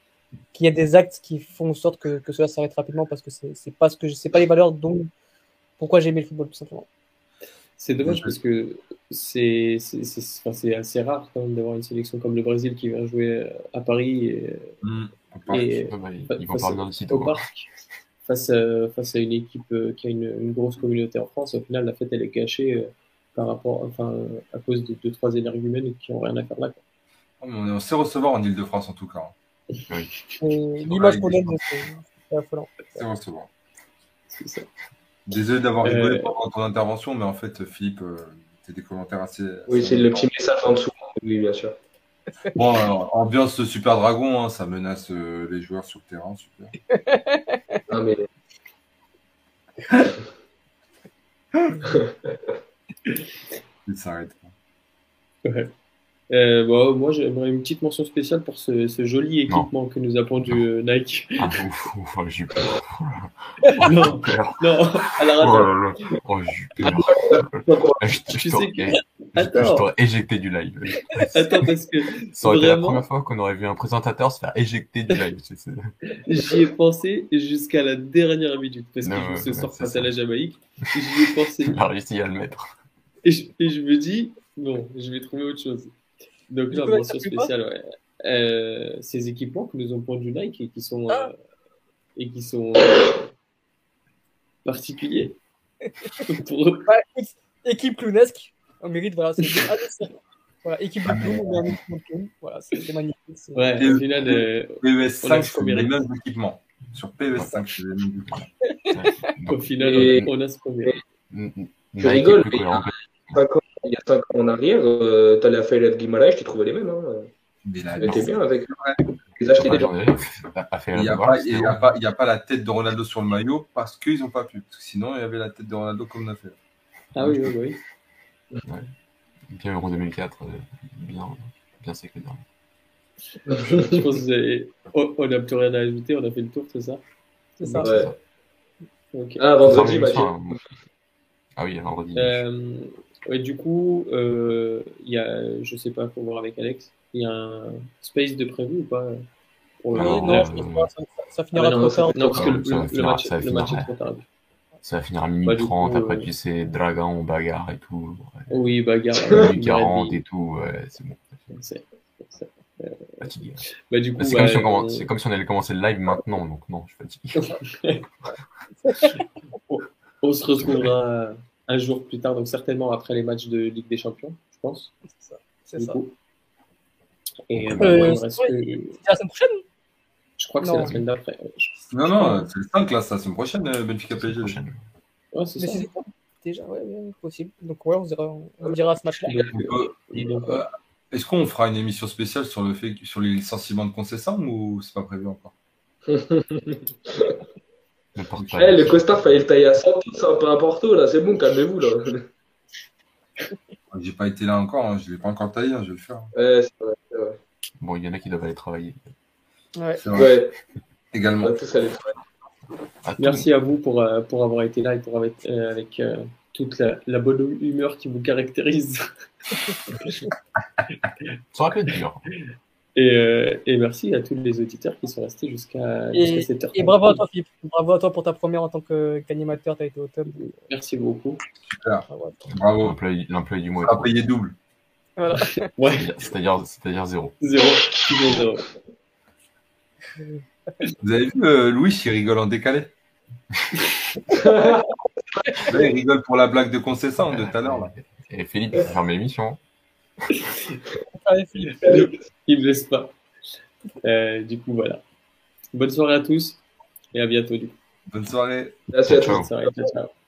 qu'il y ait des actes qui font en sorte que, que cela s'arrête rapidement parce que c'est c'est pas ce que je- c'est pas les valeurs dont pourquoi j'ai aimé le football tout simplement. C'est dommage parce que c'est assez rare quand même d'avoir une sélection comme le Brésil qui vient jouer euh, à Paris et, Mmh, ils vont face site. au parc face à, face à une équipe euh, qui a une, une grosse communauté en France. Au final, la fête elle est gâchée euh, par rapport, enfin, euh, à cause de deux trois énergumènes qui ont rien à faire là. quoi. Oh, On est- on sait recevoir en Ile-de-France en tout cas. hein. Et L'image qu'on donne, c'est c'est affolant. C'est recevoir. C'est ça. Désolé d'avoir Euh, rigolé pendant ton intervention, mais en fait, Philippe, euh, t'as des commentaires assez. Oui, c'est le petit message en dessous. Oui, bien sûr. Bon, alors, ambiance Super Dragon, hein, ça menace euh, les joueurs sur le terrain, super. <laughs> Ah, mais <laughs> Il s'arrête. Ouais. Euh, bon, moi, j'aimerais une petite mention spéciale pour ce, ce joli Non. équipement que nous a pondu euh, Nike. Ah, ouf, ouf, oh, j'ai eu peur. non, non, alors Oh attends. Oh, j'ai eu peur. Je, je t'aurais- que- éjecté du live. Attends, parce que Ça aurait été la Vraiment première fois qu'on aurait vu un présentateur se faire éjecter du live. J'y ai pensé jusqu'à la dernière minute. Parce Non, qu'il ouais, soir c'est face à la Jamaïque. J'y ai pensé. <laughs> Il a réussi à le mettre. Et je, et je me dis, bon, je vais trouver autre chose. Donc là, mention spéciale, ouais. Euh, ces équipements que nous ont pondu Nike et qui sont, ah. euh, et qui sont particuliers. <laughs> Pour... équipe clownesque, on mérite, voilà, c'est voilà, équipe de clown, on met un équipe de clown, voilà, c'est magnifique. Ouais, au final, euh, PES5, c'est les mêmes équipements. Sur PES5, c'est les mêmes équipements. au final, et... on a ce qu'on mérite. Tu rigoles, mais il y a 5 ans en arrière, euh, t'allais à Fayette Guimaraes, tu trouvais les mêmes. Hein. Mais là, était bien avec les achetés déjà. Il n'y a, pas, a, a la tête de Ronaldo sur le maillot parce qu'ils n'ont pas pu. Parce que sinon, il y avait la tête de Ronaldo comme on a fait. Ah oui, oui, oui. Ouais. Bien Euro 2004, euh, bien, bien. <laughs> Je pense que vous avez... oh, on n'a plus rien à ajouter, on a fait le tour, c'est ça? C'est ça? Ouais. Okay. Ah, vendredi, Ah oui, vendredi. Euh, ouais, du coup, euh, il y a, je sais pas, faut voir avec Alex, il y a un space de prévu ou pas pour le... non, non, je pense pas, ça, ça finira ah, non, trop tard. Non, parce que le, le, match, le match est trop tard. Ça va finir à minuit bah, 30, après euh... tu sais, dragon, bagarre et tout. Ouais. Oui, bagarre. minuit 40 et tout, ouais, c'est bon. C'est fatigué. Bah, du coup, c'est, comme si on, comme si on allait commencer le live maintenant, donc non, je suis fatigué. on, <laughs> on se retrouvera un jour plus tard, donc certainement après les matchs de Ligue des Champions, je pense. C'est ça. C'est ça. Coup. Et euh, euh, c'est la semaine prochaine Je crois que c'est la semaine d'après. Non, non, c'est le 5 là, c'est la semaine prochaine, euh, Benfica PSG. Ouais, c'est ça. Déjà, ouais, ouais, possible. Donc, ouais, on dira, on dira à ce match-là. Euh, Est-ce qu'on fera une émission spéciale sur le fait sur les licenciements de concession ou c'est pas prévu encore? <laughs> hey, Le costard fallait le tailler à 100 c'est un peu important là, c'est bon, calmez-vous là. J'ai pas été là encore, hein. je l'ai pas encore taillé, hein, je vais le faire. Ouais, c'est vrai, vrai, Bon, il y en a qui doivent aller travailler. Ouais. ouais. Également. Merci à vous pour, euh, pour avoir été là et pour avec, euh, avec euh, toute la, la, bonne humeur qui vous caractérise. <laughs> Ça aurait pu être dur. Et, euh, et, merci à tous les auditeurs qui sont restés jusqu'à jusqu cette heure. Et bravo à toi, Philippe. Bravo à toi pour ta première en tant qu'animateur. Tu as été au top. Merci beaucoup. Super. Bravo. L'employé du mois. Tu as payé double. Voilà. <laughs> ouais. C'est-à-dire zéro. Zéro. zéro. <laughs> Vous avez vu euh, Louis, il rigole en décalé <laughs> Là, il rigole pour la blague de concession de tout à l'heure. Et Philippe, il ferme l'émission. Il ne laisse pas. Euh, du coup, voilà. Bonne soirée à tous et à bientôt. Du coup. Bonne soirée. Merci à tous. Bonne soirée. Ciao, ciao.